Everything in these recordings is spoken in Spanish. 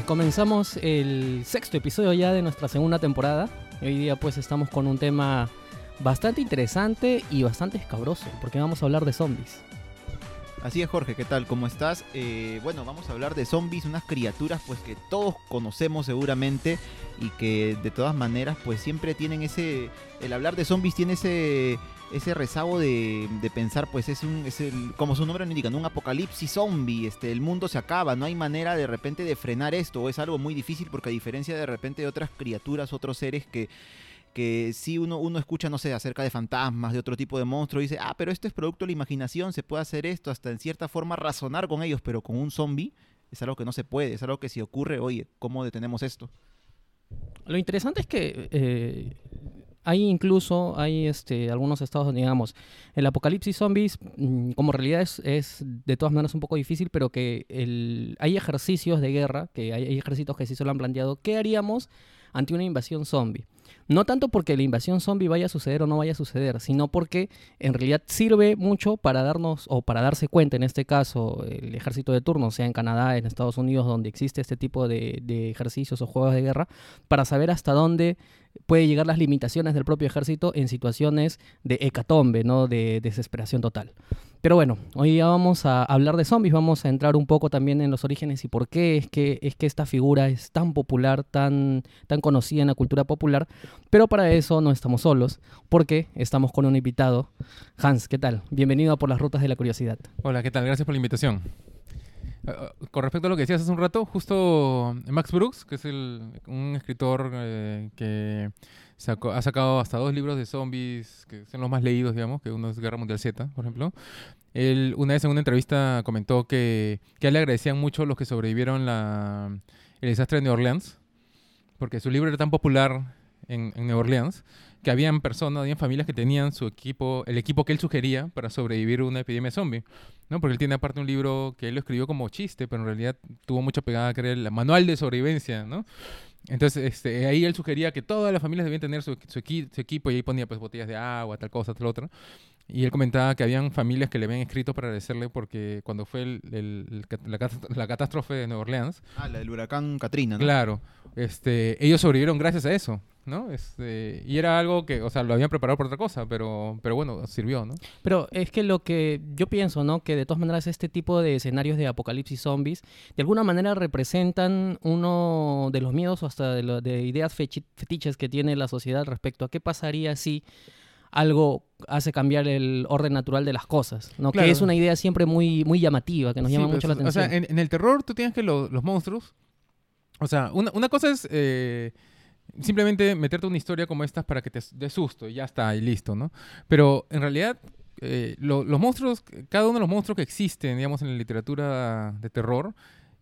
Comenzamos el sexto episodio ya de nuestra segunda temporada. Hoy día pues estamos con un tema bastante interesante y bastante escabroso, porque vamos a hablar de zombies. Así es, Jorge, ¿qué tal? ¿Cómo estás? Eh, bueno, vamos a hablar de zombies, unas criaturas pues que todos conocemos seguramente y que de todas maneras pues siempre tienen ese... El hablar de zombies tiene ese ese rezago de, de, pensar, pues es un, es el, como su nombre lo indica, un apocalipsis zombie, este, el mundo se acaba, no hay manera de repente de frenar esto, es algo muy difícil porque a diferencia de repente de otras criaturas, otros seres que que si uno, uno escucha, no sé, acerca de fantasmas, de otro tipo de monstruos, dice, ah, pero esto es producto de la imaginación, se puede hacer esto, hasta en cierta forma razonar con ellos, pero con un zombie es algo que no se puede, es algo que si ocurre, oye, ¿cómo detenemos esto? Lo interesante es que eh, hay incluso, hay este, algunos estados donde, digamos, el apocalipsis zombies, mm, como realidad es, de todas maneras un poco difícil, pero que el, hay ejercicios de guerra, que hay, hay ejércitos que sí se lo han planteado, ¿qué haríamos ante una invasión zombie? No tanto porque la invasión zombie vaya a suceder o no vaya a suceder, sino porque en realidad sirve mucho para darnos o para darse cuenta, en este caso, el ejército de turno, sea en Canadá, en Estados Unidos, donde existe este tipo de ejercicios o juegos de guerra, para saber hasta dónde puede llegar las limitaciones del propio ejército en situaciones de hecatombe, ¿no? de desesperación total. Pero bueno, hoy ya vamos a hablar de zombies, vamos a entrar un poco también en los orígenes y por qué es que, es que esta figura es tan popular, tan, tan conocida en la cultura popular. Pero para eso no estamos solos, porque estamos con un invitado. Hans, ¿qué tal? Bienvenido a Por las Rutas de la Curiosidad. Hola, ¿qué tal? Gracias por la invitación. Uh, con respecto a lo que decías hace un rato, justo Max Brooks, que es el, un escritor eh, que ha sacado hasta dos libros de zombies, que son los más leídos, digamos, que uno es Guerra Mundial Z, por ejemplo. Él una vez en una entrevista comentó que, que a él le agradecían mucho los que sobrevivieron el desastre de New Orleans, porque su libro era tan popular en, en Nueva Orleans que habían personas, habían familias que tenían su equipo, el equipo que él sugería para sobrevivir a una epidemia zombie, ¿no? Porque él tiene aparte un libro que él lo escribió como chiste, pero en realidad tuvo mucha pegada que era el manual de sobrevivencia, ¿no? Entonces, este, ahí él sugería que todas las familias debían tener su, su, equipo y ahí ponía pues botellas de agua, tal cosa, tal otra. Y él comentaba que habían familias que le habían escrito para agradecerle porque cuando fue el, el, la, la, catástrofe de Nueva Orleans. Ah, la del huracán Katrina, ¿no? Claro. Este, ellos sobrevivieron gracias a eso, ¿no? Este, y era algo que, o sea, lo habían preparado por otra cosa, pero, pero bueno, sirvió, ¿no? Pero es que lo que yo pienso, ¿no? Que de todas maneras este tipo de escenarios de apocalipsis zombies, de alguna manera representan uno de los miedos o hasta de, lo, de ideas fetiches que tiene la sociedad respecto a qué pasaría si algo hace cambiar el orden natural de las cosas, ¿no? Claro. Que es una idea siempre muy, muy llamativa, que nos sí, llama mucho la atención. O sea, en, en, el terror tú tienes que lo, los monstruos... O sea, una, una cosa es... Eh, simplemente meterte una historia como esta para que te dé susto y ya está, y listo, ¿no? Pero en realidad, eh, lo, los monstruos, cada uno de los monstruos que existen, digamos, en la literatura de terror,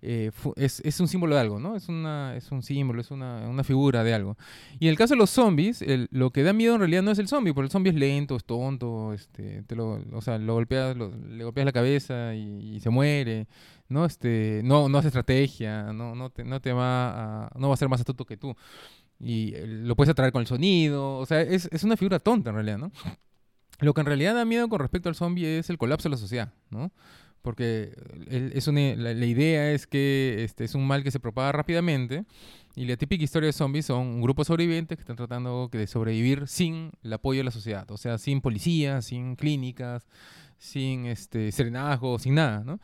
eh, es, es, un símbolo de algo, ¿no? Es, una, es un símbolo, es una, una figura de algo. Y en el caso de los zombies, el, lo que da miedo en realidad no es el zombie, porque el zombie es lento, es tonto, este, te lo, o sea, lo golpeas, lo, le golpeas la cabeza y, y, se muere, ¿no? Este, no, no hace estrategia, no, no, te, no te va a, no va a ser más astuto que tú. Y lo puedes atraer con el sonido, o sea, es, es una figura tonta en realidad, ¿no? Lo que en realidad da miedo con respecto al zombie es el colapso de la sociedad, ¿no? Porque es una, la, la, idea es que este es un mal que se propaga rápidamente y la típica historia de zombies son un grupo sobrevivientes que están tratando de sobrevivir sin el apoyo de la sociedad, o sea, sin policías, sin clínicas, sin este serenazgo, sin nada, ¿no?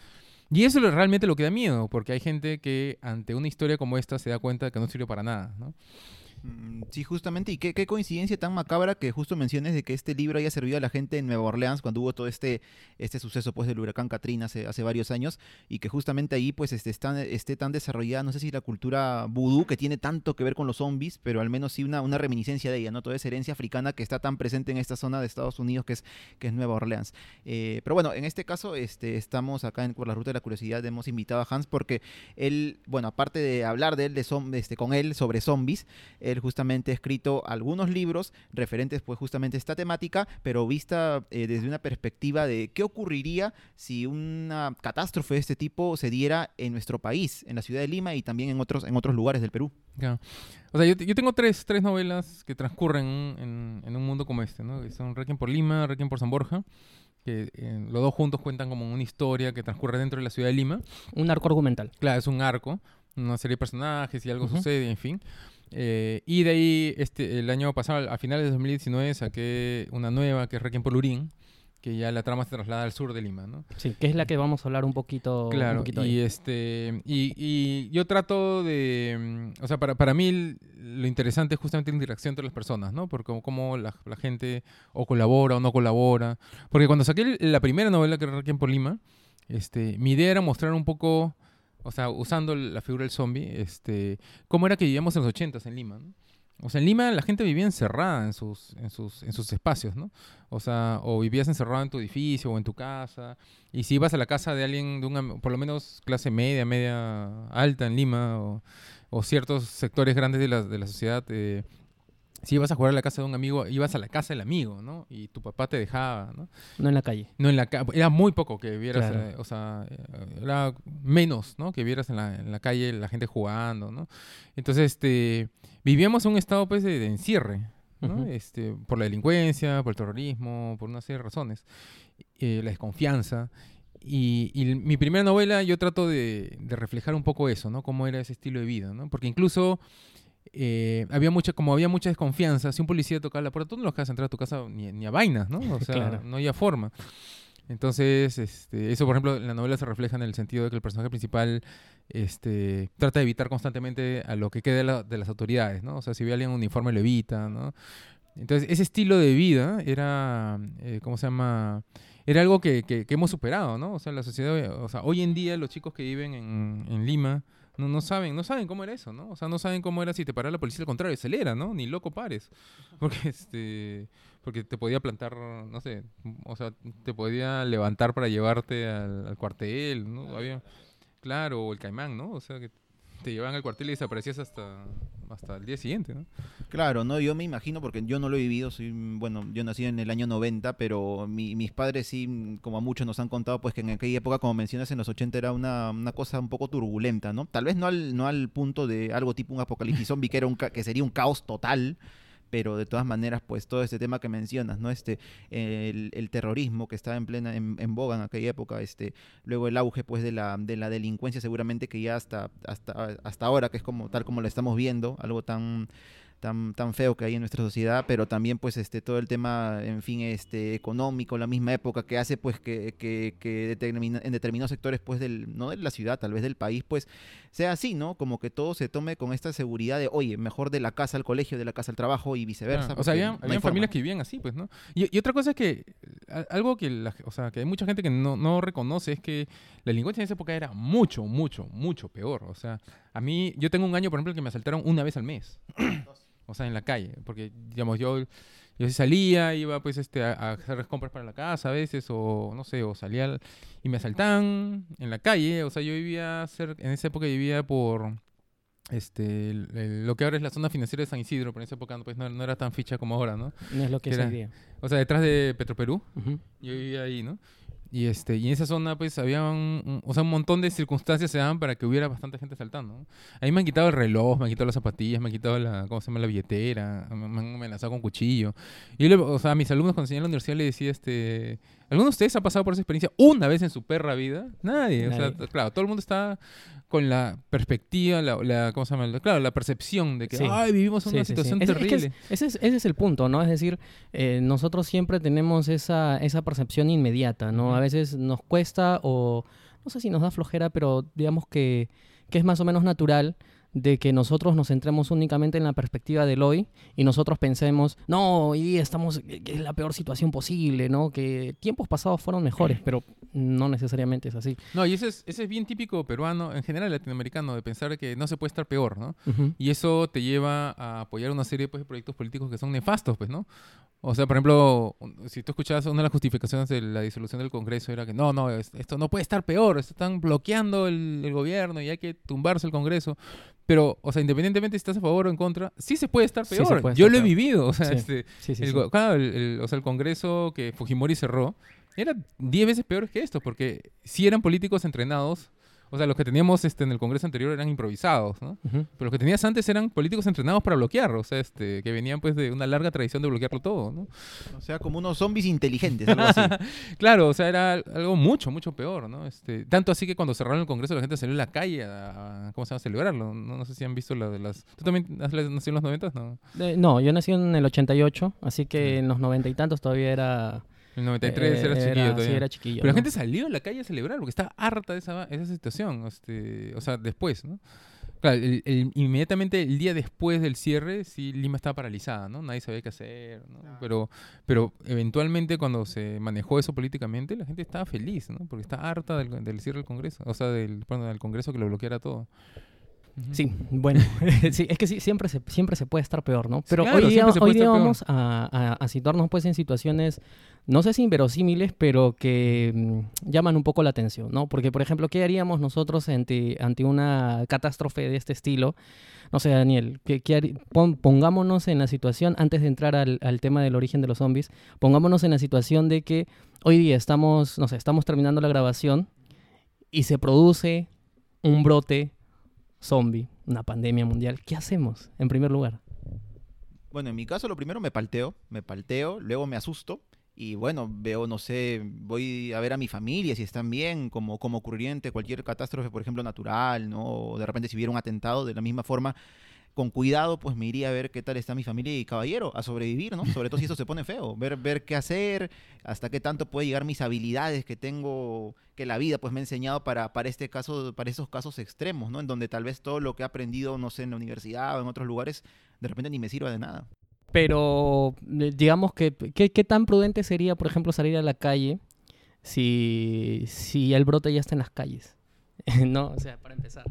Y eso es realmente lo que da miedo, porque hay gente que ante una historia como esta se da cuenta de que no sirve para nada, ¿no? Mm, sí, justamente, y qué, qué, coincidencia tan macabra que justo menciones de que este libro haya servido a la gente en Nueva Orleans cuando hubo todo este, este suceso pues del huracán Katrina hace, hace varios años y que justamente ahí pues este, está, esté tan desarrollada, no sé si la cultura vudú que tiene tanto que ver con los zombies, pero al menos sí una, una reminiscencia de ella, ¿no? Toda esa herencia africana que está tan presente en esta zona de Estados Unidos que es, que es Nueva Orleans. Eh, pero bueno, en este caso este, estamos acá en, por la Ruta de la Curiosidad, hemos invitado a Hans porque él, bueno, aparte de hablar de él, de este, con él sobre zombies, él justamente ha escrito algunos libros referentes pues justamente a esta temática, pero vista eh, desde una perspectiva de qué ocurriría si una catástrofe de este tipo se diera en nuestro país, en la ciudad de Lima y también en otros, en otros lugares del Perú. Yeah. O sea, yo, yo, tengo tres, tres novelas que transcurren en, en, un mundo como este, ¿no? Que son Requiem por Lima, Requiem por San Borja, que eh, los dos juntos cuentan como una historia que transcurre dentro de la ciudad de Lima. Un arco argumental. Claro, es un arco. una serie de personajes y algo Ujú. sucede, en fin. Eh, y de ahí, este, el año pasado, a finales de 2019, saqué una nueva que es Requiem por Lurín, que ya la trama se traslada al sur de Lima, ¿no? Sí, que es la que vamos a hablar un poquito. un Claro, poquito y ahí. este y, y yo trato de, mm, o sea, para, para mí lo interesante es justamente la interacción entre las personas, ¿no? Porque como, como la, la gente o colabora o no colabora. Porque cuando saqué la primera novela que era Requiem por Lima, este, mi idea era mostrar un poco, o sea, usando la figura del zombie, este, cómo era que vivíamos en los ochentas en Lima. O sea, en Lima la gente vivía encerrada en sus, en sus, en sus espacios, ¿no? O sea, o vivías encerrado en tu edificio o en tu casa. Y si ibas a la casa de alguien de una, por lo menos clase media, media alta en Lima, o, o ciertos sectores grandes de la, de la sociedad, eh, si ibas a jugar a la casa de un amigo, ibas a la casa del amigo, ¿no? Y tu papá te dejaba, ¿no? No en la calle. No en la ca- era muy poco que vieras, Claro. eh, o sea, eh, era menos, ¿no? Que vieras en la, en la calle la gente jugando, ¿no? Entonces, este, vivíamos en un estado, pues, de, de encierre, ¿no? Este, por la delincuencia, por el terrorismo, por una serie de razones, eh, la desconfianza. Y, mi primera novela yo trato de, de reflejar un poco eso, ¿no? Cómo era ese estilo de vida, ¿no? Porque incluso eh, había mucha, como había mucha desconfianza, si un policía tocaba la puerta, tú no los dejas entrar a tu casa ni, ni a vainas, ¿no? O sea, Claro. no había forma. Entonces, este, eso, por ejemplo, en la novela se refleja en el sentido de que el personaje principal este, trata de evitar constantemente a lo que quede de, la- de las autoridades, ¿no? O sea, si ve a alguien en uniforme lo evita, ¿no? Entonces, ese estilo de vida era, eh, ¿cómo se llama? Era algo que, que- que hemos superado, ¿no? O sea, la sociedad, o sea, hoy en día los chicos que viven en, en Lima no, no saben, no saben cómo era eso, ¿no? O sea, no saben cómo era si te parara la policía, al contrario, acelera, ¿no? Ni loco pares. Porque este porque te podía plantar, no sé, o sea, te podía levantar para llevarte al, al cuartel, ¿no? Había, claro, o el caimán, ¿no? O sea, que te llevaban al cuartel y desaparecías hasta, hasta el día siguiente, ¿no? Claro, no, yo me imagino, porque yo no lo he vivido, soy, bueno, yo nací en el año 90, pero mi- mis padres sí, como a muchos nos han contado, pues que en aquella época, como mencionas, en los 80 era una, una cosa un poco turbulenta, ¿no? Tal vez no al, no al punto de algo tipo un apocalipsis zombie, que, era un, ca- que sería un caos total, pero de todas maneras, pues todo este tema que mencionas, ¿no? Este, el, el terrorismo que estaba en plena, en, en boga en aquella época, este, luego el auge, pues, de la, de la delincuencia, seguramente que ya hasta, hasta, hasta ahora, que es como, tal como lo estamos viendo, algo tan tan, tan feo que hay en nuestra sociedad, pero también pues este todo el tema, en fin, este económico, la misma época que hace pues que, que, que determina- en determinados sectores pues del, no de la ciudad, tal vez del país, pues sea así, ¿no? Como que todo se tome con esta seguridad de, oye, mejor de la casa al colegio, de la casa al trabajo y viceversa. Claro, O sea, había, no familias que vivían así, pues, ¿no? Y, y otra cosa es que, algo que, la- o sea, que hay mucha gente que no, no reconoce es que la delincuencia en esa época era mucho, mucho, mucho peor. O sea, a mí, yo tengo un año, por ejemplo, que me asaltaron una vez al mes. o sea, en la calle. Porque, digamos, yo, yo salía, iba pues este, a, a hacer las compras para la casa a veces, o no sé, o salía al- y me asaltaban en la calle. O sea, yo vivía, cer- en esa época vivía por este el- el- lo que ahora es la zona financiera de San Isidro, pero en esa época pues, no, no era tan ficha como ahora, ¿no? No es lo que Que es era- hoy día. O sea, detrás de Petroperú, Ujú. yo vivía ahí, ¿no? Y, este, y en esa zona, pues, había un, o sea, un montón de circunstancias se daban para que hubiera bastante gente saltando, ¿no? A mí me han quitado el reloj, me han quitado las zapatillas, me han quitado la, ¿cómo se llama? La billetera, me, han amenazado con cuchillo. Y yo, o sea, a mis alumnos cuando enseñé en la universidad le decía, este... ¿Alguno de ustedes ha pasado por esa experiencia una vez en su perra vida? Nadie. O sea, claro, todo el mundo está con la perspectiva, la, la- ¿cómo se llama? La- Claro, la percepción de que, Sí. ay, vivimos Sí, una sí, situación Es- es que terrible. es- ese, es, ese es el punto, ¿no? Es decir, eh, nosotros siempre tenemos esa, esa percepción inmediata, ¿no? A veces nos cuesta o no sé si nos da flojera, pero digamos que, que es más o menos natural de que nosotros nos centremos únicamente en la perspectiva del hoy y nosotros pensemos, no, hoy día estamos, que es la peor situación posible, ¿no? Que tiempos pasados fueron mejores, pero no necesariamente es así. No, y ese es, ese es bien típico peruano, en general latinoamericano, de pensar que no se puede estar peor, ¿no? Ujú. Y eso te lleva a apoyar una serie pues, de proyectos políticos que son nefastos, pues, ¿no? O sea, por ejemplo, si tú escuchabas una de las justificaciones de la disolución del Congreso era que no, no, es- esto no puede estar peor, están bloqueando el, el gobierno y hay que tumbarse el Congreso. Pero, o sea, independientemente si estás a favor o en contra, sí se puede estar Sí peor. Yo lo he vivido, o sea, este, claro, el- o sea, el Congreso que Fujimori cerró era 10 veces peor que esto, porque sí eran políticos entrenados O sea, los que teníamos este, en el Congreso anterior eran improvisados, ¿no? Pero los que tenías antes eran políticos entrenados para bloquear, o sea, este, que venían pues de una larga tradición de bloquearlo todo, ¿no? O sea, como unos zombies inteligentes, algo así. Claro, o sea, era algo mucho, mucho peor, ¿no? Este, tanto así que cuando cerraron el Congreso la gente salió a la calle a, a- ¿cómo se llama? a celebrarlo. No, no sé si han visto la de las... ¿Tú también has nacido en los 90? No. Eh, no, yo nací en el 88, así que en los noventa y tantos todavía era... El 93 eh, era chiquillo Sí, todavía. era chiquillo. Pero la gente salió a la calle a celebrar porque estaba harta de esa, esa situación. Este, o sea, después, ¿no? Claro, el- el- inmediatamente el día después del cierre, sí, Lima estaba paralizada, ¿no? Nadie sabía qué hacer, ¿no? Pero, pero eventualmente cuando se manejó eso políticamente, la gente estaba feliz, ¿no? Porque está harta del, del cierre del Congreso, o sea, del, perdón, del Congreso que lo bloqueara todo. Sí, bueno, sí, es que sí, siempre se, siempre se puede estar peor, ¿no? Pero claro, hoy día, hoy día vamos a, a- a situarnos pues en situaciones, no sé si inverosímiles, pero que mm, llaman un poco la atención, ¿no? Porque, por ejemplo, ¿qué haríamos nosotros ante, ante una catástrofe de este estilo? No sé, Daniel, ¿qué, qué hari- pon- pongámonos en la situación, antes de entrar al, al tema del origen de los zombies, pongámonos en la situación de que hoy día estamos, no sé, estamos terminando la grabación y se produce un brote zombie, una pandemia mundial. ¿Qué hacemos, en primer lugar? Bueno, en mi caso lo primero me palteo, me palteo, luego me asusto y bueno, veo, no sé, voy a ver a mi familia si están bien, como, como ocurriría cualquier catástrofe, por ejemplo, natural, ¿no? O de repente si hubiera un atentado, de la misma forma, con cuidado, pues me iría a ver qué tal está mi familia y caballero, a sobrevivir, ¿no? Sobre todo si eso se pone feo, ver, ver qué hacer, hasta qué tanto puede llegar mis habilidades que tengo, que la vida pues me ha enseñado para, para este caso, para esos casos extremos, ¿no? En donde tal vez todo lo que he aprendido, no sé, en la universidad o en otros lugares, de repente ni me sirva de nada. Pero eh, digamos que, ¿qué, qué tan prudente sería, por ejemplo, salir a la calle si, si el brote ya está en las calles? no, o sea, para empezar.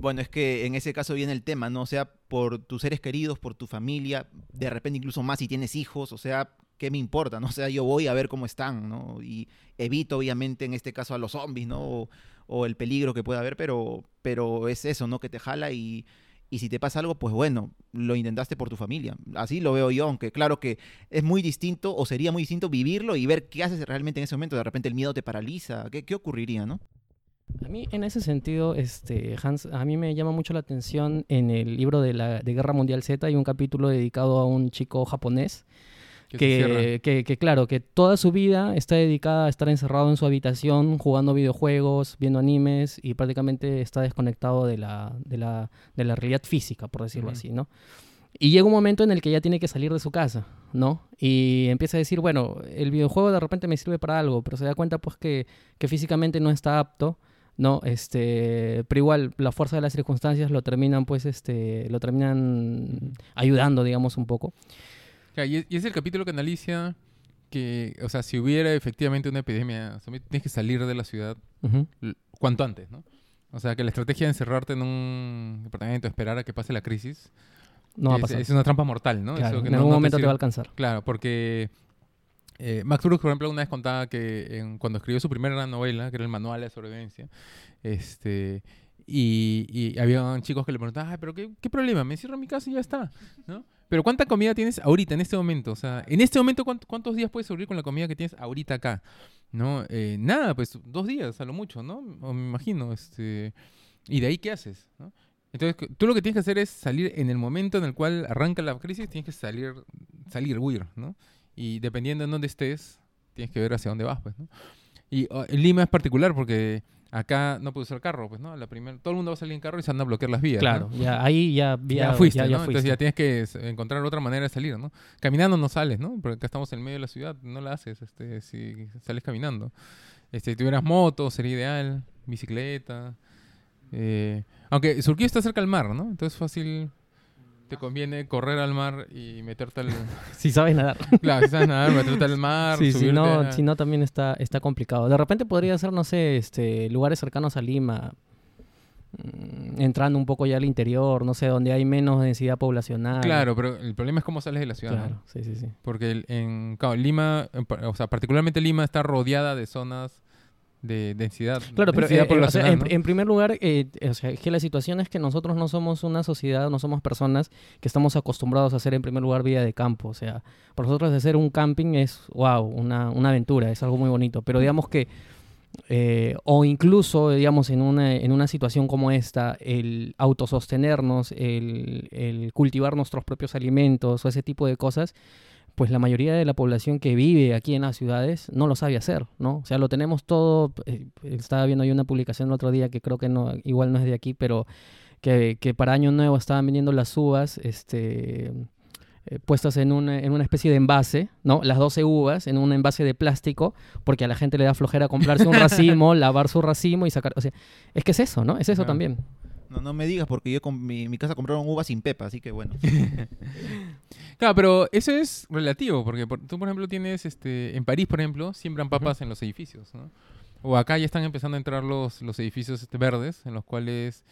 Bueno, es que en ese caso viene el tema, ¿no? O sea, por tus seres queridos, por tu familia, de repente incluso más si tienes hijos, o sea, ¿qué me importa, no? O sea, yo voy a ver cómo están, ¿no? Y evito, obviamente, en este caso a los zombies, ¿no? O, o el peligro que pueda haber, pero, pero es eso, ¿no? Que te jala y, y si te pasa algo, pues bueno, lo intentaste por tu familia. Así lo veo yo, aunque claro que es muy distinto, o sería muy distinto vivirlo y ver qué haces realmente en ese momento. De repente el miedo te paraliza, ¿qué, qué ocurriría, no? A mí, en ese sentido, este, Hans, a mí me llama mucho la atención en el libro de, la, de Guerra Mundial Z, hay un capítulo dedicado a un chico japonés Que que, claro, que toda su vida está dedicada a estar encerrado en su habitación, jugando videojuegos, viendo animes y prácticamente está desconectado de la, de la, de la realidad física, por decirlo así, ¿no? Y llega un momento en el que ya tiene que salir de su casa, ¿no? Y empieza a decir, bueno, el videojuego de repente me sirve para algo, pero se da cuenta pues que, que físicamente no está apto, ¿no? Este, pero igual la fuerza de las circunstancias lo terminan pues, este, lo terminan ayudando, digamos, un poco. Y, es, es el capítulo que analiza que, o sea, si hubiera efectivamente una epidemia, tienes que salir de la ciudad cuanto antes, ¿no? O sea, que la estrategia de encerrarte en un departamento, esperar a que pase la crisis, No va a es, pasar. es una trampa mortal, ¿no? Claro, Eso que en no- algún no momento te va a alcanzar. Claro, porque eh, Max Brooks, por ejemplo, una vez contaba que en- cuando escribió su primera novela, que era el Manual de Sobrevivencia, este, y, y había chicos que le preguntaban, "Ay, pero qué, qué problema? Me encierro en mi casa y ya está, ¿no? Pero ¿cuánta comida tienes ahorita, en este momento? O sea, en este momento, ¿cuánt- ¿cuántos días puedes sobrevivir con la comida que tienes ahorita acá? ¿No? Eh, nada, pues dos días a lo mucho, ¿no? O me imagino, este... ¿Y de ahí qué haces? ¿no? Entonces, tú lo que tienes que hacer es salir en el momento en el cual arranca la crisis, tienes que salir, salir, huir, ¿no? Y dependiendo en dónde estés, tienes que ver hacia dónde vas, pues, ¿no? Y en Lima es particular porque acá no puedes usar carro, pues, ¿no? La primer, todo el mundo va a salir en carro y se van a bloquear las vías, Claro, ¿no? ya, ahí ya, Ya, ya, fuiste, ya- ¿no? Entonces fuiste. ya tienes que encontrar otra manera de salir, ¿no? Caminando no sales, ¿no? Porque acá estamos en el medio de la ciudad, no la haces, este, si sales caminando. Este, si tuvieras moto, sería ideal, bicicleta. eh, aunque Surquillo está cerca al mar, ¿no? Entonces fácil, te conviene correr al mar y meterte al... Si sabes nadar. claro, si sabes nadar, meterte al mar, Sí, si no, a- si no también está, está complicado. De repente podría ser, no sé, este, lugares cercanos a Lima, mm, entrando un poco ya al interior, no sé, donde hay menos densidad poblacional. Claro, pero el problema es cómo sales de la ciudad, ¿no? Claro, sí, sí, sí. Porque en claro, Lima, par- o sea, particularmente Lima está rodeada de zonas de densidad. Claro, pero densidad eh, eh, o sea, en, ¿no? en primer lugar, eh, o sea, es que la situación es que nosotros no somos una sociedad, no somos personas que estamos acostumbrados a hacer en primer lugar vida de campo. O sea, para nosotros hacer un camping es, wow, una, una aventura, es algo muy bonito. Pero digamos que eh, o incluso, digamos, en una, en una situación como esta, el autosostenernos, el, el cultivar nuestros propios alimentos o ese tipo de cosas, pues la mayoría de la población que vive aquí en las ciudades no lo sabe hacer, ¿no? O sea, lo tenemos todo, eh, estaba viendo ahí una publicación el otro día que creo que no, igual no es de aquí, pero que, que para Año Nuevo estaban vendiendo las uvas, este eh, puestas en una, en una especie de envase, ¿no? Las 12 uvas en un envase de plástico, porque a la gente le da flojera comprarse un racimo, lavar su racimo y sacar... O sea, es que es eso, ¿no? Es eso Claro. también. No, no me digas porque yo con mi, mi casa compraron uvas sin pepa, así que bueno. Claro, pero eso es relativo, porque por- tú, por ejemplo, tienes, este, en París, por ejemplo, siembran papas en los edificios, ¿no? O acá ya están empezando a entrar los, los edificios este, verdes, en los cuales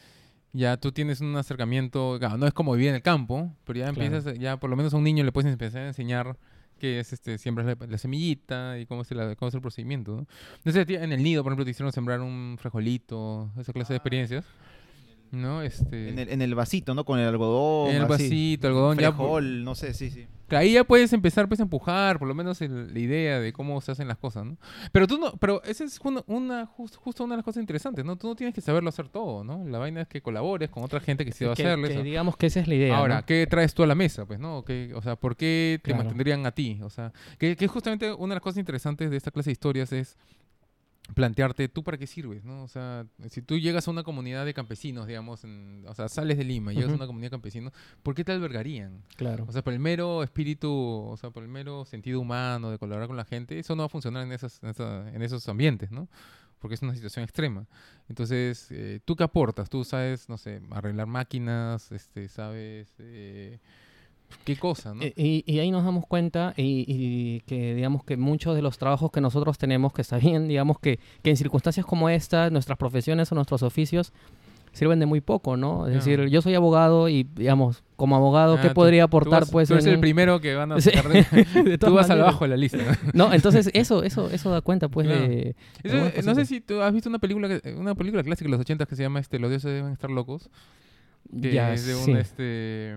ya tú tienes un acercamiento, claro, no es como vivir en el campo, pero ya Claro. empiezas, ya por lo menos a un niño le puedes empezar a enseñar qué es este, siembras la, la semillita y cómo es, la- cómo es el procedimiento, ¿no? No sé, a ti en el nido, por ejemplo, te hicieron sembrar un frijolito, esa clase de experiencias, ¿no? Este, En el, en el vasito, ¿no? Con el algodón. en el así. vasito, algodón, ya... Frijol, no sé, sí, sí. Ahí ya puedes empezar pues, a empujar, por lo menos el- la idea de cómo se hacen las cosas, ¿no? Pero tú no, pero esa es una, una- jus- justo una de las cosas interesantes, ¿no? Tú no tienes que saberlo hacer todo, ¿no? La vaina es que colabores con otra gente que sí va a hacerlo. que digamos que esa es la idea. Ahora, ¿no? ¿qué traes tú a la mesa, pues, no? ¿Qué- o sea, ¿por qué te Claro. mantendrían a ti? O sea, que, que justamente una de las cosas interesantes de esta clase de historias es plantearte tú para qué sirves, ¿no? O sea, si tú llegas a una comunidad de campesinos, digamos, en- o sea, sales de Lima y llegas a una comunidad de campesinos, ¿por qué te albergarían? Claro. O sea, por el mero espíritu, o sea, por el mero sentido humano de colaborar con la gente, eso no va a funcionar en, esas, en, esa- en esos ambientes, ¿no? Porque es una situación extrema. Entonces, eh, ¿tú qué aportas? Tú sabes, no sé, arreglar máquinas, este, sabes, eh, qué cosa, ¿no? Eh, Y, y ahí nos damos cuenta y, y que digamos que muchos de los trabajos que nosotros tenemos, que está bien, digamos que, que en circunstancias como esta, nuestras profesiones o nuestros oficios sirven de muy poco, ¿no? Es decir, yo soy abogado y, digamos, como abogado, Ah, ¿qué tú- podría tú aportar? vas- pues, tú eres en el primero que van a sacar de- de Tú vas al abajo de la lista. ¿no? No, entonces eso, eso, eso da cuenta, pues, Claro. de... Eso, no sé si tú has visto una película que- una película clásica de los 80 que se llama este Los dioses deben estar locos. que Ya, es de un sí. este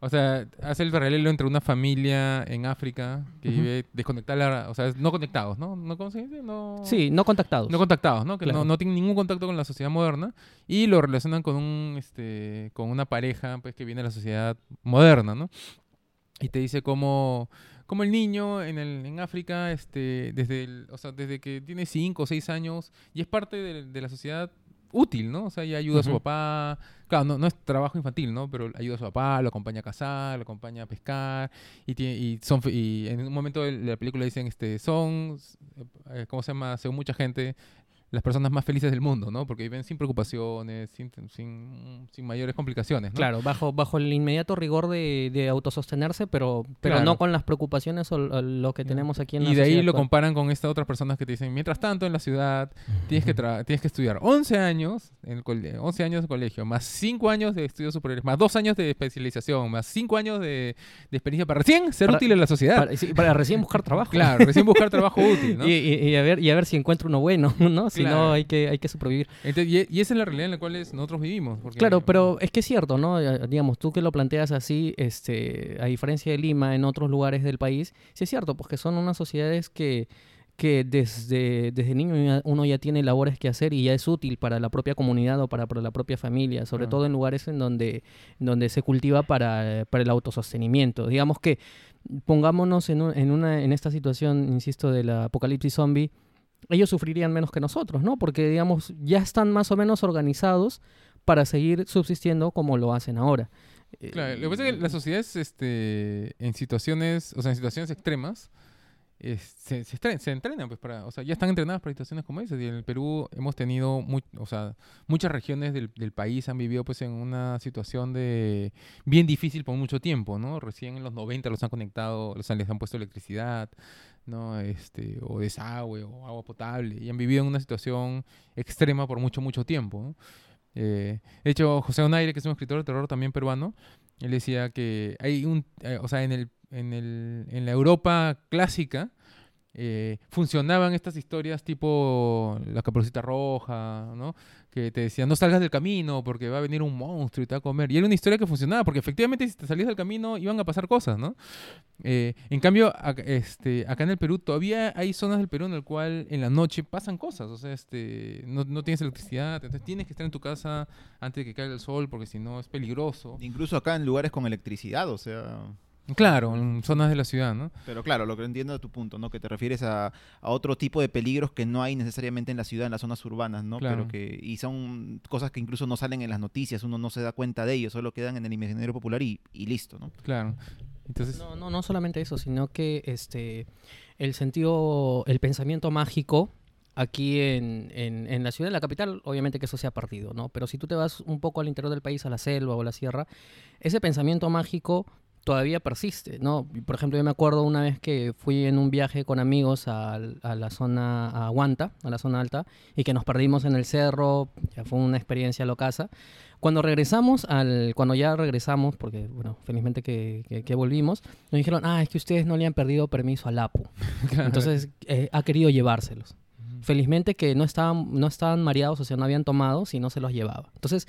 o sea hace el paralelo entre una familia en África que Ujú. vive desconectada o sea no conectados no no cómo se dice no Sí, no contactados. no contactados no que Claro. no, no tienen ningún contacto con la sociedad moderna y lo relacionan con un este con una pareja pues que viene de la sociedad moderna no y te dice cómo como el niño en, el, en África, este, desde, el- o sea, desde que tiene 5 o 6 años, y es parte de, de la sociedad útil, ¿no? O sea, ya ayuda a su papá. Claro, no, no es trabajo infantil, ¿no? Pero ayuda a su papá, lo acompaña a cazar, lo acompaña a pescar. Y, tiene, y, son, y en un momento de la película dicen, este, son, eh, ¿cómo se llama? Según mucha gente, las personas más felices del mundo, ¿no? Porque viven sin preocupaciones, sin, sin, sin mayores complicaciones, ¿no? Claro, bajo, bajo el inmediato rigor de, de autosostenerse, pero, pero Claro. no con las preocupaciones o, o lo que tenemos aquí en la Y de ahí lo comparan con estas otras personas que te dicen, mientras tanto en la ciudad tienes que, tra- tienes que estudiar 11 años, en el cole- 11 años de colegio, más 5 años de estudios superiores, más 2 años de especialización, más 5 años de, de experiencia para recién ser Para- útil en la sociedad. Para, sí, para recién buscar trabajo. Claro, recién buscar trabajo útil, ¿no? Y, y- y a ver, y a ver si encuentro uno bueno, ¿no? Si no, hay que, hay que sobrevivir. Entonces, y, esa es la realidad en la cual es- nosotros vivimos. porque- Claro, pero es que es cierto, ¿no? Eh, Digamos, tú que lo planteas así, este, a diferencia de Lima, en otros lugares del país, sí es cierto, pues que son unas sociedades que, que desde, desde niño uno ya tiene labores que hacer y ya es útil para la propia comunidad o para, para la propia familia, sobre todo en lugares en donde, donde se cultiva para, para el autosostenimiento. Digamos que pongámonos en, un- en, una, en esta situación, insisto, del apocalipsis zombie, ellos sufrirían menos que nosotros, ¿no? Porque, digamos, ya están más o menos organizados para seguir subsistiendo como lo hacen ahora. Eh, Claro, lo que pasa es que las sociedades este, en situaciones, o sea, en situaciones extremas, se, entrenan, pues, para, o sea, ya están entrenadas para situaciones como esas. Y en el Perú hemos tenido, o sea, muchas regiones del, del país han vivido, pues, en una situación de bien difícil por mucho tiempo, ¿no? Recién en los 90 los han conectado, los han, les han puesto electricidad, ¿no? Este, o desagüe, o agua potable, y han vivido en una situación extrema por mucho, mucho tiempo. Eh, de hecho, José Onaire, que es un escritor de terror también peruano, él decía que hay un, eh, o sea, en, el, en, el, en la Europa clásica, eh, funcionaban estas historias tipo La Caperucita Roja, ¿no? Que te decían, no salgas del camino porque va a venir un monstruo y te va a comer. Y era una historia que funcionaba, porque efectivamente si te salías del camino iban a pasar cosas, ¿no? Eh, en cambio, ac- este, acá en el Perú todavía hay zonas del Perú en el cual en la noche pasan cosas, o sea, este, no, no tienes electricidad, entonces tienes que estar en tu casa antes de que caiga el sol porque si no es peligroso. Incluso acá en lugares con electricidad, o sea... Claro, en zonas de la ciudad, ¿no? Pero claro, lo que entiendo de tu punto, ¿no? Que te refieres a, a otro tipo de peligros que no hay necesariamente en la ciudad, en las zonas urbanas, ¿no? Claro. Pero que, y son cosas que incluso no salen en las noticias, uno no se da cuenta de ellos, solo quedan en el imaginario popular y, y listo, ¿no? Claro. Entonces, No, no, no solamente eso, sino que este el sentido, el pensamiento mágico aquí en, en, en la ciudad, en la capital, obviamente que eso se ha perdido, ¿no? Pero si tú te vas un poco al interior del país, a la selva o a la sierra, ese pensamiento mágico todavía persiste, ¿no? Por ejemplo, yo me acuerdo una vez que fui en un viaje con amigos al- a, la zona, a Huanta, a la zona alta, y que nos perdimos en el cerro, ya fue una experiencia locaza. Cuando regresamos, al, cuando ya regresamos, porque, bueno, felizmente que, que- que volvimos, nos dijeron, ah, es que ustedes no le han perdido permiso al APU. Entonces, eh, ha querido llevárselos. Felizmente que no estaban, no estaban mareados, o sea, no habían tomado, si no se los llevaba. Entonces,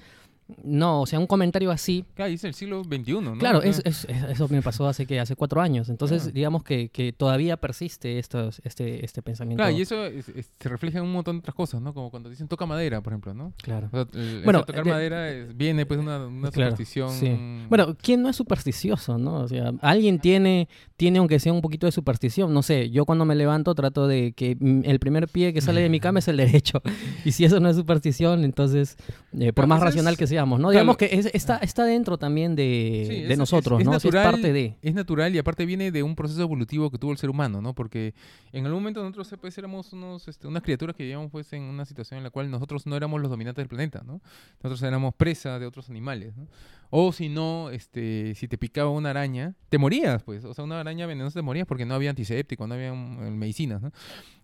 no, o sea, un comentario así claro, es el siglo XXI, ¿no? Claro, sea, es, es- es- eso me pasó hace que hace cuatro años. Entonces, Claro. digamos que, que todavía persiste estos, este, este pensamiento. Claro, y eso es- se refleja en un montón de otras cosas, ¿no? Como cuando dicen toca madera, por ejemplo, ¿no? Claro. O sea, el- Bueno, tocar de- madera viene pues una, una Claro, superstición. sí. Bueno, ¿quién no es supersticioso, no? O sea, alguien tiene, tiene aunque sea un poquito de superstición. No sé, yo cuando me levanto trato de que el primer pie que sale de mi cama es el derecho. Y si eso no es superstición, entonces, eh, por más eso es- racional que seamos, ¿no? claro. Digamos que es- está, está dentro también de, Sí, de es- nosotros, es, ¿no? Natural, es parte de... es natural y aparte viene de un proceso evolutivo que tuvo el ser humano, ¿no? Porque en algún momento nosotros pues, éramos unos, este, unas criaturas que vivíamos pues, en una situación en la cual nosotros no éramos los dominantes del planeta, ¿no? Nosotros éramos presa de otros animales, ¿no? O si no, este, si te picaba una araña, te morías, pues. O sea, una araña venenosa te morías porque no había antiséptico, no había mm, medicinas, ¿no?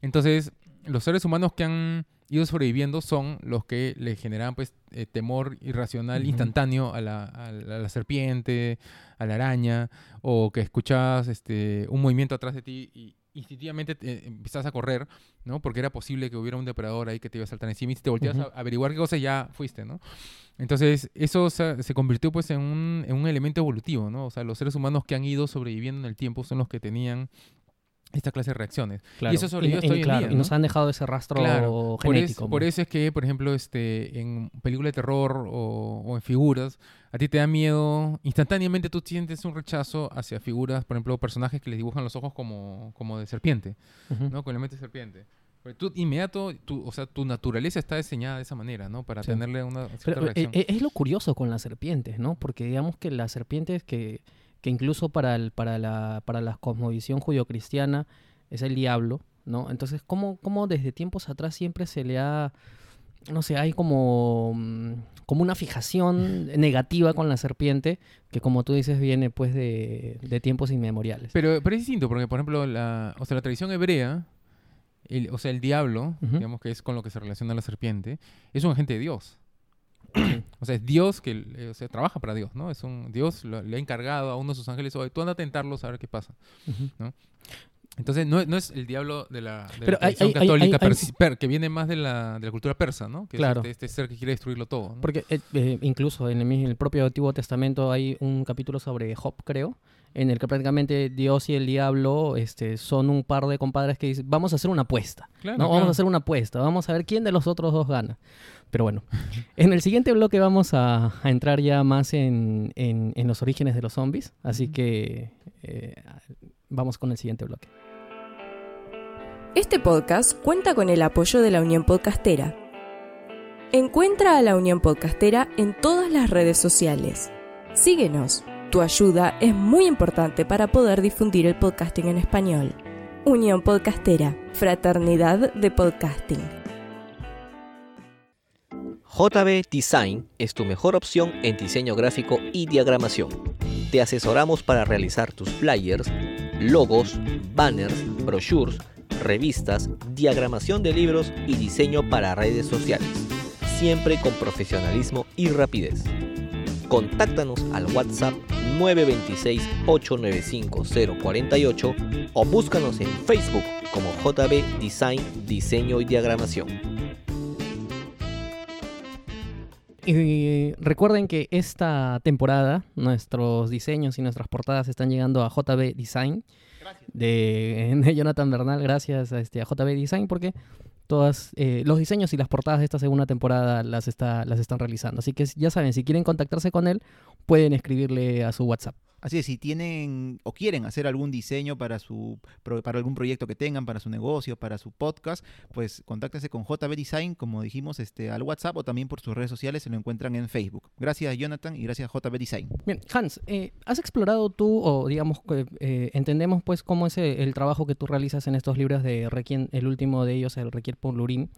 Entonces, los seres humanos que han ido sobreviviendo son los que le generan pues eh, temor irracional Ujú. instantáneo a la, a la- serpiente, a la araña, o que escuchabas este, un movimiento atrás de ti y instintivamente te- empezás a correr, ¿no? Porque era posible que hubiera un depredador ahí que te iba a saltar encima y si te volteas Ujú. a averiguar qué cosa ya fuiste, ¿no? Entonces, eso se, se convirtió pues en un, en un elemento evolutivo, ¿no? O sea, los seres humanos que han ido sobreviviendo en el tiempo son los que tenían esta clase de reacciones. Claro. eso sobrevivió hasta y, en día, y nos ¿no? han dejado ese rastro Claro, por, es- genético. por eso es que, por ejemplo, este, en películas de terror o, o en figuras, a ti te da miedo, instantáneamente tú sientes un rechazo hacia figuras, por ejemplo, personajes que les dibujan los ojos como, como de serpiente. ¿no? Con la mente de serpiente. Porque tú, inmediato, tu, o sea, tu naturaleza está diseñada de esa manera, ¿no? Para Sí. tenerle una cierta Pero, eh, reacción. eh, es lo curioso con las serpientes, ¿no? Porque digamos que las serpientes que, que incluso para, el, para, la, para la cosmovisión judio-cristiana es el diablo, ¿no? Entonces, ¿cómo, ¿cómo desde tiempos atrás siempre se le ha, no sé, hay como, mm, como una fijación negativa con la serpiente que como tú dices viene pues de, de tiempos inmemoriales? Pero, pero es distinto, porque, por ejemplo, la, o sea, la tradición hebrea, el- o sea, el diablo, digamos que es con lo que se relaciona la serpiente, es un agente de Dios. o sea, es Dios que eh, o sea, trabaja para Dios, ¿no? Es un Dios lo- le ha encargado a uno de sus ángeles, oye, tú anda a tentarlos a ver qué pasa. Ujú. Entonces, no, no es el diablo de la, de la hay- hay- católica hay- per- que viene más de la, de la cultura persa, ¿no? Que Claro. es este, este ser que quiere destruirlo todo. ¿no? Porque eh, eh, incluso en el, mi- el propio Antiguo Testamento hay un capítulo sobre Job, creo, en el que prácticamente Dios y el diablo este, son un par de compadres que dicen, vamos a hacer una apuesta. Claro, ¿no? claro. Vamos a hacer una apuesta, vamos a ver quién de los otros dos gana. Pero bueno, en el siguiente bloque vamos a, a entrar ya más en, en- en los orígenes de los zombies, así que eh, vamos con el siguiente bloque. Este podcast cuenta con el apoyo de la Unión Podcastera. Encuentra a la Unión Podcastera en todas las redes sociales. Síguenos. Tu ayuda es muy importante para poder difundir el podcasting en español. Unión Podcastera, Fraternidad de Podcasting. JB Design es tu mejor opción en diseño gráfico y diagramación. Te asesoramos para realizar tus flyers, logos, banners, brochures, revistas, diagramación de libros y diseño para redes sociales, siempre con profesionalismo y rapidez. Contáctanos al WhatsApp 926-895-048 o búscanos en Facebook como JB Design, Diseño y Diagramación. Y recuerden que esta temporada nuestros diseños y nuestras portadas están llegando a JB Design de, de Jonathan Bernal, gracias a, este, a JB Design, porque todos los diseños y las portadas de esta segunda temporada las, está, las están realizando. Así que ya saben, si quieren contactarse con él, pueden escribirle a su WhatsApp. Así es, si tienen o quieren hacer algún diseño para su para algún proyecto que tengan, para su negocio, para su podcast, pues contáctense con JB Design, como dijimos, este, al WhatsApp o también por sus redes sociales, se lo encuentran en Facebook. Gracias Jonathan y gracias JB Design. Bien, Hans, eh, ¿has explorado tú o digamos eh, entendemos pues cómo es el, trabajo que tú realizas en estos libros de Requiem, el último de ellos, el Requiem por Lurín?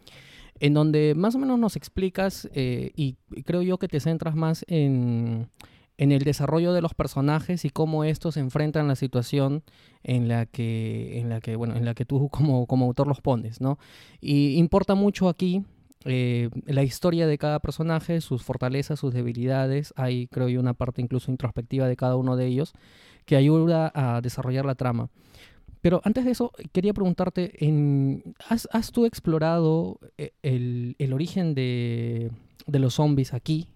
en donde más o menos nos explicas eh, y creo yo que te centras más en en el desarrollo de los personajes y cómo estos enfrentan la situación en la que, en la que, bueno, en la que tú como, autor los pones, ¿no? Y importa mucho aquí eh, la historia de cada personaje, sus fortalezas, sus debilidades. Hay, creo yo, una parte incluso introspectiva de cada uno de ellos que ayuda a desarrollar la trama. Pero antes de eso, quería preguntarte, ¿has, ¿has, tú explorado eh, el, el origen de, de los zombies aquí,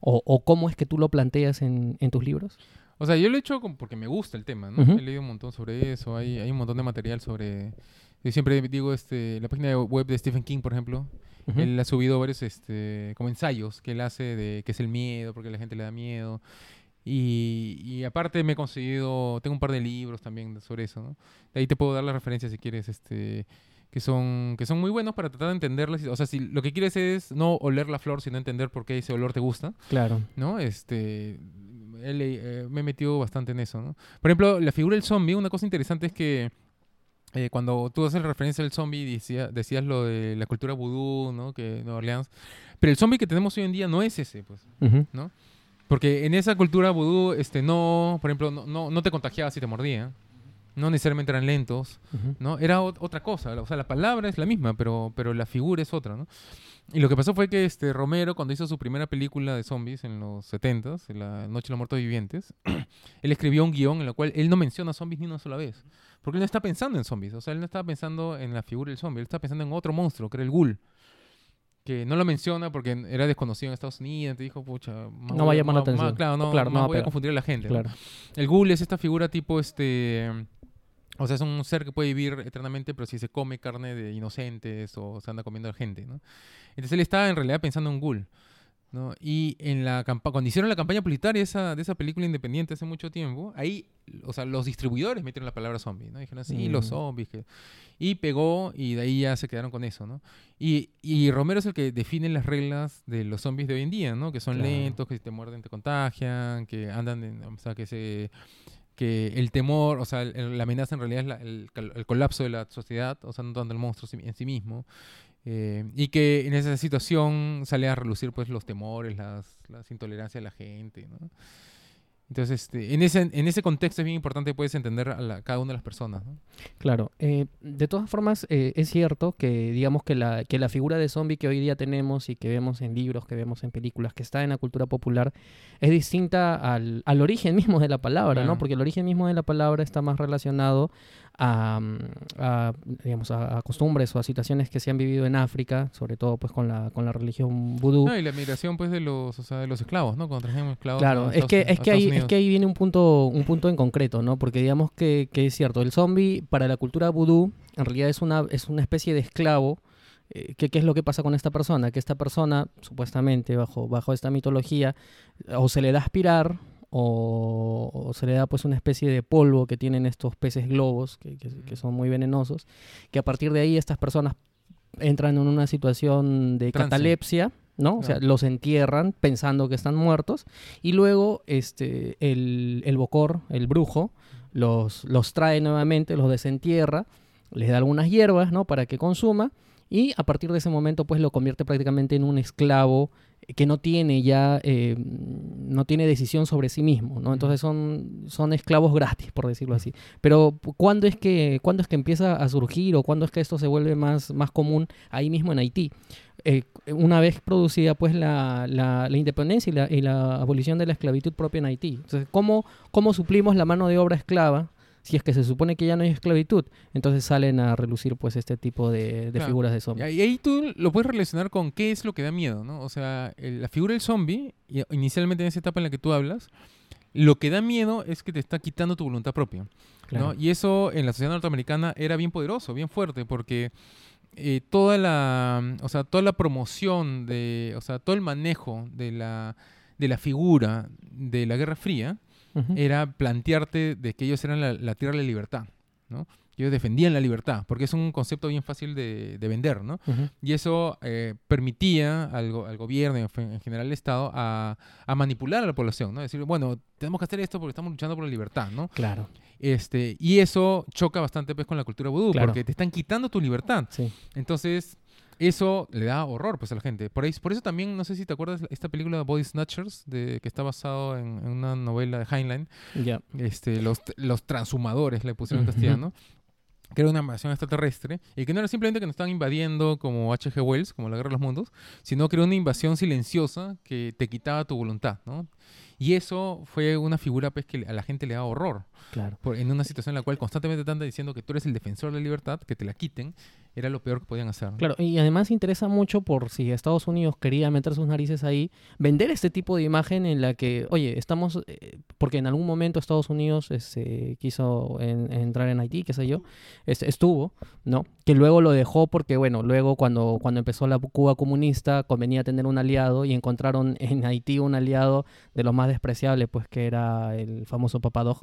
o, cómo es que tú lo planteas en, tus libros? O sea, yo lo he hecho porque me gusta el tema, ¿no? He leído un montón sobre eso, hay, hay un montón de material sobre... Yo siempre digo, este, la página web de Stephen King, por ejemplo, él ha subido varios este, como ensayos que él hace de qué es el miedo, porque la gente le da miedo. Y, y, aparte me he conseguido, tengo un par de libros también sobre eso, ¿no? De ahí te puedo dar las referencias si quieres, este que son, que son muy buenos para tratar de entenderlas. O sea, si lo que quieres es no oler la flor, sino entender por qué ese olor te gusta. Claro. ¿No? Este, eh, me he metido bastante en eso, ¿no? Por ejemplo, la figura del zombie, una cosa interesante es que eh, cuando tú haces referencia al zombie, decía, decías lo de la cultura vudú, ¿no? Que Nueva Orleans. Pero el zombie que tenemos hoy en día no es ese, pues, ¿no? Porque en esa cultura vudú, este, no, por ejemplo, no, no, no te contagiaba si te mordía no necesariamente eran lentos, ¿no? Era otra cosa, o sea, la palabra es la misma, pero, pero la figura es otra, ¿no? Y lo que pasó fue que este Romero, cuando hizo su primera película de zombies en los 70s, en La Noche de los Muertos Vivientes, él escribió un guion en el cual él no menciona zombies ni una sola vez. Porque él no está pensando en zombies, o sea, él no estaba pensando en la figura del zombie, él está pensando en otro monstruo, que era el ghoul que no lo menciona porque era desconocido en Estados Unidos, te dijo, pucha, no vaya a llamar la atención. claro, no, claro, no voy a confundir a la gente. Claro. El ghoul es esta figura tipo este o sea, es un ser que puede vivir eternamente, pero si se come carne de inocentes o se anda comiendo a gente, ¿no? Entonces él estaba en realidad pensando en Ghoul, ¿no? Y en la cuando hicieron la campaña publicitaria esa, de esa película independiente hace mucho tiempo, ahí, o sea, los distribuidores metieron la palabra zombie, ¿no? Dijeron, sí, los mm. zombies. Y pegó y de ahí ya se quedaron con eso, ¿no? Y, y, Romero es el que define las reglas de los zombies de hoy en día, ¿no? Que son lentos, que si te muerden te contagian, que andan, en, o sea, que se que el temor, o sea, la amenaza en realidad es el, colapso de la sociedad, o sea, no tanto el monstruo en sí mismo, eh, y que en esa situación sale a relucir pues los temores, las, las intolerancias de la gente, ¿no? Entonces, este, en, ese, en ese contexto es bien importante puedes entender a cada una de las personas. Claro. Eh, de todas formas, eh, es cierto que digamos que la, que la figura de zombie que hoy día tenemos y que vemos en libros, que vemos en películas, que está en la cultura popular, es distinta al, al origen mismo de la palabra, ¿no? Porque el origen mismo de la palabra está más relacionado a, a, digamos, a, costumbres o a situaciones que se han vivido en África, sobre todo pues con la, con la religión vudú. No, y la migración pues de los, o sea, de los esclavos, ¿no? Cuando trajimos esclavos. Claro, es que, es, que ahí, es que ahí viene un punto, un punto en concreto, ¿no? Porque digamos que, que es cierto, el zombie para la cultura vudú en realidad es una, es una especie de esclavo eh, ¿Qué, ¿Qué, es lo que pasa con esta persona? Que esta persona, supuestamente, bajo, bajo esta mitología, o se le da a aspirar o, se le da pues una especie de polvo que tienen estos peces globos que, que, son muy venenosos, que a partir de ahí estas personas entran en una situación de catalepsia, ¿no? O sea, los entierran pensando que están muertos y luego este, el, el bocor, el brujo, los, los trae nuevamente, los desentierra, les da algunas hierbas, ¿no? Para que consuma y a partir de ese momento pues lo convierte prácticamente en un esclavo que no tiene ya, eh, no tiene decisión sobre sí mismo, ¿no? Entonces son, son esclavos gratis, por decirlo así. Pero ¿cuándo es, que, ¿cuándo es que empieza a surgir o cuándo es que esto se vuelve más, más común ahí mismo en Haití? Eh, una vez producida pues la, la, independencia y la, y la, abolición de la esclavitud propia en Haití. Entonces, ¿cómo, ¿cómo suplimos la mano de obra esclava si es que se supone que ya no hay esclavitud, entonces salen a relucir pues este tipo de, de Claro. figuras de Y zombies. ahí, ahí tú lo puedes relacionar con qué es lo que da miedo, ¿no? O sea, el- la figura del zombie, y- inicialmente en esa etapa en la que tú hablas, lo que da miedo es que te está quitando tu voluntad propia. Claro. ¿no? Y eso en la sociedad norteamericana era bien poderoso, bien fuerte, porque eh, toda la, o sea, toda la promoción de, o sea, todo el manejo de la, de la figura de la Guerra Fría Era plantearte de que ellos eran la, la tierra de la libertad, ¿no? Ellos defendían la libertad, porque es un concepto bien fácil de, de vender, ¿no? Y eso eh, permitía al, al gobierno en general al Estado a, a manipular a la población, ¿no? Decir, bueno, tenemos que hacer esto porque estamos luchando por la libertad, ¿no? Claro, Este, y eso choca bastante pues, con la cultura vudú, Claro. porque te están quitando tu libertad. sí. Entonces, eso le da horror pues, a la gente. Por, ahí, por eso también, no sé si te acuerdas, esta película Body Snatchers, de, que está basado en, en una novela de Heinlein, Ya. este, los, los transhumadores, le pusieron en castellano, que era una invasión extraterrestre, y que no era simplemente que nos estaban invadiendo como H.G. Wells, como la Guerra de los Mundos, sino que era una invasión silenciosa que te quitaba tu voluntad, ¿no? Y eso fue una figura pues, que a la gente le da horror, Claro. por- en una situación en la cual constantemente te andan diciendo que tú eres el defensor de la libertad, que te la quiten, era lo peor que podían hacer. Claro, y además interesa mucho por si Estados Unidos quería meter sus narices ahí, vender este tipo de imagen en la que, oye, estamos, eh, porque en algún momento Estados Unidos este, quiso en- entrar en Haití, qué sé yo, este, estuvo, ¿no? Que luego lo dejó porque, bueno, luego cuando, cuando empezó la Cuba comunista convenía tener un aliado y encontraron en Haití un aliado de los más despreciables, pues que era el famoso Papadog.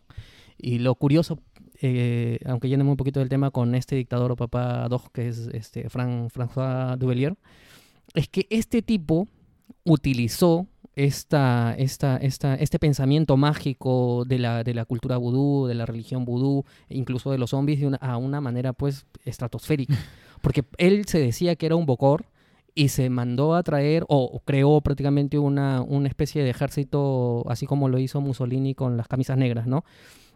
Y lo curioso, eh, aunque yéndome un poquito del tema con este dictador o papá Dog, que es este Fran, François Duvalier, es que este tipo utilizó esta, esta, esta, este pensamiento mágico de la, de la cultura vudú, de la religión vudú, incluso de los zombies, de una, a una manera pues estratosférica. Porque él se decía que era un bocor y se mandó a traer o o creó prácticamente una, una especie de ejército, así como lo hizo Mussolini con las camisas negras, ¿no?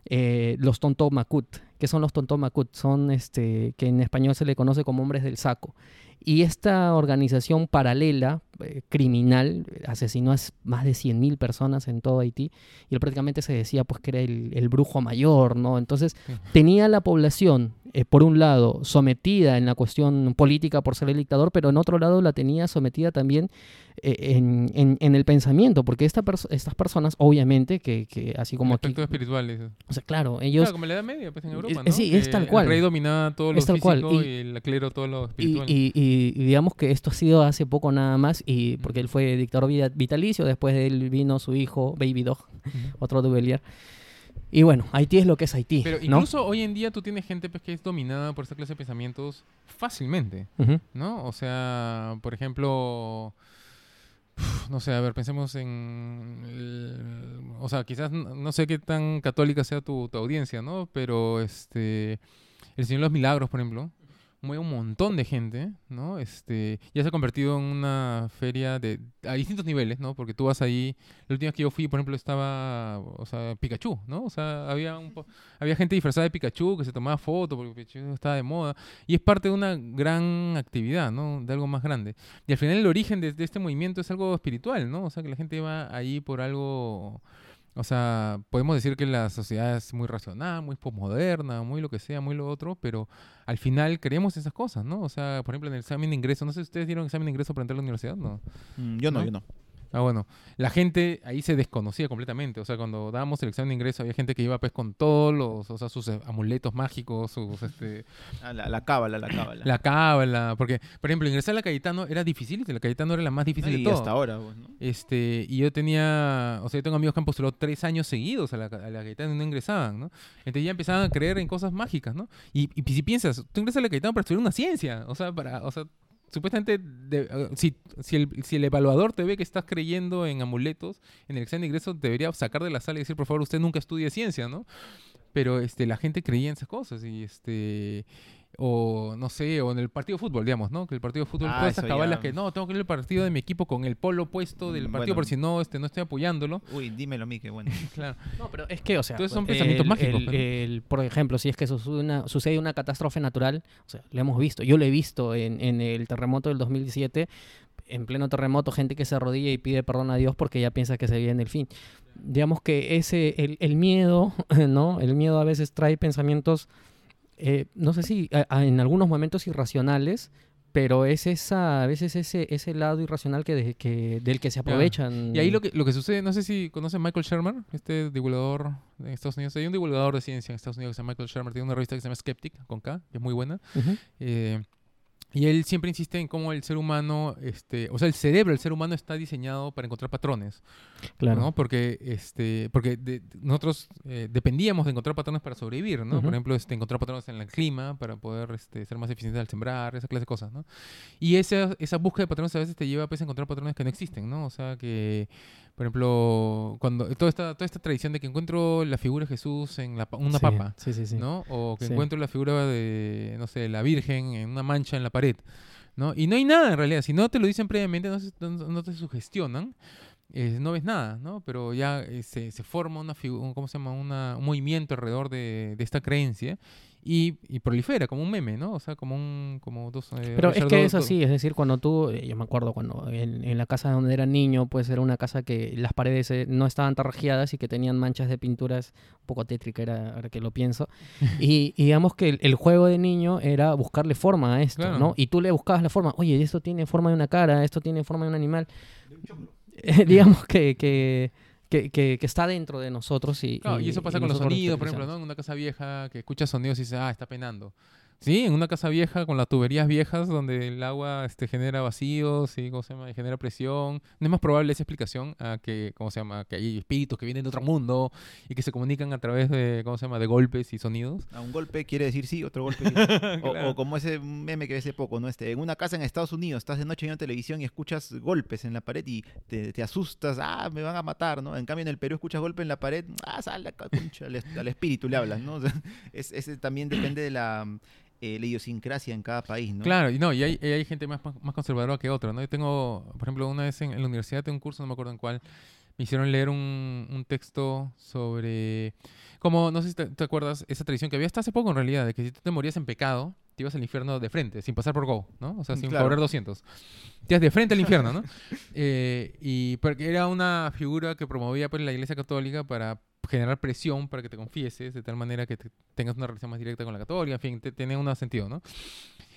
Eh, los Tonto Makut. ¿Qué son los Tonto Makut? Son este, que en español se le conoce como hombres del saco. Y esta organización paralela, eh, criminal, asesinó a más de 100.000 personas en todo Haití. Y él prácticamente se decía pues que era el, el brujo mayor, ¿no? Entonces Sí. tenía la población, eh, por un lado, sometida en la cuestión política por ser el dictador, pero en otro lado la tenía sometida también eh, en, en- en el pensamiento, porque esta perso- estas personas, obviamente, que, que así como aquí, Aspectos espirituales. o sea, claro, ellos... Claro, como la Edad Media, pues en Europa, Eh, ¿no? sí, es tal cual. El rey dominaba todo lo Es tal cual, físico y- y, el clero todo lo espiritual. y- y- y digamos que esto ha sido hace poco nada más, y porque él fue dictador vitalicio, después de él vino su hijo, Baby Dog, Ujú. otro Duvalier. Y bueno, Haití es lo que es Haití, Pero ¿no? incluso hoy en día tú tienes gente pues, que es dominada por esta clase de pensamientos fácilmente. ¿no? O sea, por ejemplo, no sé, a ver, pensemos en, el- o sea, quizás no sé qué tan católica sea tu, tu audiencia, ¿no? Pero este, el Señor de los Milagros, por ejemplo, mueve un montón de gente, ¿no? Este, ya se ha convertido en una feria de a distintos niveles, ¿no? Porque tú vas ahí, la última vez que yo fui, por ejemplo, estaba, o sea, Pikachu, ¿no? O sea, había un po- había gente disfrazada de Pikachu que se tomaba fotos porque Pikachu estaba de moda y es parte de una gran actividad, ¿no? De algo más grande. Y al final el origen de, de este movimiento es algo espiritual, ¿no? O sea, que la gente va ahí por algo o sea, podemos decir que la sociedad es muy racional, muy postmoderna, muy lo que sea, muy lo otro, pero al final creemos esas cosas, ¿no? O sea, por ejemplo, en el examen de ingreso, no sé si ustedes dieron examen de ingreso para entrar a la universidad, ¿no? Mm, yo no, ¿No? yo no. Ah, bueno, la gente ahí se desconocía completamente. O sea, cuando dábamos el examen de ingreso había gente que iba pues con todos los, o sea, sus amuletos mágicos, sus, este, Ah, la, la cábala, la cábala. la cábala. Porque, por ejemplo, ingresar a la Cayetano era difícil, la Cayetano era la más difícil de todo. hasta ahora, pues, ¿no? Este, y yo tenía, o sea, yo tengo amigos que han postulado tres años seguidos a la, a la Cayetano y no ingresaban, ¿no? Entonces ya empezaban a creer en cosas mágicas, ¿no? Y, y si piensas, tú ingresas a la Cayetano para estudiar una ciencia, o sea, para, o sea, supuestamente, de- eh, si, si, el, si el evaluador te ve que estás creyendo en amuletos, en el examen de ingreso debería sacar de la sala y decir, por favor, usted nunca estudie ciencia, ¿no? Pero este, la gente creía en esas cosas y este... O no sé, o en el partido de fútbol, digamos, ¿no? Que el partido de fútbol, Ah, todas esas cabalas ya. que no, tengo que ir al partido de mi equipo con el polo puesto del Mm, partido por bueno. si no, este, no estoy apoyándolo. Uy, dímelo a mí, que bueno. Claro. No, pero es que, o sea, Entonces son pensamientos el- mágicos, el- por ejemplo, si es que sucede una, sucede una catástrofe natural, o sea, lo hemos visto, yo lo he visto en, en el terremoto del 2017, en pleno terremoto, gente que se arrodilla y pide perdón a Dios porque ya piensa que se viene el fin. digamos que ese, el, el miedo, ¿no? El miedo a veces trae pensamientos, eh, no sé si a- a- en algunos momentos irracionales, pero es esa, a veces ese, ese lado irracional que, de- que del que se aprovechan. Y ahí lo que, lo que sucede, no sé si conocen Michael Shermer, este divulgador de Estados Unidos. Hay un divulgador de ciencia en Estados Unidos que se llama Michael Shermer, tiene una revista que se llama Skeptic, con K, que es muy buena. Eh, y él siempre insiste en cómo el ser humano, este, o sea, el cerebro del ser humano está diseñado para encontrar patrones, Claro. ¿no? Porque, este, porque de- nosotros eh, dependíamos de encontrar patrones para sobrevivir, ¿no? Por ejemplo, este, encontrar patrones en el clima para poder este, ser más eficientes al sembrar, esa clase de cosas, ¿no? Y esa, esa búsqueda de patrones a veces te lleva pues, a encontrar patrones que no existen, ¿no? O sea, que, por ejemplo, cuando toda esta, toda esta tradición de que encuentro la figura de Jesús en la, una Sí, papa, Sí, sí, sí. ¿no? O que encuentro la figura de, no sé, la Virgen en una mancha en la pared, ¿no? Y no hay nada en realidad. Si no te lo dicen previamente, no, se- no- no te sugestionan, eh, no ves nada, ¿no? Pero ya eh, se, se forma una figura, ¿cómo se llama? Una- un movimiento alrededor de, de esta creencia y, y prolifera como un meme, ¿no? O sea, como un, como dos... eh, Pero es que es así, es decir, cuando tú, eh, yo me acuerdo cuando en, en la casa donde era niño, pues era una casa que las paredes eh, no estaban tarrajeadas y que tenían manchas de pinturas un poco tétrica, era, ahora que lo pienso. Y, y digamos que el, el juego de niño era buscarle forma a esto, Claro. ¿no? Y tú le buscabas la forma, oye, esto tiene forma de una cara, esto tiene forma de un animal. digamos que, que, que, está dentro de nosotros y... Claro, y, eso pasa con los sonidos, por ejemplo, ¿no? En una casa vieja que escuchas sonidos y dices, ah, está penando. Sí, en una casa vieja con las tuberías viejas donde el agua este, genera vacíos y ¿cómo se llama? Genera presión. No es más probable esa explicación a que, ¿cómo se llama? Que hay espíritus que vienen de otro mundo y que se comunican a través de, ¿cómo se llama? De golpes y sonidos. A un golpe quiere decir sí, otro golpe sí. o, Claro. o como ese meme que vi hace poco, ¿no? Este, en una casa en Estados Unidos, estás de noche viendo televisión y escuchas golpes en la pared y te, te asustas, ah, me van a matar, ¿no? En cambio en el Perú escuchas golpe en la pared, ah, sal la concha, al, es- al espíritu le hablas, ¿no? O sea, es, ese también depende de la, eh, la idiosincrasia en cada país, ¿no? Claro, y no, y hay, hay gente más, más conservadora que otra, ¿no? Yo tengo, por ejemplo, una vez en, en la universidad tengo un curso, no me acuerdo en cuál, me hicieron leer un, un texto sobre, como, no sé si te, te acuerdas, esa tradición que había hasta hace poco en realidad, de que si tú te morías en pecado, te ibas al infierno de frente, sin pasar por Go, ¿no? O sea, sin Claro. cobrar 200. Te ibas de frente al infierno, ¿no? Eh, y porque era una figura que promovía pues, la Iglesia Católica para generar presión para que te confieses, de tal manera que te- tengas una relación más directa con la católica, en fin, te- tenía un sentido, ¿no?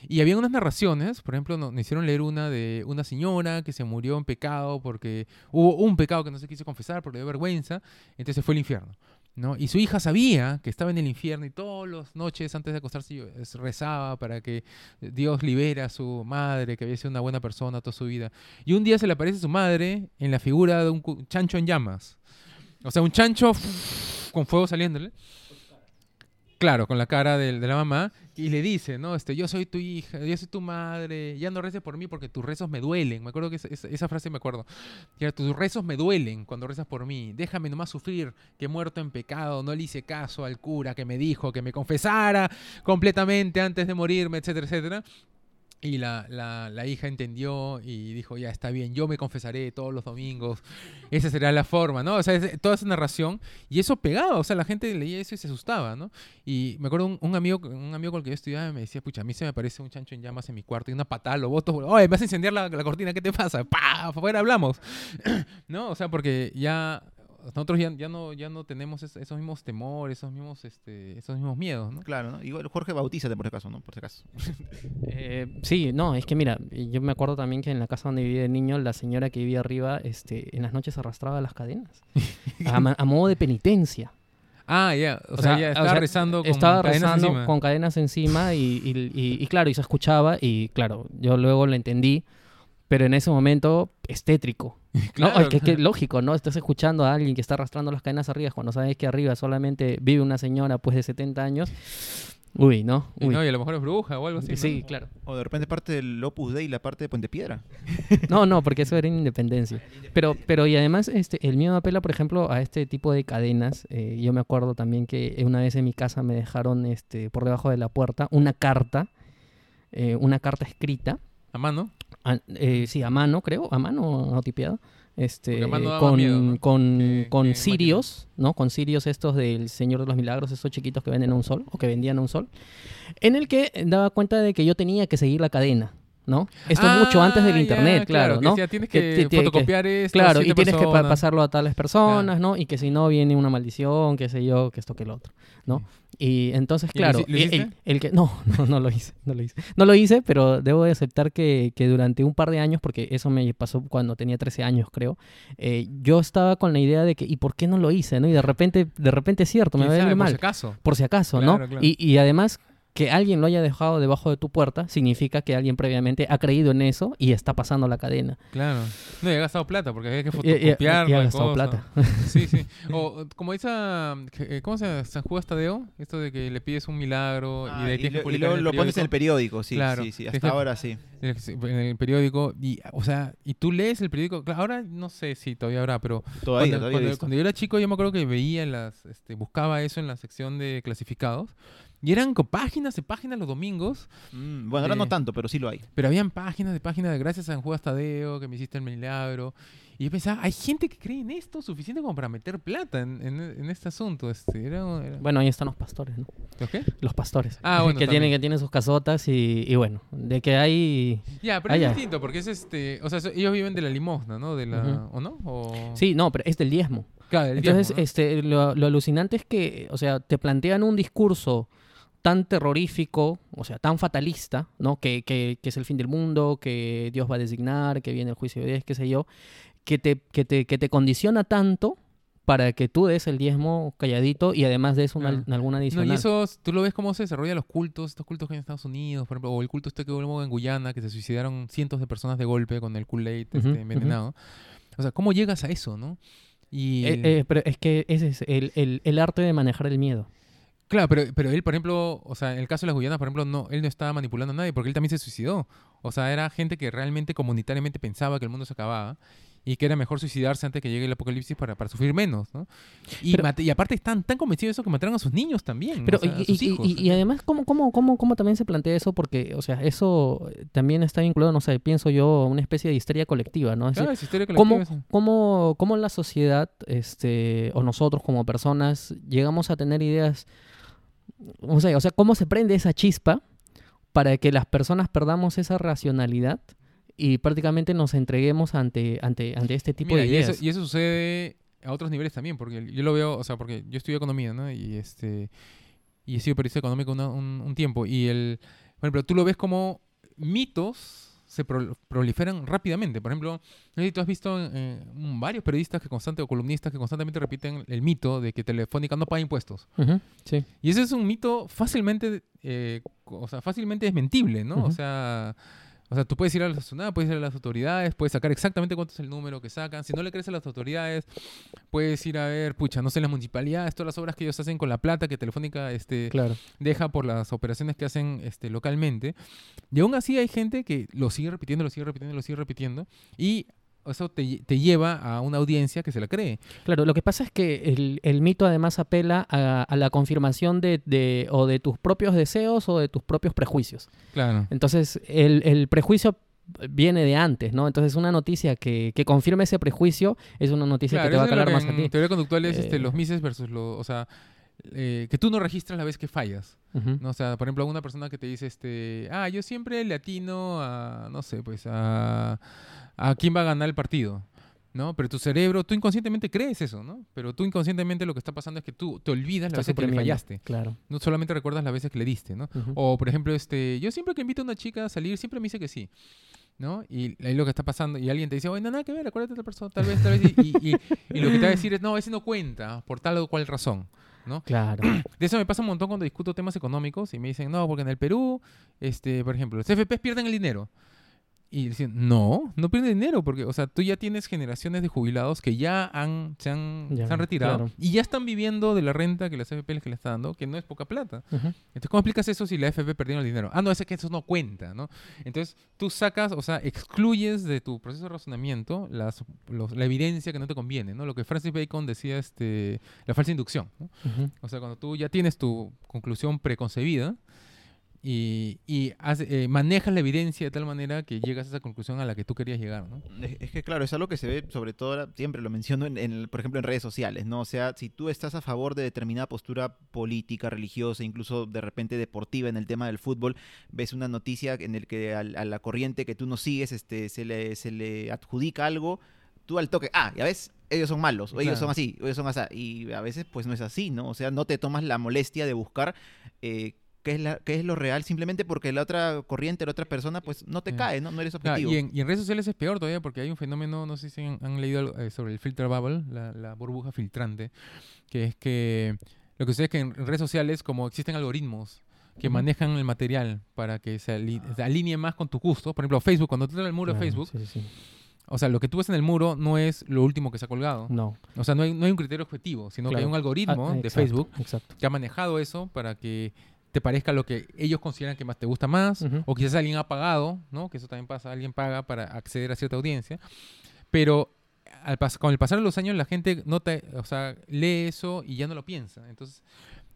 Y había unas narraciones, por ejemplo, no- me hicieron leer una de una señora que se murió en pecado porque hubo un pecado que no se quiso confesar porque le dio vergüenza, entonces fue al infierno. ¿no? Y su hija sabía que estaba en el infierno y todas las noches antes de acostarse rezaba para que Dios libera a su madre, que había sido una buena persona toda su vida. Y un día se le aparece su madre en la figura de un chancho en llamas. O sea, un chancho con fuego saliéndole. Claro, con la cara del- de, la mamá. Y le dice, ¿no? Este, yo soy tu hija, yo soy tu madre. Ya no reces por mí porque tus rezos me duelen. Me acuerdo que esa, frase me acuerdo. Tus rezos me duelen cuando rezas por mí. Déjame nomás sufrir que he muerto en pecado. No le hice caso al cura que me dijo que me confesara completamente antes de morirme, etcétera, etcétera. Y la, la, la hija entendió y dijo, ya está bien, yo me confesaré todos los domingos. Esa será la forma, ¿no? O sea, es- toda esa narración. Y eso pegaba, o sea, la gente leía eso y se asustaba, ¿no? Y me acuerdo un, amigo un amigo con el que yo estudiaba me decía, pucha, a mí se me aparece un chancho en llamas en mi cuarto y una patada, lo boto. Oye, vas a incendiar la, la cortina, ¿qué te pasa? ¡Pah! Afuera hablamos. ¿No? O sea, porque ya... Nosotros ya, ya no ya no tenemos es- esos mismos temores, esos mismos este esos mismos miedos, ¿no? Claro, ¿no? Igual Jorge, bautízate por si acaso, ¿no? Por si acaso. Eh, sí, no, es que mira, yo me acuerdo también que en la casa donde vivía de niño, la señora que vivía arriba, este, en las noches arrastraba las cadenas. A, modo de penitencia. Ah, ya, o, O sea, ya o estaba sea, rezando con Estaba cadenas rezando encima. con cadenas encima y, y- y- y claro, y se escuchaba y claro, yo luego lo entendí, pero en ese momento es tétrico. ¿no? Claro, Es que, que claro. lógico, ¿no? Estás escuchando a alguien que está arrastrando las cadenas arriba cuando sabes que arriba solamente vive una señora pues de 70 años. Uy, ¿no? Y, Uy. no, y a lo mejor es bruja o algo así. ¿no? sí, claro. O de repente parte del Opus Dei, la parte de Puente Piedra. No, no, porque eso era en independencia. Pero, pero y además, este, el miedo apela, por ejemplo, a este tipo de cadenas. Eh, yo me acuerdo también que una vez en mi casa me dejaron este, por debajo de la puerta una carta, eh, una carta escrita, A mano. A- eh, sí, a mano, creo, a mano, no tipeado. Este, con, miedo, ¿no? con, con cirios, ¿no? Con cirios estos del Señor de los Milagros, estos chiquitos que venden a un sol, o que vendían a un sol, en el que daba cuenta de que yo tenía que seguir la cadena. ¿No? Esto mucho antes del Ah, ya, internet, claro, que ¿no? tienes Que fotocopiar esto. Claro, y tienes que pa- pasarlo a tales personas, ¿no? Y que si no viene una maldición, qué sé yo, que esto, que el otro, ¿no? Y entonces, ¿Y lo claro, lo el- el, hiciste? el que... No, no, no lo hice, no lo hice. No lo hice, pero debo de aceptar que, que durante un par de años, porque eso me pasó cuando tenía 13 años, creo, eh, yo estaba con la idea de que, ¿y por qué no lo hice, no? Y de repente, de repente es cierto, me ¿Quién va a ir Por mal si acaso. por si acaso, Claro, ¿no? claro. Y, y además que alguien lo haya dejado debajo de tu puerta significa que alguien previamente ha creído en eso y está pasando la cadena. Claro. No, y ha gastado plata porque había que Y, y- y fotocopiar. ha gastado cosa. plata. Sí, sí. O como dice, ah, que- eh, ¿cómo se llama? San Judas Tadeo? Esto de que le pides un milagro Ah, y de ahí y, tienes que lo- y publicar luego en el lo pones en el periódico. sí, Claro. sí, sí, hasta que- ahora sí. En el periódico. Y, o sea, y tú lees el periódico. Claro, ahora no sé si todavía habrá, pero Todavía, cuando, todavía cuando- cuando yo era chico, yo me acuerdo que veía las, este, buscaba eso en la sección de clasificados. Y eran con páginas de páginas los domingos. Mm, bueno, ahora no tanto, pero sí lo hay. Pero habían páginas de páginas de gracias a San Judas Tadeo, que me hiciste el milagro. Y yo pensaba, hay gente que cree en esto suficiente como para meter plata en, en- en este asunto. Este, era, era- Bueno, ahí están los pastores, ¿no? ¿Los qué? Los pastores. Ah, bueno, que tienen que tienen sus casotas y, y bueno, de que hay Ya, pero es distinto, porque es este. O sea, ellos viven de la limosna, ¿no? De la. ¿O no? O... Sí, no, pero es del diezmo. Claro, del Entonces, diezmo, ¿no? este, lo, lo alucinante es que, o sea, te plantean un discurso tan terrorífico, o sea, tan fatalista, ¿no? Que, que, que es el fin del mundo, que Dios va a designar, que viene el juicio de Dios, qué sé yo, que te, que te, que te condiciona tanto para que tú des el diezmo calladito y además des una, Claro. alguna No, adicional. y eso, tú lo ves cómo se desarrollan los cultos, estos cultos que hay en Estados Unidos, por ejemplo, o el culto este que hubo en Guyana, que se suicidaron cientos de personas de golpe con el Kool-Aid este, envenenado. O sea, ¿cómo llegas a eso, no? Y... Eh, eh, pero es que ese es el, el, el arte de manejar el miedo. Claro, pero, pero él, por ejemplo, o sea, en el caso de las Guyanas, por ejemplo, no, él no estaba manipulando a nadie porque él también se suicidó. O sea, era gente que realmente comunitariamente pensaba que el mundo se acababa y que era mejor suicidarse antes que llegue el apocalipsis para, para sufrir menos, ¿no? Y, Pero- mate- y aparte están tan convencidos de eso que mataron a sus niños también, Pero, o sea, a y, sus y- hijos. y- además, ¿cómo, cómo, cómo, ¿cómo también se plantea eso? Porque, o sea, eso eh, también está vinculado, no sé, pienso yo, a una especie de histeria colectiva, ¿no? Es Claro, decir, historia ¿cómo, colectiva esa. cómo, cómo la sociedad, este, o nosotros como personas, llegamos a tener ideas, no sé, o sea, cómo se prende esa chispa para que las personas perdamos esa racionalidad y prácticamente nos entreguemos ante, ante, ante este tipo Mira, de y ideas. eso, y eso sucede a otros niveles también, porque yo lo veo, o sea, porque yo estudio economía, ¿no? Y este y he sido periodista económico una- un, un tiempo. Y el, por ejemplo, tú lo ves como mitos se pro- proliferan rápidamente. Por ejemplo, tú has visto eh, varios periodistas que constante, o columnistas que constantemente repiten el mito de que Telefónica no paga impuestos. Sí. Y ese es un mito fácilmente, eh, o sea, fácilmente desmentible, ¿no? O sea, o sea, tú puedes ir a nada, puedes ir a las autoridades, puedes sacar exactamente cuánto es el número que sacan. Si no le crees a las autoridades, puedes ir a ver, pucha, no sé, las municipalidades, todas las obras que ellos hacen con la plata que Telefónica este, Claro. deja por las operaciones que hacen este, localmente. Y aún así hay gente que lo sigue repitiendo, lo sigue repitiendo, lo sigue repitiendo. Y eso te, te lleva a una audiencia que se la cree. Claro, lo que pasa es que el, el mito además apela a, a la confirmación de, de- o de tus propios deseos o de tus propios prejuicios. Claro. Entonces, el, el prejuicio viene de antes, ¿no? Entonces, una noticia que, que confirme ese prejuicio es una noticia Claro, que te va a calar más a en ti. teoría conductual es este, Eh. los mises versus los... O sea, eh, que tú no registras la vez que fallas. ¿no? O sea, por ejemplo, una persona que te dice, este, ah, yo siempre le atino a, no sé, pues a, a quién va a ganar el partido. ¿No? Pero tu cerebro, tú inconscientemente crees eso, ¿no? Pero tú inconscientemente lo que está pasando es que tú te olvidas las veces que le fallaste. Claro. No solamente recuerdas las veces que le diste, ¿no? O, por ejemplo, este, yo siempre que invito a una chica a salir, siempre me dice que sí. ¿No? Y ahí lo que está pasando, y alguien te dice, oye, no, nada que ver, acuérdate de otra persona, tal vez, tal vez, y, y- y- y lo que te va a decir es, no, ese no cuenta, por tal o cual razón, ¿no? Claro. De eso me pasa un montón cuando discuto temas económicos y me dicen, no, porque en el Perú, este, por ejemplo, los CFPs pierden el dinero. Y dicen, no, no pierden dinero, porque, o sea, tú ya tienes generaciones de jubilados que ya han, se, han, Ya, se han retirado claro. y ya están viviendo de la renta que la CFP les está dando, que no es poca plata. Entonces, ¿cómo explicas eso si la FP perdieron el dinero? Ah, no, es que eso no cuenta, ¿no? Entonces, tú sacas, o sea, excluyes de tu proceso de razonamiento las, los- la evidencia que no te conviene, ¿no? Lo que Francis Bacon decía, este, la falsa inducción. O sea, cuando tú ya tienes tu conclusión preconcebida y, y hace- eh, manejas la evidencia de tal manera que llegas a esa conclusión a la que tú querías llegar, ¿no? Es, es que claro, es algo que se ve sobre todo, siempre lo menciono, en, por ejemplo, en redes sociales, ¿no? O sea, si tú estás a favor de determinada postura política, religiosa, incluso de repente deportiva en el tema del fútbol, ves una noticia en el que a, la corriente que tú no sigues este, se, le, se le adjudica algo, tú al toque, ah, ya ves, ellos son malos, o ellos Claro. son así, o ellos son así, y a veces pues no es así, ¿no? O sea, no te tomas la molestia de buscar... eh, qué es, la, qué es lo real simplemente porque la otra corriente, la otra persona, pues no te cae, ¿no? No eres Ah, objetivo. y, en, y en redes sociales es peor todavía porque hay un fenómeno, no sé si han, han leído algo, eh, sobre el filter bubble, la, la burbuja filtrante, que es que lo que sucede es que en redes sociales, como existen algoritmos que Ujú. manejan el material para que se, ali- se alinee más con tu gusto, por ejemplo, Facebook, cuando tú entras al muro de Claro, Facebook, sí, sí, o sea, lo que tú ves en el muro no es lo último que se ha colgado. No. O sea, no hay, no hay un criterio objetivo, sino que hay Claro. un algoritmo Ah, de exacto, Facebook Exacto. que ha manejado eso para que te parezca lo que ellos consideran que más te gusta más, o quizás alguien ha pagado, ¿no? Que eso también pasa, alguien paga para acceder a cierta audiencia, pero al con el pasar de los años la gente nota, o sea, lee eso y ya no lo piensa. Entonces,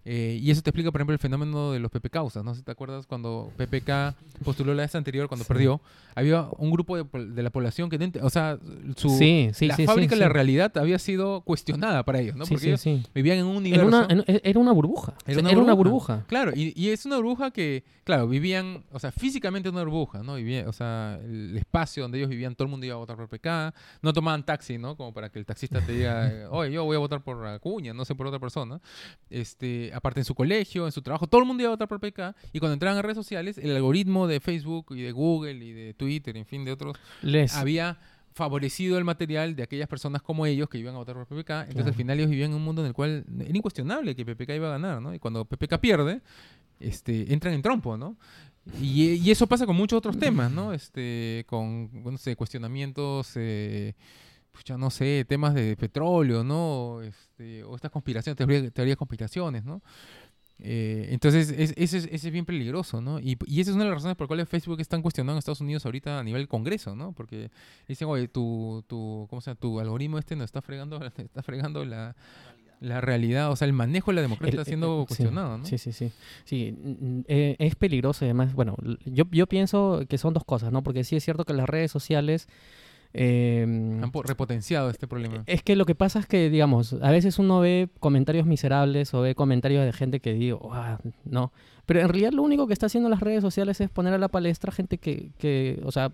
eh, y eso te explica, por ejemplo, el fenómeno de los PP causas. No sé si te acuerdas cuando PPK postuló la vez anterior, cuando Sí. perdió, había un grupo de, de la población que, o sea, su, sí, sí, la fábrica de la realidad había sido cuestionada para ellos, ¿no? Sí, Porque sí, ellos vivían en un universo. una- era una burbuja. Era una Era una burbuja. Claro, y, y es una burbuja que, claro, vivían, o sea, físicamente en una burbuja, ¿no? Vivían, o sea, el espacio donde ellos vivían, todo el mundo iba a votar por PK, no tomaban taxi, ¿no? Como para que el taxista te diga, oye, yo voy a votar por Acuña, no sé por otra persona. Este, aparte en su colegio, en su trabajo, todo el mundo iba a votar por PK, y cuando entraban a redes sociales, el algoritmo de Facebook y de Google y de Twitter, en fin, de otros, Les, había favorecido el material de aquellas personas como ellos que iban a votar por PPK. Entonces Claro. al final ellos vivían en un mundo en el cual era incuestionable que PPK iba a ganar, ¿no? Y cuando PPK pierde, este, entran en trompo, ¿no? Y, y eso pasa con muchos otros temas, ¿no? Este, con, no sé, cuestionamientos, eh, pucha, no sé, temas de petróleo, ¿no? Este, o estas conspiraciones, teorías, teorías de conspiraciones, ¿no? Eh, entonces, es- ese es, bien peligroso, ¿no? Y, y esa es una de las razones por las cuales Facebook es tan cuestionado en Estados Unidos ahorita a nivel Congreso, ¿no? Porque dicen, oye, tu, tu, ¿cómo se llama? Tu algoritmo este nos está fregando, está fregando la, la realidad, o sea, el manejo de la democracia El- está siendo eh, sí, cuestionado, ¿no? Sí, sí, sí. Sí, mm, eh, es peligroso además. Bueno, yo, yo pienso que son dos cosas, ¿no? Porque sí es cierto que las redes sociales... eh, Han po- repotenciado este problema. es que lo que pasa es que, digamos, a veces uno ve comentarios miserables o ve comentarios de gente que digo, "Ah, no. Pero en realidad lo único que está haciendo las redes sociales es poner a la palestra gente que, que o sea,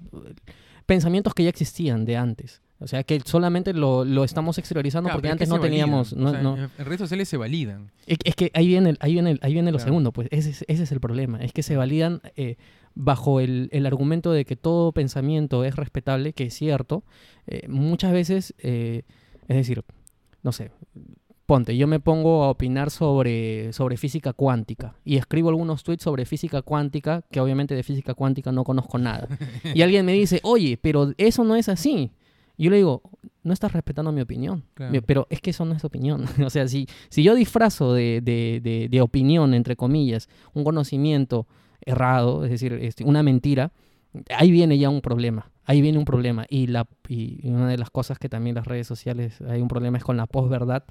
pensamientos que ya existían de antes. O sea, que solamente lo, lo estamos exteriorizando Claro, porque antes no teníamos... No, o sea, no. En, redes sociales se validan. Es, es que ahí viene, el- ahí viene, el- ahí viene lo segundo, pues ese es, ese es el problema, es que se validan eh, bajo el, el argumento de que todo pensamiento es respetable, que es cierto, eh, muchas veces, eh, es decir, no sé, ponte, yo me pongo a opinar sobre, sobre física cuántica y escribo algunos tweets sobre física cuántica, que obviamente de física cuántica no conozco nada, y alguien me dice, oye, pero eso no es así. Yo le digo, no estás respetando mi opinión. Claro. Pero es que eso no es opinión. o sea, si, si yo disfrazo de, de- de- de opinión, entre comillas, un conocimiento errado, es decir, este, una mentira, ahí viene ya un problema. Ahí viene un problema. Y, la, y y una de las cosas que también las redes sociales hay un problema es con la posverdad,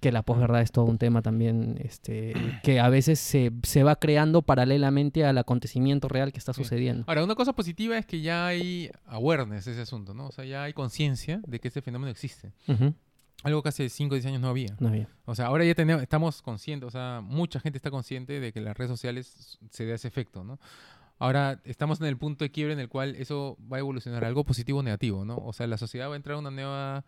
que la posverdad es todo un tema también este, que a veces se, se va creando paralelamente al acontecimiento real que está Sí. sucediendo. Ahora, una cosa positiva es que ya hay awareness ese asunto, ¿no? O sea, ya hay conciencia de que este fenómeno existe. Ujú. Algo que hace 5 o 10 años no había. No bien. O sea, ahora ya tenemos, estamos conscientes, o sea, mucha gente está consciente de que las redes sociales se da ese efecto, ¿no? Ahora estamos en el punto de quiebre en el cual eso va a evolucionar algo positivo o negativo, ¿no? O sea, la sociedad va a entrar a una nueva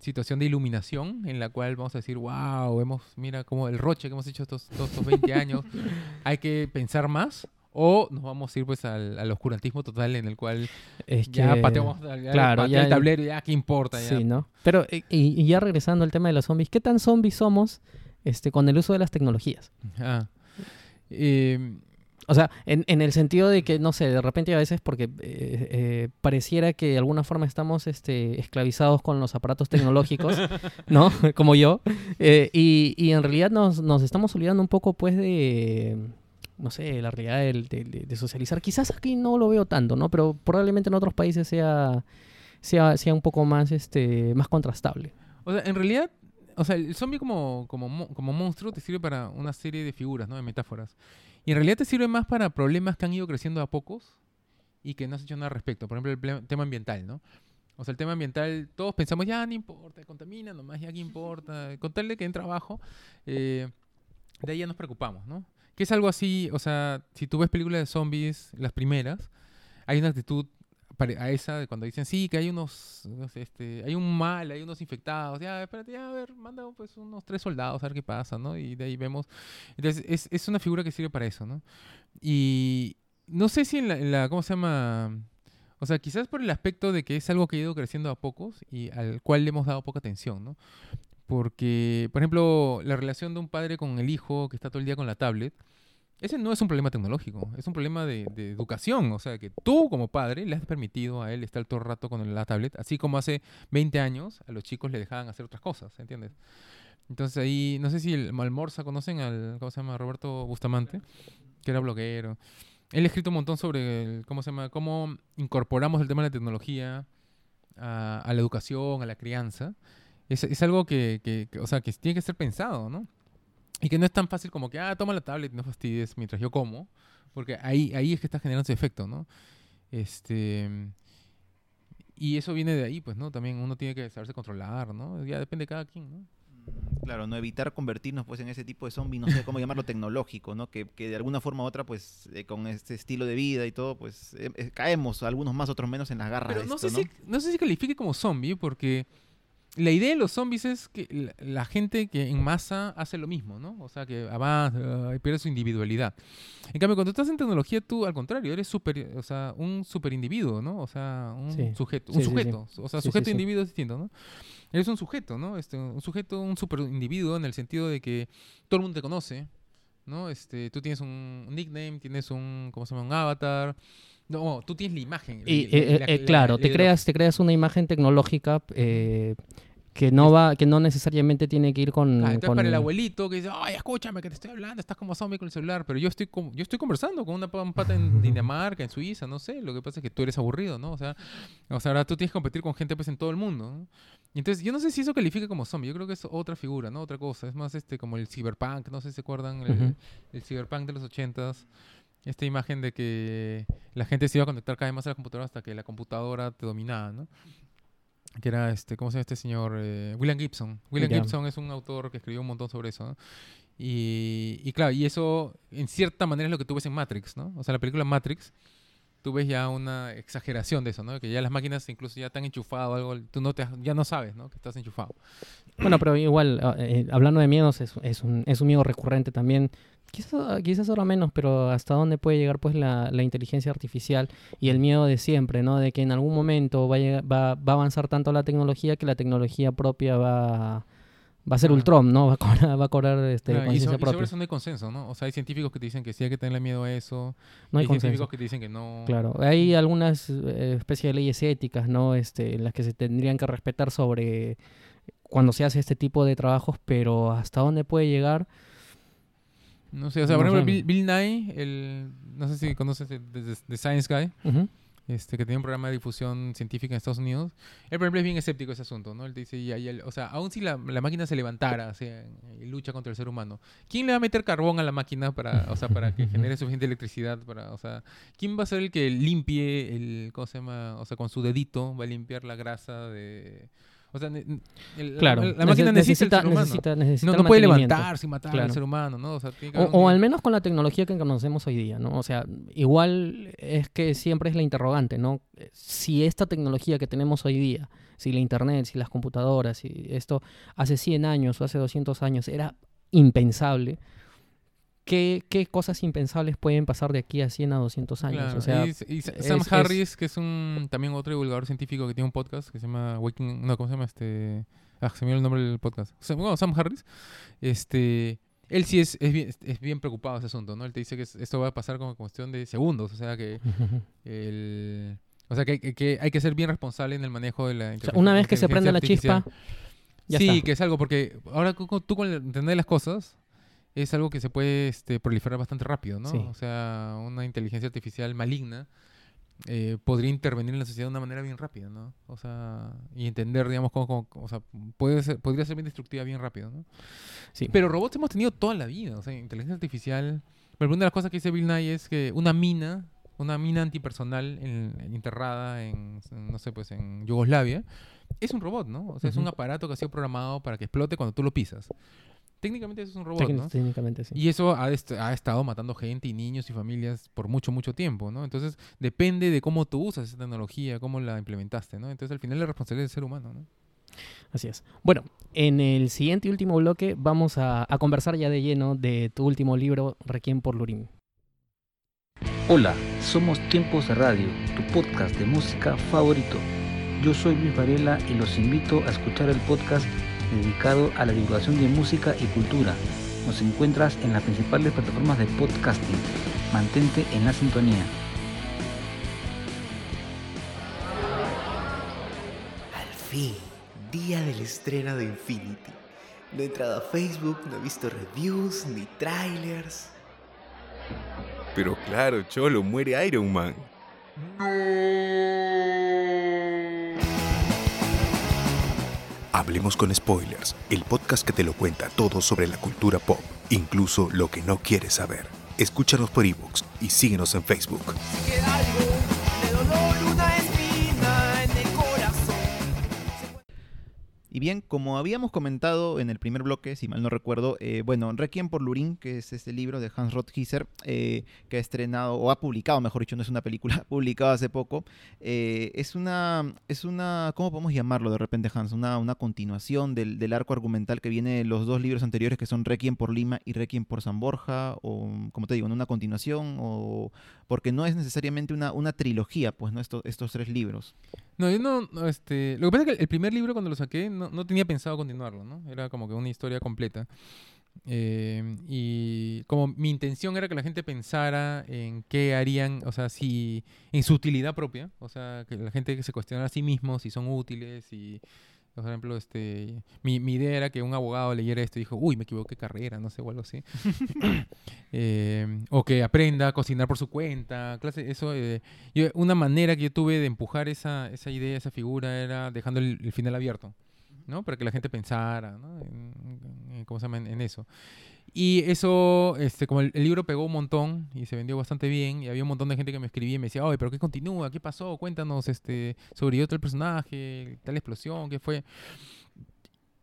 situación de iluminación en la cual vamos a decir, wow, hemos, mira como el roche que hemos hecho estos, estos 20 años, hay que pensar más o nos vamos a ir pues al, al oscurantismo total en el cual Es ya que- pateamos ya claro, ya- el tablero ya qué importa ya. Sí, ¿no? Pero, eh, y, y ya regresando al tema de los zombies, ¿qué tan zombies somos este, con el uso de las tecnologías? Ah. Eh, O sea, en, en el sentido de que, no sé, de repente a veces porque eh, eh, pareciera que de alguna forma estamos este, esclavizados con los aparatos tecnológicos, ¿no? Como yo. y, y en realidad nos, nos estamos olvidando un poco, pues, de, no sé, la realidad de, de- socializar. Quizás aquí no lo veo tanto, ¿no? Pero probablemente en otros países sea, sea, sea un poco más, este, más contrastable. O sea, en realidad, o sea, el zombie como, como, mo- como monstruo te sirve para una serie de figuras, ¿no? De metáforas. Y en realidad te sirve más para problemas que han ido creciendo a pocos y que no has hecho nada al respecto. Por ejemplo, el tema ambiental, ¿no? O sea, el tema ambiental, todos pensamos, ya no importa, contamina nomás, ya que importa, con que en trabajo, eh, de ahí ya nos preocupamos, ¿no? Que es algo así, o sea, si tú ves películas de zombies, las primeras, hay una actitud a esa de cuando dicen, sí, que hay unos, no sé, este, hay un mal, hay unos infectados, ya, espérate, ya, a ver, manda pues unos tres soldados a ver qué pasa, ¿no? Y de ahí vemos, entonces es, es una figura que sirve para eso, ¿no? Y no sé si en la, en la- ¿cómo se llama? O sea, quizás por el aspecto de que es algo que ha ido creciendo a pocos y al cual le hemos dado poca atención, ¿no? Porque, por ejemplo, la relación de un padre con el hijo que está todo el día con la tablet, ese no es un problema tecnológico, es un problema de, educación. O sea, que tú como padre le has permitido a él estar todo el rato con la tablet, así como hace 20 años a los chicos le dejaban hacer otras cosas, ¿entiendes? Entonces ahí, no sé si el Malmorza conocen al, ¿cómo se llama? Roberto Bustamante, que era bloguero. Él ha escrito un montón sobre, ¿cómo se llama? Cómo incorporamos el tema de la tecnología a la educación, a la crianza. Es, es algo que, que- que, o sea, que tiene que ser pensado, ¿no? Y que no es tan fácil como que, ah, toma la tablet y no fastidies mientras yo como. Porque ahí, ahí es que está generando ese efecto, ¿no? Este... Y eso viene de ahí, pues, ¿no? También uno tiene que saberse controlar, ¿no? Ya depende de cada quien, ¿no? Claro, no evitar convertirnos pues en ese tipo de zombie, no sé cómo llamarlo tecnológico, ¿no? Que, que de alguna forma u otra, pues, eh, con este estilo de vida y todo, pues, eh, eh, caemos, algunos más, otros menos en las garras Pero de no esto, sé, Si, no sé si califique como zombie, porque la idea de los zombies es que la, la gente que en masa hace lo mismo, ¿no? O sea, que avanza pierde su individualidad. En cambio, cuando estás en tecnología, tú al contrario, eres super, o sea, un super individuo, ¿no? O sea, un Sí. sujeto. Un sí, sí. sujeto. O sea, sujeto e individuo es distinto, ¿no? Eres un sujeto, ¿no? Este, un sujeto, un super individuo en el sentido de que todo el mundo te conoce, ¿no? Este, tú tienes un nickname, tienes un, ¿cómo se llama? Un avatar. No, tú tienes la imagen. Y, la- eh, la- eh, la- claro, la te creas, te creas una imagen tecnológica eh, que no va, que no necesariamente tiene que ir con, Ah, entonces con- para el abuelito que dice, ay, escúchame que te estoy hablando, estás como zombie con el celular, pero yo estoy con- yo estoy conversando con una pa- un pata en Dinamarca, en Suiza, no sé, lo que pasa es que tú eres aburrido, ¿no? O sea, o sea, ahora tú tienes que competir con gente pues en todo el mundo, ¿no? Y entonces yo no sé si eso califica como zombie, yo creo que es otra figura, ¿no? Otra cosa, es más este como el cyberpunk, no sé si se acuerdan, el, el cyberpunk de los ochentas. Esta imagen de que la gente se iba a conectar cada vez más a la computadora hasta que la computadora te dominaba, ¿no? que era este, ¿cómo se llama este señor? Eh, William Gibson. William. Gibson es un autor que escribió un montón sobre eso, ¿no? Y, y claro, y eso en cierta manera es lo que tú ves en Matrix, ¿no? O sea, la película Matrix, tú ves ya una exageración de eso, ¿no? Que ya las máquinas incluso ya están enchufadas o algo, tú no te, ya no sabes, ¿no? Que estás enchufado. Bueno, pero igual, ah, eh, hablando de miedos, es, es un, es un miedo recurrente también. Quizás, quizás ahora menos, pero hasta dónde puede llegar pues la, la inteligencia artificial y el miedo de siempre, ¿no? De que en algún momento va a, llegar- va, va a avanzar tanto la tecnología que la tecnología propia va, va a ser Ah. Ultron, ¿no? Va a cobrar, va a cobrar este, so- conciencia y sobre propia. eso no hay consenso, ¿no? O sea, hay científicos que te dicen que sí hay que tenerle miedo a eso. No hay científicos consenso. que te dicen que no. Claro, hay algunas eh, especies de leyes éticas, ¿no? Este, las que se tendrían que respetar sobre cuando se hace este tipo de trabajos, pero hasta dónde puede llegar. No sé, o sea, por No ejemplo, sé. Bill, Bill Nye, el, no sé si conoces de Science Guy. Ujú. este, que tiene un programa de difusión científica en Estados Unidos, él, por ejemplo, es bien escéptico ese asunto, ¿no? Él dice, y, y él- o sea, aun si la, la máquina se levantara, o sea, y lucha contra el ser humano, ¿quién le va a meter carbón a la máquina para, o sea, para que genere suficiente electricidad? Para, o sea, ¿quién va a ser el que limpie el, ¿cómo se llama? O sea, con su dedito va a limpiar la grasa de... O sea, el- Claro, la, la máquina necesita, el ser humano. necesita, necesita no, no puede levantarse y matar Claro. al ser humano, ¿no? O, sea, tiene que O, al menos con la tecnología que conocemos hoy día, ¿no? O sea, igual es que siempre es la interrogante, ¿no? Si esta tecnología que tenemos hoy día, si la internet, si las computadoras, si esto hace 100 años o hace 200 años era impensable, ¿qué, qué cosas impensables pueden pasar de aquí a 100 a 200 años? Claro, O sea, y, y Sam es- Harris, que es un también otro divulgador científico que tiene un podcast que se llama Waking, no, ¿cómo se llama este? Ah, se me olvidó el nombre del podcast. Sam- bueno, Sam Harris, este, él sí es, es, bien, es bien preocupado ese asunto, ¿no? Él te dice que es- esto va a pasar como cuestión de segundos, o sea que el, o sea que, que- que hay que ser bien responsable en el manejo de la o sea, una vez que se prende la chispa, ya sí, está. que es algo porque ahora tú con entender las cosas es algo que se puede este, proliferar bastante rápido, ¿no? Sí. O sea, una inteligencia artificial maligna eh, podría intervenir en la sociedad de una manera bien rápida, ¿no? O sea, y entender, digamos, cómo, cómo- o sea, puede ser, podría ser bien destructiva bien rápido, ¿no? Sí. Pero robots hemos tenido toda la vida, o sea, inteligencia artificial Pero una de las cosas que dice Bill Nye es que una mina, una mina antipersonal en- enterrada en, no sé, pues en Yugoslavia, es un robot, ¿no? O sea, es un aparato que ha sido programado para que explote cuando tú lo pisas. Técnicamente eso es un robot, Técnic- ¿no? Técnicamente sí. Y eso ha, est- ha estado matando gente y niños y familias por mucho, mucho tiempo, ¿no? Entonces, depende de cómo tú usas esa tecnología, cómo la implementaste, ¿no? Entonces, al final la responsabilidad del ser humano, ¿no? Así es. Bueno, en el siguiente y último bloque vamos a, a conversar ya de lleno de tu último libro, Requiem por Lurín. Hola, somos Tiempos de Radio, tu podcast de música favorito. Yo soy Luis Varela y los invito a escuchar el podcast dedicado a la divulgación de música y cultura. Nos encuentras en las principales plataformas de podcasting. Mantente en la sintonía. Al fin, día del estreno de Infinity. No he entrado a Facebook, no he visto reviews ni trailers. Pero claro, Cholo, muere Iron Man. Hablemos con Spoilers, el podcast que te lo cuenta todo sobre la cultura pop, incluso lo que no quieres saber. Escúchanos por ebooks y síguenos en Facebook. Y bien, como habíamos comentado en el primer bloque, si mal no recuerdo, eh, bueno, Requiem por Lurín, que es este libro de Hans Rothkisser, eh, que ha estrenado, o ha publicado, mejor dicho, no es una película, ha publicado hace poco, eh, es una, es una, ¿cómo podemos llamarlo de repente, Hans? Una, una continuación del, del arco argumental que viene de los dos libros anteriores, que son Requiem por Lima y Requiem por San Borja, o, como te digo, una continuación, o porque no es necesariamente una, una trilogía, pues, ¿no? Estos, estos tres libros. No, yo no, no, este... Lo que pasa es que el primer libro cuando lo saqué no, no tenía pensado continuarlo, ¿no? Era como que una historia completa. Eh, y como mi intención era que la gente pensara en qué harían, o sea, si en su utilidad propia, o sea, que la gente se cuestionara a sí mismos si son útiles y por ejemplo, este, mi, mi idea era que un abogado leyera esto y dijo, uy, me equivoqué carrera, no sé, o algo así. Eh, o que aprenda a cocinar por su cuenta, clase, eso. eh, yo- una manera que yo tuve de empujar esa, esa idea, esa figura, era dejando el, el final abierto, ¿no? Para que la gente pensara, ¿no? En, ¿cómo se llama? En, eso. Y eso, este, como el, libro pegó un montón y se vendió bastante bien, y había un montón de gente que me escribía y me decía, oye, pero ¿qué continúa? ¿Qué pasó? Cuéntanos, este, sobrevivió tal personaje, tal explosión, ¿qué fue?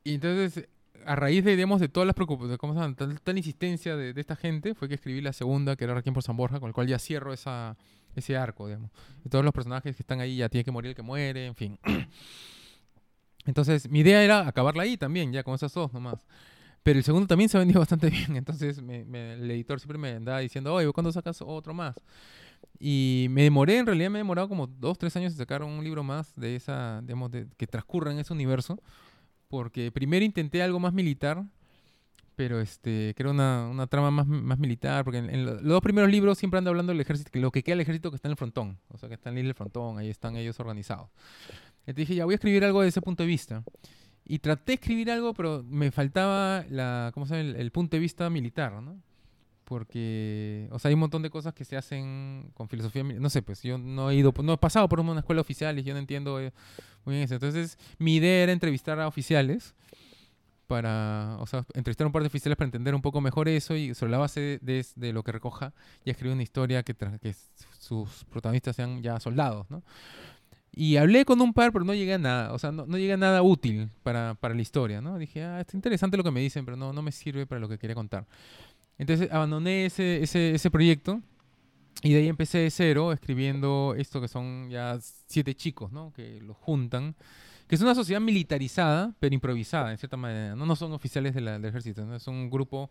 Y entonces, a raíz de, digamos, de todas las preocupaciones, ¿cómo se llama? Tal, tal insistencia de, esta gente, fue que escribí la segunda, que era Requiem por San Borja, con el cual ya cierro esa, ese arco, digamos. Todos los personajes que están ahí ya tiene que morir el que muere, en fin. Entonces, mi idea era acabarla ahí también, ya con esas dos nomás. Pero el segundo también se ha vendido bastante bien, entonces me- me- el editor siempre me andaba diciendo, oye, ¿cuándo sacas otro más? Y me demoré, en realidad me he demorado como dos, tres años en sacar un libro más de esa, digamos, de, que transcurra en ese universo, porque primero intenté algo más militar, pero este, que era una, una trama más, más militar, porque en, en lo- los dos primeros libros siempre anda hablando del ejército, que lo que queda del ejército que está en el frontón, o sea, que está en del frontón, ahí están ellos organizados. Entonces dije, ya voy a escribir algo de ese punto de vista. Y traté de escribir algo, pero me faltaba la, ¿cómo se llama? El, el punto de vista militar, ¿no? Porque, o sea, hay un montón de cosas que se hacen con filosofía, no sé, pues yo no he ido, no he pasado por una escuela oficial y yo no entiendo eh, muy bien eso. Entonces, mi idea era entrevistar a oficiales para, o sea, entrevistar a un par de oficiales para entender un poco mejor eso y sobre la base de, de lo que recoja y escribir una historia que, que sus protagonistas sean ya soldados, ¿no? Y hablé con un par, pero no llegué a nada, o sea, no, no llegué a nada útil para, para la historia, ¿no? Dije, ah, está interesante lo que me dicen, pero no, no me sirve para lo que quería contar. Entonces abandoné ese, ese, ese proyecto y de ahí empecé de cero escribiendo esto que son ya siete chicos, ¿no? Que los juntan, que es una sociedad militarizada, pero improvisada, en cierta manera, ¿no? No son oficiales de la- del ejército, ¿no? Es un grupo,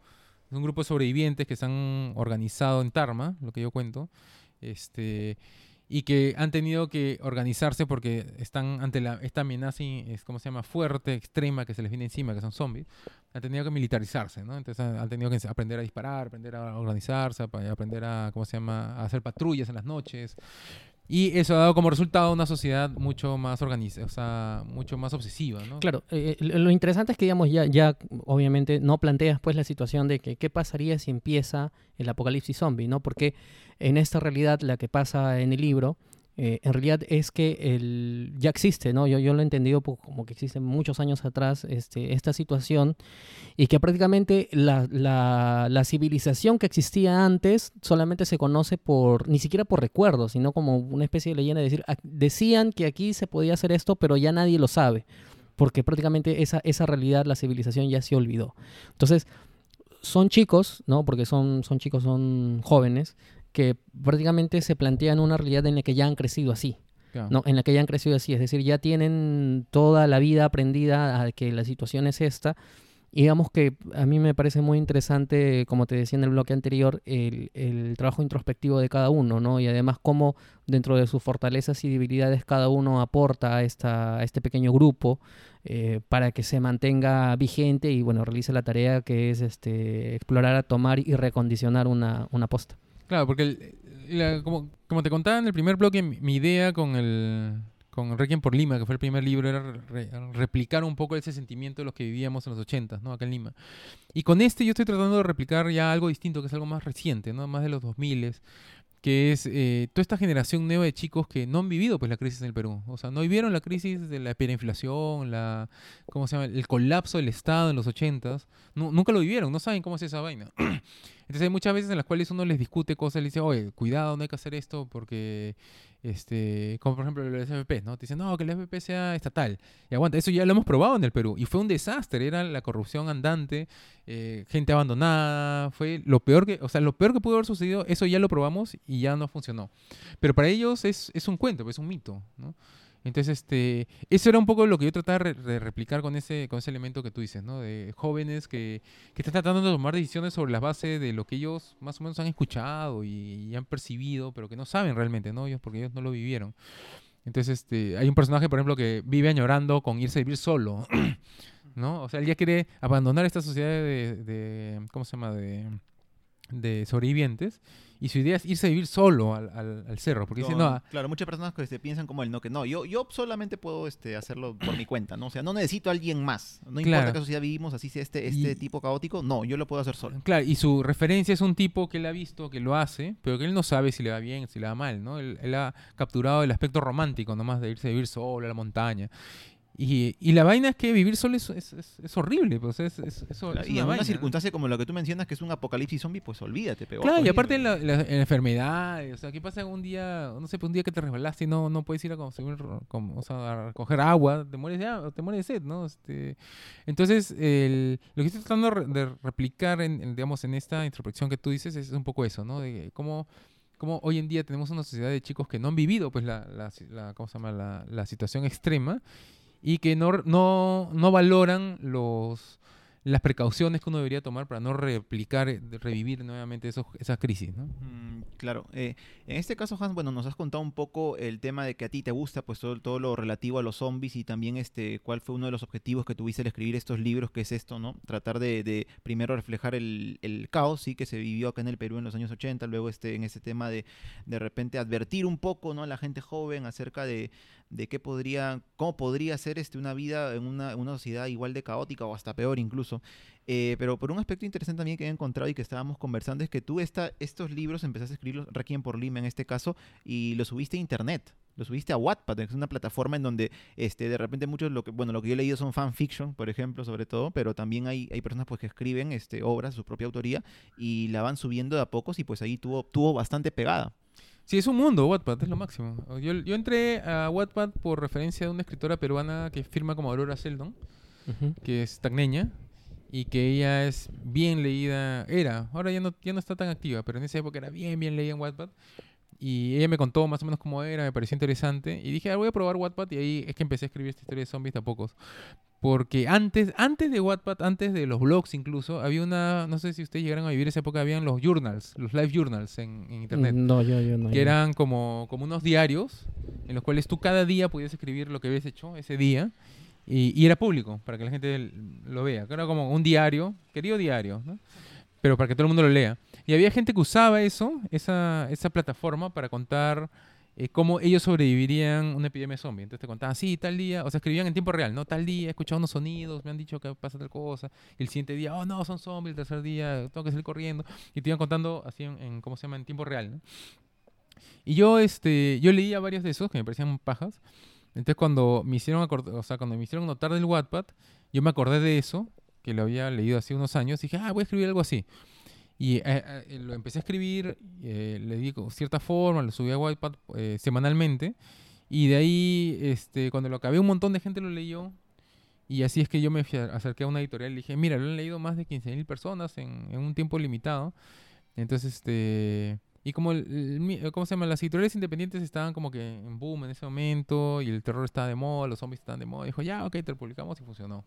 es un grupo de sobrevivientes que se han organizado en Tarma, lo que yo cuento, este y que han tenido que organizarse porque están ante la, esta amenaza, es, ¿cómo se llama?, fuerte, extrema, que se les viene encima, que son zombies, han tenido que militarizarse, ¿no? Entonces han, han tenido que aprender a disparar, aprender a organizarse, aprender a, ¿cómo se llama?, a hacer patrullas en las noches. Y eso ha dado como resultado una sociedad mucho más organizada, o sea, mucho más obsesiva, ¿no? Claro, eh, eh, lo interesante es que, digamos, ya, ya obviamente no planteas pues la situación de que qué pasaría si empieza el apocalipsis zombie, ¿no? Porque en esta realidad la que pasa en el libro eh, en realidad es que el, ya existe, ¿no? Yo, yo lo he entendido como que existe muchos años atrás este, esta situación y que prácticamente la, la- la civilización que existía antes solamente se conoce por, ni siquiera por recuerdos, sino como una especie de leyenda, de decir, "Ah, decían que aquí se podía hacer esto, pero ya nadie lo sabe, porque prácticamente esa, esa realidad, la civilización ya se olvidó. Entonces, son chicos, ¿no? Porque son, son chicos, son jóvenes, que prácticamente se plantean una realidad en la que ya han crecido así, Claro. ¿no? En la que ya han crecido así, es decir, ya tienen toda la vida aprendida a que la situación es esta. Y digamos que a mí me parece muy interesante, como te decía en el bloque anterior, el, el trabajo introspectivo de cada uno, ¿no? Y además cómo dentro de sus fortalezas y debilidades cada uno aporta a, esta, a este pequeño grupo eh, para que se mantenga vigente y, bueno, realice la tarea que es este, explorar, tomar y recondicionar una, una posta. Claro, porque el- la- como, te contaba en el primer bloque, mi, idea con el con Requiem por Lima, que fue el primer libro, era re- replicar un poco ese sentimiento de los que vivíamos en los 80, ¿no? Acá en Lima. Y con este yo estoy tratando de replicar ya algo distinto, que es algo más reciente, ¿no? Más de los 2000 que es eh, toda esta generación nueva de chicos que no han vivido pues la crisis en el Perú. O sea, no vivieron la crisis de la hiperinflación, la ¿cómo se llama? el colapso del Estado en los 80s. Nu- nunca lo vivieron, no saben cómo es esa vaina. Entonces hay muchas veces en las cuales uno les discute cosas, le dice, oye, cuidado, no hay que hacer esto porque, este, como por ejemplo los FP, ¿no? Te dicen, no, que el FP sea estatal. Y aguanta, eso ya lo hemos probado en el Perú. Y fue un desastre, era la corrupción andante, eh, gente abandonada, fue lo peor que, o sea, lo peor que pudo haber sucedido, eso ya lo probamos y ya no funcionó. Pero para ellos es, es un cuento, es un mito, ¿no? Entonces, este, eso era un poco lo que yo trataba de, re- de replicar con ese, con ese elemento que tú dices, ¿no? De jóvenes que, que están tratando de tomar decisiones sobre la base de lo que ellos más o menos han escuchado y, y han percibido, pero que no saben realmente, ¿no? Ellos, porque ellos no lo vivieron. Entonces, este, hay un personaje, por ejemplo, que vive añorando con irse a vivir solo, ¿no? O sea, él ya quiere abandonar esta sociedad de, de- ¿cómo se llama? De, de sobrevivientes. Y su idea es irse a vivir solo al, al- al cerro, porque dice, no, claro, muchas personas que se piensan como él, no, que no, yo, yo solamente puedo este, hacerlo por mi cuenta, ¿no? O sea, no necesito a alguien más. No importa Claro. qué sociedad vivimos, así sea este, este Y- tipo caótico, no, yo lo puedo hacer solo. Claro, y su referencia es un tipo que él ha visto, que lo hace, pero que él no sabe si le va bien, si le va mal, ¿no? Él, él ha capturado el aspecto romántico nomás de irse a vivir solo a la montaña. Y, y la vaina es que vivir solo es, es, es- es horrible, pues es, es, es- Claro, y en una circunstancia como la que tú mencionas, que es un apocalipsis zombie, pues olvídate, pero Claro, y aparte la, la, la enfermedad, o sea, ¿qué pasa un día, no sé, un día que te resbalaste y no, no puedes ir a como, o sea, a recoger agua, te mueres de, te mueres de sed, ¿no? Este, entonces, el- lo que estoy tratando de re- de replicar, en, en, digamos, en esta introspección que tú dices es un poco eso, ¿no? De cómo, cómo hoy en día tenemos una sociedad de chicos que no han vivido, pues, la, la, la- ¿cómo se llama? La, la situación extrema y que no, no, no valoran los las precauciones que uno debería tomar para no replicar, eh, revivir nuevamente esos, esas crisis, ¿no? Mm, claro. eh, en este caso, Hans, bueno, nos has contado un poco el tema de que a ti te gusta, pues todo, todo lo relativo a los zombies y también este, cuál fue uno de los objetivos que tuviste al escribir estos libros, que es esto, ¿no? Tratar de, primero reflejar el, el caos, sí, que se vivió acá en el Perú en los años 80, luego este, en ese tema de de repente advertir un poco, ¿no? A la gente joven acerca de, de qué podría, cómo podría ser este, una vida en una, una sociedad igual de caótica o hasta peor incluso. Eh, pero por un aspecto interesante también que he encontrado y que estábamos conversando es que tú esta, estos libros empezaste a escribirlos, Requiem por Lima en este caso, y los subiste a internet. Lo subiste a Wattpad, que es una plataforma en donde este, de repente muchos, lo que, bueno, lo que yo he leído son fanfiction, por ejemplo, sobre todo, pero también hay, hay personas pues, que escriben este, obras, su propia autoría, y la van subiendo de a pocos y pues ahí tuvo, tuvo bastante pegada. Sí, es un mundo, Wattpad, es lo máximo. Yo, yo entré a Wattpad por referencia de una escritora peruana que firma como Aurora Seldon, que es tagneña, y que ella es bien leída, era, ahora ya no, ya no está tan activa, pero en esa época era bien, bien leída en Wattpad. Y ella me contó más o menos cómo era, me pareció interesante. Y dije, ah, voy a probar Wattpad. Y ahí es que empecé a escribir esta historia de zombies de a pocos. Porque antes, antes de Wattpad, antes de los blogs incluso, había una, no sé si ustedes llegaron a vivir esa época, habían los journals, los live journals en, en internet. No, yo, yo no. que yo eran como, como unos diarios en los cuales tú cada día podías escribir lo que habías hecho ese día y, y era público para que la gente lo vea. Era como un diario, querido diario, ¿no? pero para que todo el mundo lo lea. Y había gente que usaba eso, esa, esa plataforma para contar eh, cómo ellos sobrevivirían una epidemia zombie. Entonces te contaban, sí, tal día, o sea, escribían en tiempo real, ¿no? Tal día, he escuchado unos sonidos, me han dicho que pasa tal cosa. Y el siguiente día, oh, no, son zombies. El tercer día, tengo que salir corriendo. Y te iban contando así en, en, ¿cómo se llama?, en tiempo real, ¿no? Y yo, este, yo leía varios de esos que me parecían pajas. Entonces cuando me hicieron o sea, cuando me hicieron notar del Wattpad, yo me acordé de eso, que lo había leído hace unos años, y dije, ah, voy a escribir algo así. Y eh, eh, lo empecé a escribir, eh, le di cierta forma, lo subí a Wattpad eh, semanalmente, y de ahí, este, cuando lo acabé, un montón de gente lo leyó, y así es que yo me acerqué a una editorial y dije, mira, lo han leído más de 15.000 personas en, en un tiempo limitado. Entonces, este... Y como, el, el mi- ¿cómo se llama? Las editoriales independientes estaban como que en boom en ese momento y el terror estaba de moda, los zombies estaban de moda. Dijo, ya, ok, te lo publicamos y funcionó.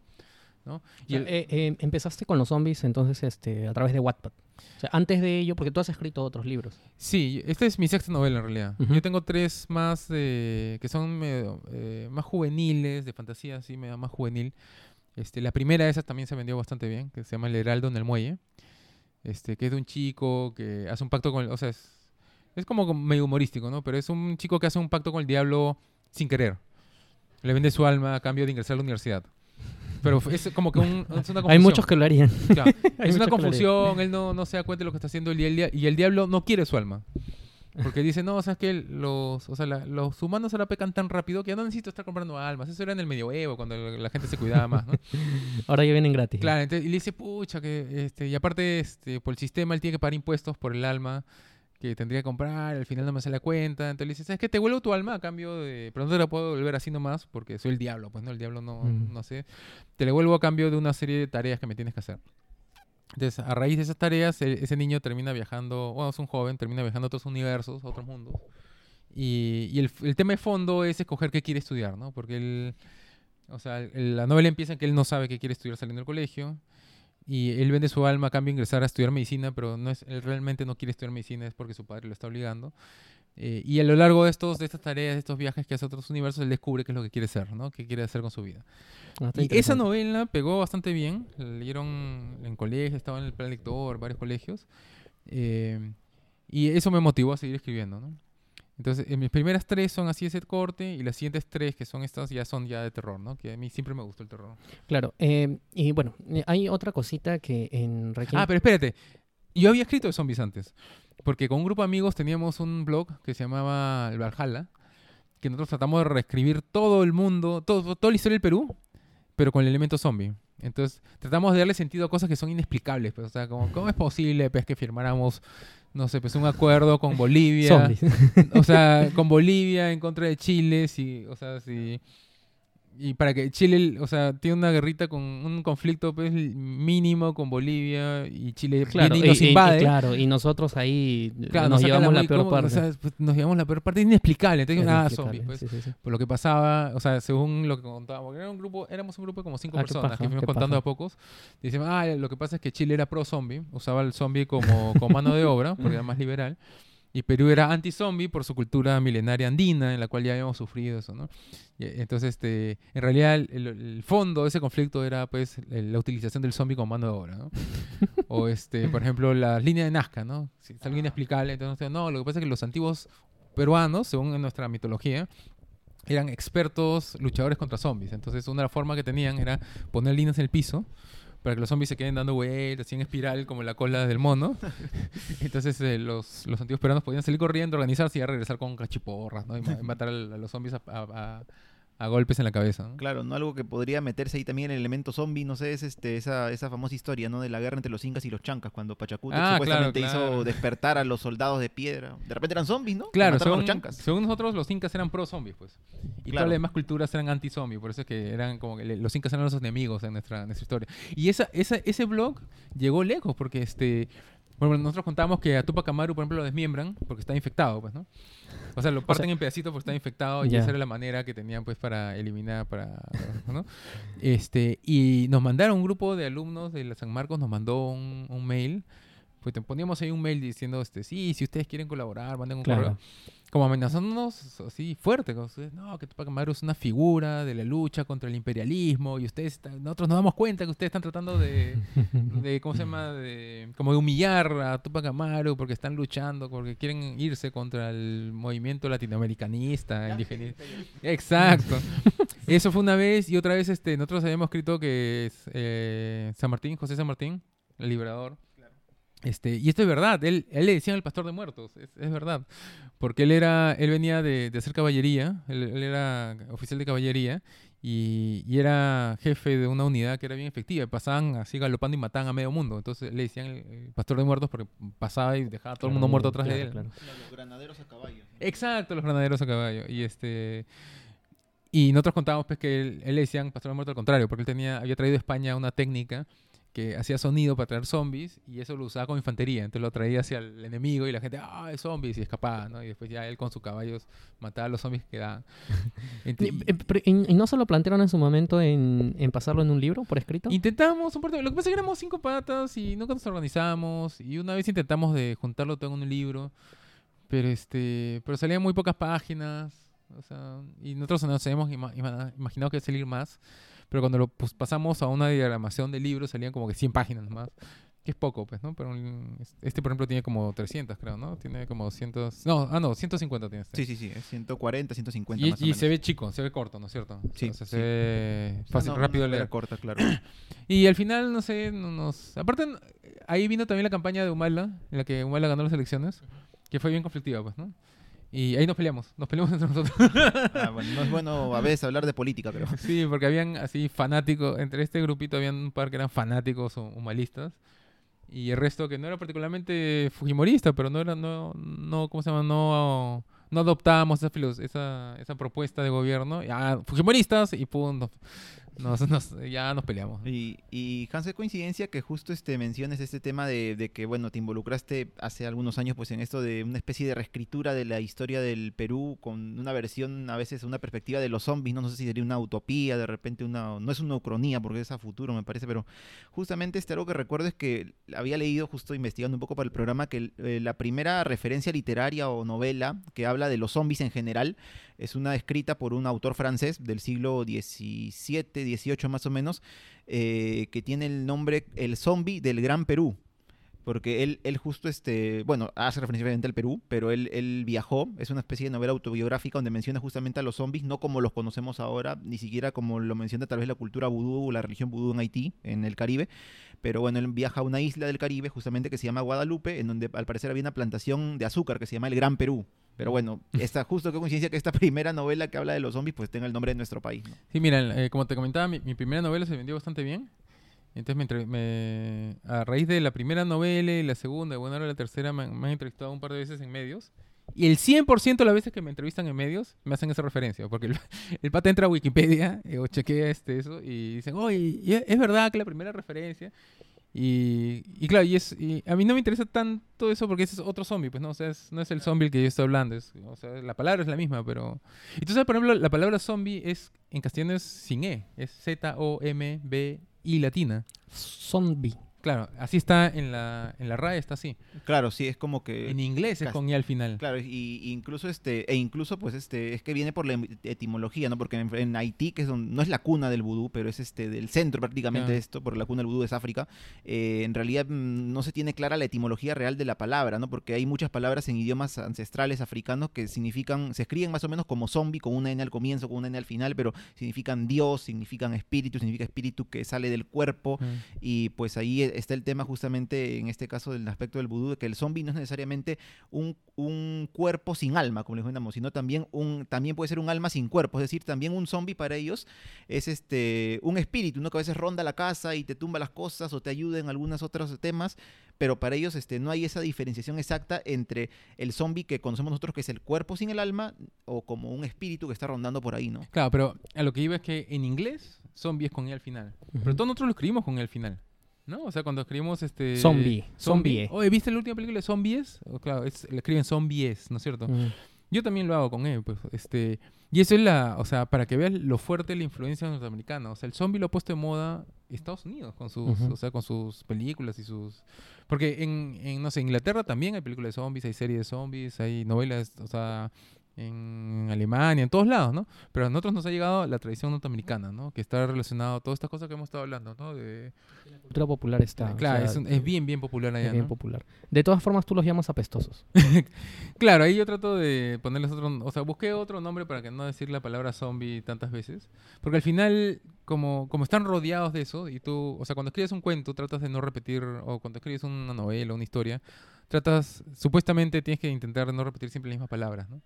¿no? O Y sea, el- eh, eh, empezaste con los zombies entonces este, a través de Wattpad. O sea, antes de ello, porque tú has escrito otros libros. Sí, esta es mi sexta novela en realidad. Ujú. Yo tengo tres más de- que son medio, eh, más juveniles, de fantasía, así, medio más juvenil. Este, la primera de esas también se vendió bastante bien, que se llama El Heraldo en el Muelle. Este, que es de un chico que hace un pacto con el, o sea, es, es como medio humorístico, ¿no? Pero es un chico que hace un pacto con el diablo sin querer. Le vende su alma a cambio de ingresar a la universidad. Pero es como que un, es una Hay muchos confusión. que lo harían. Claro, es una confusión, él no, no se da cuenta de lo que está haciendo y el, y el diablo no quiere su alma. Porque dice, no, o sea, es que los, o sea, la- los humanos ahora pecan tan rápido que ya no necesito estar comprando almas. Eso era en el medioevo, cuando la la gente se cuidaba más, ¿no? Ahora ya vienen gratis. Claro, entonces, y le dice, pucha, que, este, y aparte, este, por el sistema, él tiene que pagar impuestos por el alma que tendría que comprar, al final no me sale la cuenta. Entonces le dice, ¿sabes qué? Te vuelvo tu alma a cambio de... Pero no te la puedo devolver así nomás porque soy el diablo, pues no, el diablo no, Mm. no sé. Te la vuelvo a cambio de una serie de tareas que me tienes que hacer. Entonces, a raíz de esas tareas, e- ese niño termina viajando, bueno, es un joven, termina viajando a otros universos, a otros mundos. Y, y el, el tema de fondo es escoger qué quiere estudiar, ¿no? Porque él, o sea, la novela empieza en que él no sabe qué quiere estudiar saliendo del colegio. Y él vende su alma a cambio de ingresar a estudiar medicina, pero no es, él realmente no quiere estudiar medicina, es porque su padre lo está obligando. Eh, y a lo largo de, estos, de estas tareas, de estos viajes que hace a otros universos, él descubre qué es lo que quiere ser, ¿no? Qué quiere hacer con su vida. Ah, Y esa novela pegó bastante bien. La leyeron en colegio, estaba en el plan lector, varios colegios. eh, y eso me motivó a seguir escribiendo, ¿no? Entonces, en mis primeras tres son así ese corte y las siguientes tres, que son estas, ya son ya de terror, ¿no? Que a mí siempre me gustó el terror. Claro. eh, y bueno, eh, hay otra cosita que en Requiem... Ah, pero espérate. Yo había escrito de zombies antes. Porque con un grupo de amigos teníamos un blog que se llamaba El Valhalla. Que nosotros tratamos de reescribir todo el mundo, todo, toda la historia del Perú, pero con el elemento zombie. Entonces, tratamos de darle sentido a cosas que son inexplicables. Pues, o sea, como, ¿cómo es posible pues, que firmáramos, no sé, pues un acuerdo con Bolivia? Zombies. o sea, con Bolivia en contra de Chile, si, o sea, si y para que Chile, o sea, tiene una guerrita con un conflicto pues mínimo con Bolivia y Chile Claro, viene y nos y- y- y invade. claro, y nosotros ahí eh, Claro, nos saca llevamos la muy- peor ¿cómo? parte. O sea, pues, nos llevamos la peor parte inexplicable. Entonces, Es inexplicable, zombies, pues. sí, sí, sí. Por lo que pasaba, o sea, según lo que contábamos, era un grupo, éramos un grupo de como cinco Ah, personas paja, que fuimos contando paja. a pocos. Dicen, ah, lo que pasa es que Chile era pro zombie, usaba el zombie como, como mano de obra, porque era más liberal. Y Perú era anti-zombie por su cultura milenaria andina, en la cual ya habíamos sufrido eso, ¿no? Eh, entonces, este, en realidad, el, el- fondo de ese conflicto era, pues, la utilización del zombie como mano de obra, ¿no? o, este, por ejemplo, las líneas de Nazca, ¿no? Si es algo inexplicable, entonces, no, lo que pasa es que los antiguos peruanos, según en nuestra mitología, eran expertos luchadores contra zombies. Entonces, una forma que tenían era poner líneas en el piso para que los zombies se queden dando vueltas así en espiral como la cola del mono. Entonces, eh, los, los antiguos peruanos podían salir corriendo, organizarse y ya regresar con cachiporras, ¿no? Y ma- matar a, los zombies a, a- a- golpes en la cabeza, ¿no? Claro, ¿no? Algo que podría meterse ahí también el elemento zombie, no sé, es este, esa, esa famosa historia, ¿no? De la guerra entre los incas y los chancas, cuando Pachacútec Ah, supuestamente claro, claro. hizo despertar a los soldados de piedra. De repente eran zombies, ¿no? Claro, según, los chancas. según nosotros los incas eran pro zombies, pues. Y Claro. todas las demás culturas eran anti zombie, por eso es que eran como que los incas eran los enemigos en nuestra, en nuestra historia. Y esa, esa, ese blog llegó lejos porque este bueno, nosotros contamos que a Tupac Amaru, por ejemplo, lo desmiembran porque está infectado, pues, ¿no? O sea, lo parten en pedacitos porque está infectado y esa era la manera que tenían pues para eliminar, para, ¿no? Este, y nos mandaron un grupo de alumnos de la San Marcos, nos mandó un, un mail, pues te poníamos ahí un mail diciendo, este, sí, si ustedes quieren colaborar, manden un Claro. correo. Como amenazándonos así fuerte, como no, que Tupac Amaru es una figura de la lucha contra el imperialismo y ustedes, están- nosotros nos damos cuenta que ustedes están tratando de, de ¿cómo se llama? De, como de humillar a Tupac Amaru porque están luchando, porque quieren irse contra el movimiento latinoamericanista, indigenista. Exacto. Eso fue una vez y otra vez este, nosotros habíamos escrito que es, eh, San Martín, José San Martín, el liberador, Este, y esto es verdad, él, él le decían el pastor de muertos, es, es verdad. Porque él era, él venía de, de hacer caballería, él, él era oficial de caballería y, y era jefe de una unidad que era bien efectiva. Pasaban así galopando y mataban a medio mundo. Entonces le decían el, el pastor de muertos porque pasaba y dejaba a todo el mundo muerto atrás de él. claro. Los granaderos a caballo. Exacto, los granaderos a caballo. Y este. Y nosotros contábamos pues que él, él le decían pastor de muerto al contrario, porque él tenía, había traído a España una técnica que hacía sonido para traer zombies y eso lo usaba como infantería. Entonces lo traía hacia el enemigo y la gente, ah, es zombies y escapaba, ¿no? Y después ya él con sus caballos mataba a los zombies que quedaban. Y, eh, pero- y- y no se lo plantearon en su momento en, en pasarlo en un libro por escrito? Intentamos un par de... Lo que pasa es que éramos cinco patas y nunca nos organizamos. Y una vez intentamos de juntarlo todo en un libro. Pero este... Pero salían muy pocas páginas. O sea... Y nosotros nos habíamos ima- imaginado que iba a salir más. Pero cuando lo pues, pasamos a una diagramación de libro salían como que 100 páginas más. Que es poco, pues, ¿no? Pero un- este, por ejemplo, tiene como 300, creo, ¿no? Tiene como 200... No, ah, no, 150 tiene este. Sí, sí, sí, es 140, 150 Y, más o y se ve chico, se ve corto, ¿no es cierto? Sí, O sea, sí. se ve fácil, rápido de leer. corta, claro. Y al final, no sé, no nos... Aparte, ahí vino también la campaña de Humala, en la que Humala ganó las elecciones, que fue bien conflictiva, pues, ¿no? Y ahí nos peleamos, nos peleamos entre nosotros. Ah, bueno, no es bueno a veces hablar de política, creo. sí, porque habían así fanáticos, entre este grupito habían un par que eran fanáticos o humanistas, y el resto que no era particularmente fujimorista, pero no era, no, no ¿cómo se llama? No, no adoptábamos esa, esa, esa propuesta de gobierno. Ya, fujimoristas y pum, nos, ya nos peleamos. Y, y Hans, es coincidencia que justo este menciones este tema de, de que, bueno, te involucraste hace algunos años pues en esto de una especie de reescritura de la historia del Perú con una versión, a veces una perspectiva de los zombies, no, no sé si sería una utopía, de repente una, no es una ucronía porque es a futuro me parece, pero justamente este algo que recuerdo es que había leído justo investigando un poco para el programa que eh, la primera referencia literaria o novela que habla de los zombies en general es una escrita por un autor francés del siglo XVII, XVIII más o menos, eh, que tiene el nombre El zombie del Gran Perú. Porque él, él justo, este, bueno, hace referencia obviamente al Perú, pero él, él viajó, es una especie de novela autobiográfica donde menciona justamente a los zombies, no como los conocemos ahora, ni siquiera como lo menciona tal vez la cultura vudú o la religión vudú en Haití, en el Caribe, pero bueno, él viaja a una isla del Caribe justamente que se llama Guadalupe, en donde al parecer había una plantación de azúcar que se llama el Gran Perú. Pero bueno, está justo qué coincidencia que esta primera novela que habla de los zombies pues tenga el nombre de nuestro país. ¿no? Sí, mira, eh, como te comentaba, mi, mi primera novela se vendió bastante bien. Entonces, me, me- a raíz de la primera novela y la segunda, y bueno, ahora la tercera, me, me han entrevistado un par de veces en medios. Y el 100% de las veces que me entrevistan en medios me hacen esa referencia. Porque el, el pata entra a Wikipedia eh, o chequea este, eso y dicen, oye, y es verdad que la primera referencia. Y, y claro, y, es, y a mí no me interesa tanto eso porque ese es otro zombie, pues no, o sea, es- no es el zombie que yo estoy hablando, es, o sea, la palabra es la misma, pero... Y tú sabes, por ejemplo, la palabra zombie es, en castellano es sin E, es Z-O-M-B-I latina. Zombie. Claro, así está en la, en la RAE, está así. Claro, sí, es como que... En inglés es con I al final. Claro, y, y incluso este, e incluso pues este, es que viene por la em- etimología, ¿no? Porque en, en Haití, que es donde, no es la cuna del vudú, pero es este del centro prácticamente de esto, porque la cuna del vudú es África, eh, en realidad mm, no se tiene clara la etimología real de la palabra, ¿no? Porque hay muchas palabras en idiomas ancestrales africanos que significan, se escriben más o menos como zombie, con una N al comienzo, con una N al final, pero significan Dios, significan espíritu, significa espíritu que sale del cuerpo, Mm. y pues ahí está el tema justamente, en este caso del aspecto del vudú, de que el zombie no es necesariamente un, un cuerpo sin alma, como les comentamos, sino también, un, también puede ser un alma sin cuerpo. Es decir, también un zombie para ellos es este un espíritu, ¿no? que a veces ronda la casa y te tumba las cosas o te ayuda en algunos otros temas, pero para ellos este, no hay esa diferenciación exacta entre el zombie que conocemos nosotros, que es el cuerpo sin el alma, o como un espíritu que está rondando por ahí, ¿no? Claro, pero a lo que iba es que en inglés zombie es con I al final. Pero todos nosotros lo escribimos con I al final. ¿No? O sea, cuando escribimos este... Zombie, zombie. Oye, ¿viste la última película de Zombies? O, claro, es, le escriben Zombies, ¿no es cierto? Mm. Yo también lo hago con E, pues, este... Y eso es la... O sea, para que veas lo fuerte de la influencia norteamericana. O sea, el zombie lo ha puesto de moda Estados Unidos con sus... O sea, con sus películas y sus... Porque en, en, no sé, Inglaterra también hay películas de zombies, hay series de zombies, hay novelas, o sea... En Alemania, en todos lados, ¿no? Pero a nosotros nos ha llegado la tradición norteamericana, ¿no? Que está relacionado a todas estas cosas que hemos estado hablando, ¿no? De, La cultura popular está. o claro, sea, es, un- es bien, bien popular es allá, bien ¿no? popular. De todas formas, tú los llamas apestosos. Claro, ahí yo trato de ponerles otro, o sea, busqué otro nombre para que no decir la palabra zombie tantas veces, porque al final como, como están rodeados de eso, y tú, o sea, cuando escribes un cuento, tratas de no repetir, o cuando escribes una novela, una historia, tratas, supuestamente tienes que intentar no repetir siempre las mismas palabras, ¿no?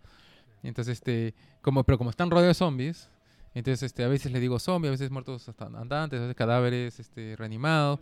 Entonces, este, como, pero como están rodeados de zombies, entonces, este, a veces le digo zombies, a veces muertos hasta andantes, a veces cadáveres, este, reanimados.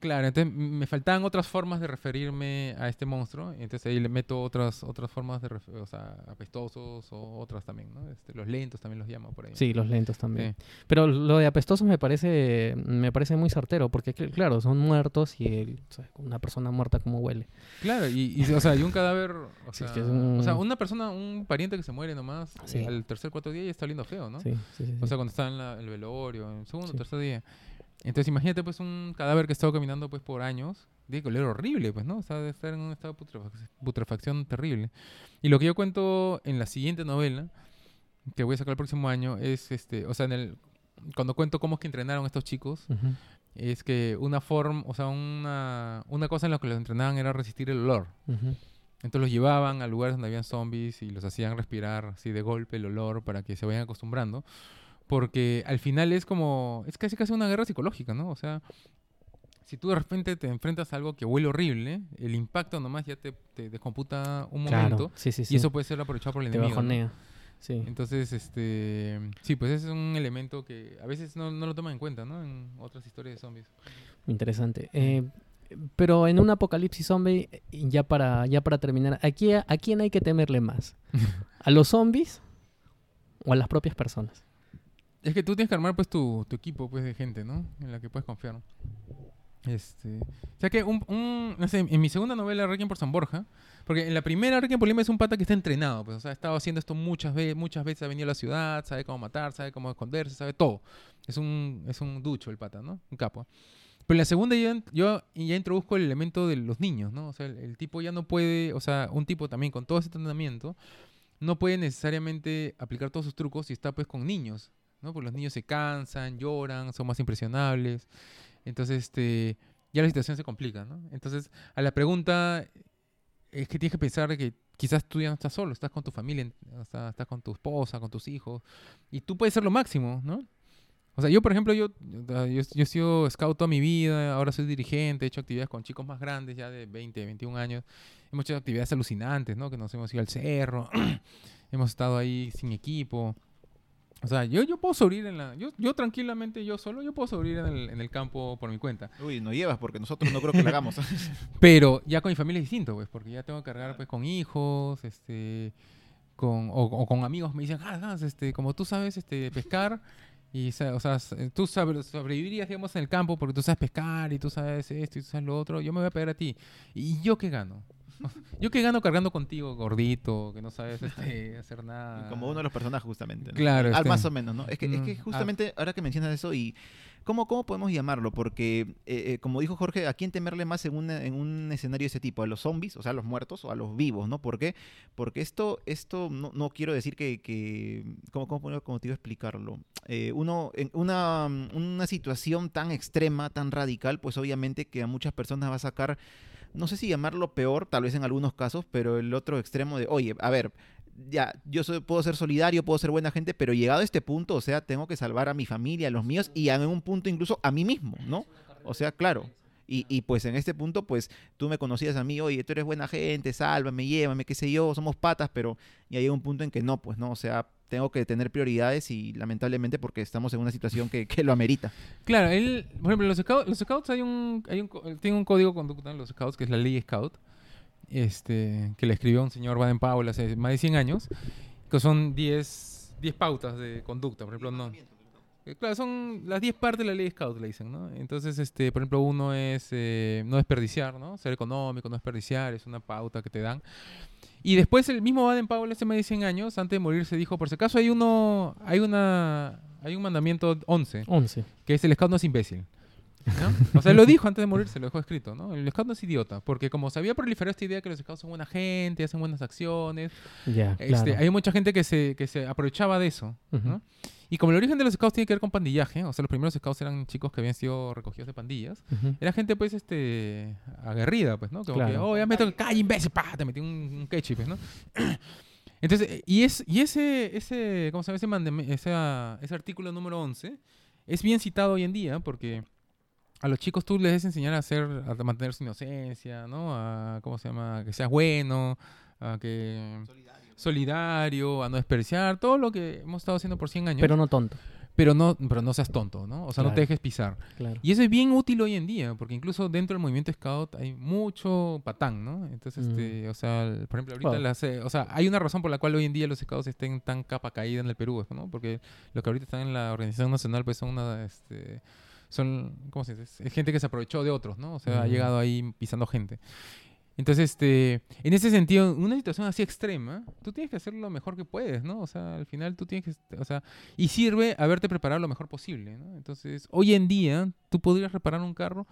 Claro, entonces me faltaban otras formas de referirme a este monstruo, entonces ahí le meto otras otras formas de, ref- o sea, apestosos o otras también, ¿no? Este, los lentos también los llamo por ahí. Sí, los lentos también. Sí. Pero lo de apestosos me parece me parece muy certero, porque cl- claro, son muertos y el- o sea, una persona muerta como huele. Claro, y, y, o sea, y un cadáver, o Sí, sea, es que es un- o sea, una persona, un pariente que se muere nomás, Sí. al tercer, cuarto día ya está oliendo feo, ¿no? Sí, sí, sí, O sea, cuando está en la- el velorio, en el segundo, tercer día. Entonces, imagínate, pues, un cadáver que ha estado caminando, pues, por años. Tiene que oler horrible, pues, ¿no? O sea, debe estar en un estado de putrefac- putrefacción terrible. Y lo que yo cuento en la siguiente novela, que voy a sacar el próximo año, es, este, o sea, en el... Cuando cuento cómo es que entrenaron estos chicos, Ujú. es que una forma, o sea, una, una cosa en la que los entrenaban era resistir el olor. Ujú. Entonces los llevaban a lugares donde habían zombies y los hacían respirar así de golpe el olor para que se vayan acostumbrando. Porque al final es como, es casi casi una guerra psicológica, ¿no? O sea, si tú de repente te enfrentas a algo que huele horrible, el impacto nomás ya te, te descomputa un momento Claro, sí, sí, sí. y eso puede ser aprovechado por el te enemigo. ¿no? bajonea. Sí. Entonces, este, sí, pues ese es un elemento que a veces no, no lo toman en cuenta, ¿no? En otras historias de zombies. Interesante. Eh, pero en un apocalipsis zombie, ya para, ya para terminar, ¿a quién, ¿a quién hay que temerle más? ¿A los zombies o a las propias personas? Es que tú tienes que armar pues tu, tu equipo pues de gente, ¿no? En la que puedes confiar. Este, o sea que un, un- no sé, en mi segunda novela Requiem por San Borja, porque en la primera Requiem por Lima es un pata que está entrenado, pues, o sea, ha estado haciendo esto muchas veces, muchas veces ha venido a la ciudad, sabe cómo matar, sabe cómo esconderse, sabe todo. Es un es un ducho el pata, ¿no? Un capo. Pero en la segunda yo, yo ya introduzco el elemento de los niños, ¿no? O sea, el, el tipo ya no puede, o sea, un tipo también con todo ese entrenamiento no puede necesariamente aplicar todos sus trucos si está pues con niños, ¿no? Porque los niños se cansan, lloran, son más impresionables. Entonces, este, ya la situación se complica, ¿no? Entonces, a la pregunta es que tienes que pensar que quizás tú ya no estás solo, estás con tu familia, sea, estás con tu esposa, con tus hijos, y tú puedes ser lo máximo, ¿no? O sea, yo, por ejemplo, yo, yo, yo he sido scout toda mi vida, ahora soy dirigente, he hecho actividades con chicos más grandes, ya de 20, 21 años. Hemos hecho actividades alucinantes, ¿no? Que nos hemos ido al cerro, hemos estado ahí sin equipo. O sea, yo, yo puedo sobrevivir en la... Yo, yo tranquilamente, yo solo, yo puedo sobrevivir en el, en el campo por mi cuenta. Uy, no llevas porque nosotros no creo que lo hagamos. Pero ya con mi familia es distinto, pues, porque ya tengo que cargar pues con hijos, este, con, o, o con amigos me dicen, ah, Hans, este, como tú sabes este, pescar, y o sea, s- tú sabes, sobrevivirías, digamos, en el campo porque tú sabes pescar y tú sabes esto y tú sabes lo otro, yo me voy a pegar a ti. ¿Y yo qué gano? ¿Yo qué gano cargando contigo, gordito, que no sabes este, hacer nada? Como uno de los personajes, justamente. ¿no? Claro, Al este- más o menos, ¿no? Es que, es Mm, que ah. justamente ahora que mencionas eso y... ¿Cómo, ¿Cómo podemos llamarlo? Porque, eh, eh, como dijo Jorge, ¿a quién temerle más en un, en un escenario de ese tipo? ¿A los zombies, o sea, a los muertos, o a los vivos, ¿no? ¿Por qué? Porque esto, esto no, no quiero decir que... que ¿Cómo, cómo, cómo te iba a explicarlo? Eh, uno, en una, una situación tan extrema, tan radical, pues obviamente que a muchas personas va a sacar no sé si llamarlo peor, tal vez en algunos casos, pero el otro extremo de, oye, a ver, ya, yo soy- puedo ser solidario, puedo ser buena gente, pero llegado a este punto, o sea, tengo que salvar a mi familia, a los míos y en un punto incluso a mí mismo, ¿no? O sea, claro. Y, y pues en este punto, pues tú me conocías a mí, oye, tú eres buena gente, sálvame, llévame, qué sé yo, somos patas, pero ya llega un punto en que no, pues no, o sea, tengo que tener prioridades y lamentablemente porque estamos en una situación que, que lo amerita. Claro, él, por ejemplo, los scouts, los scouts hay un, hay un, co- tienen un código de conducta en los scouts, que es la ley scout, este, que le escribió un señor Baden Powell hace más de 100 años, que son 10, 10 pautas de conducta, por ejemplo, no. Eh, Claro, son las 10 partes de la ley scout, le dicen, ¿no? Entonces, este, por ejemplo, uno es eh, no desperdiciar, ¿no? Ser económico, no desperdiciar, es una pauta que te dan. Y después el mismo Baden Powell hace más de 100 años, antes de morir, se dijo, por si acaso hay uno, hay una, hay un mandamiento 11, 11. que es el scout no es imbécil. ¿No? O sea, lo dijo antes de morir, se lo dejó escrito, ¿no? El scout no es idiota, porque como se había proliferado esta idea que los scouts son buena gente, hacen buenas acciones, Ya, este, claro. hay mucha gente que se, que se aprovechaba de eso, ¿no? Ujú. Y como el origen de los scouts tiene que ver con pandillaje, o sea, los primeros scouts eran chicos que habían sido recogidos de pandillas, Ujú. era gente, pues, este, aguerrida, pues, ¿no? Como que, Claro. oh, ya me toca, calle, imbécil, pa, te metí un, un quechi, pues, ¿no? Entonces, eh, y, es, y ese, ese, ¿cómo se llama? Ese, esa- ese artículo número 11 es bien citado hoy en día porque a los chicos tú les debes enseñar a hacer, a mantener su inocencia, ¿no? A, ¿cómo se llama? A que seas bueno, a que... Solidario. a no desperdiciar, todo lo que hemos estado haciendo por 100 años. Pero no tonto. pero no, pero no seas tonto, ¿no? O sea, no te dejes pisar. Claro. Y eso es bien útil hoy en día, porque incluso dentro del movimiento scout hay mucho patán, ¿no? Entonces, Mm. este, o sea, el- por ejemplo, ahorita las, eh, o sea, hay una razón por la cual hoy en día los scouts estén tan capa caída en el Perú, ¿no? Porque los que ahorita están en la organización nacional, pues son una, este, son, ¿cómo se dice? Es gente que se aprovechó de otros, ¿no? O sea, ha llegado ahí pisando gente. Entonces, este, en ese sentido, en una situación así extrema, tú tienes que hacer lo mejor que puedes, ¿no? O sea, al final tú tienes que, o sea, y sirve haberte preparado lo mejor posible, ¿no? Entonces, hoy en día, tú podrías reparar un carro.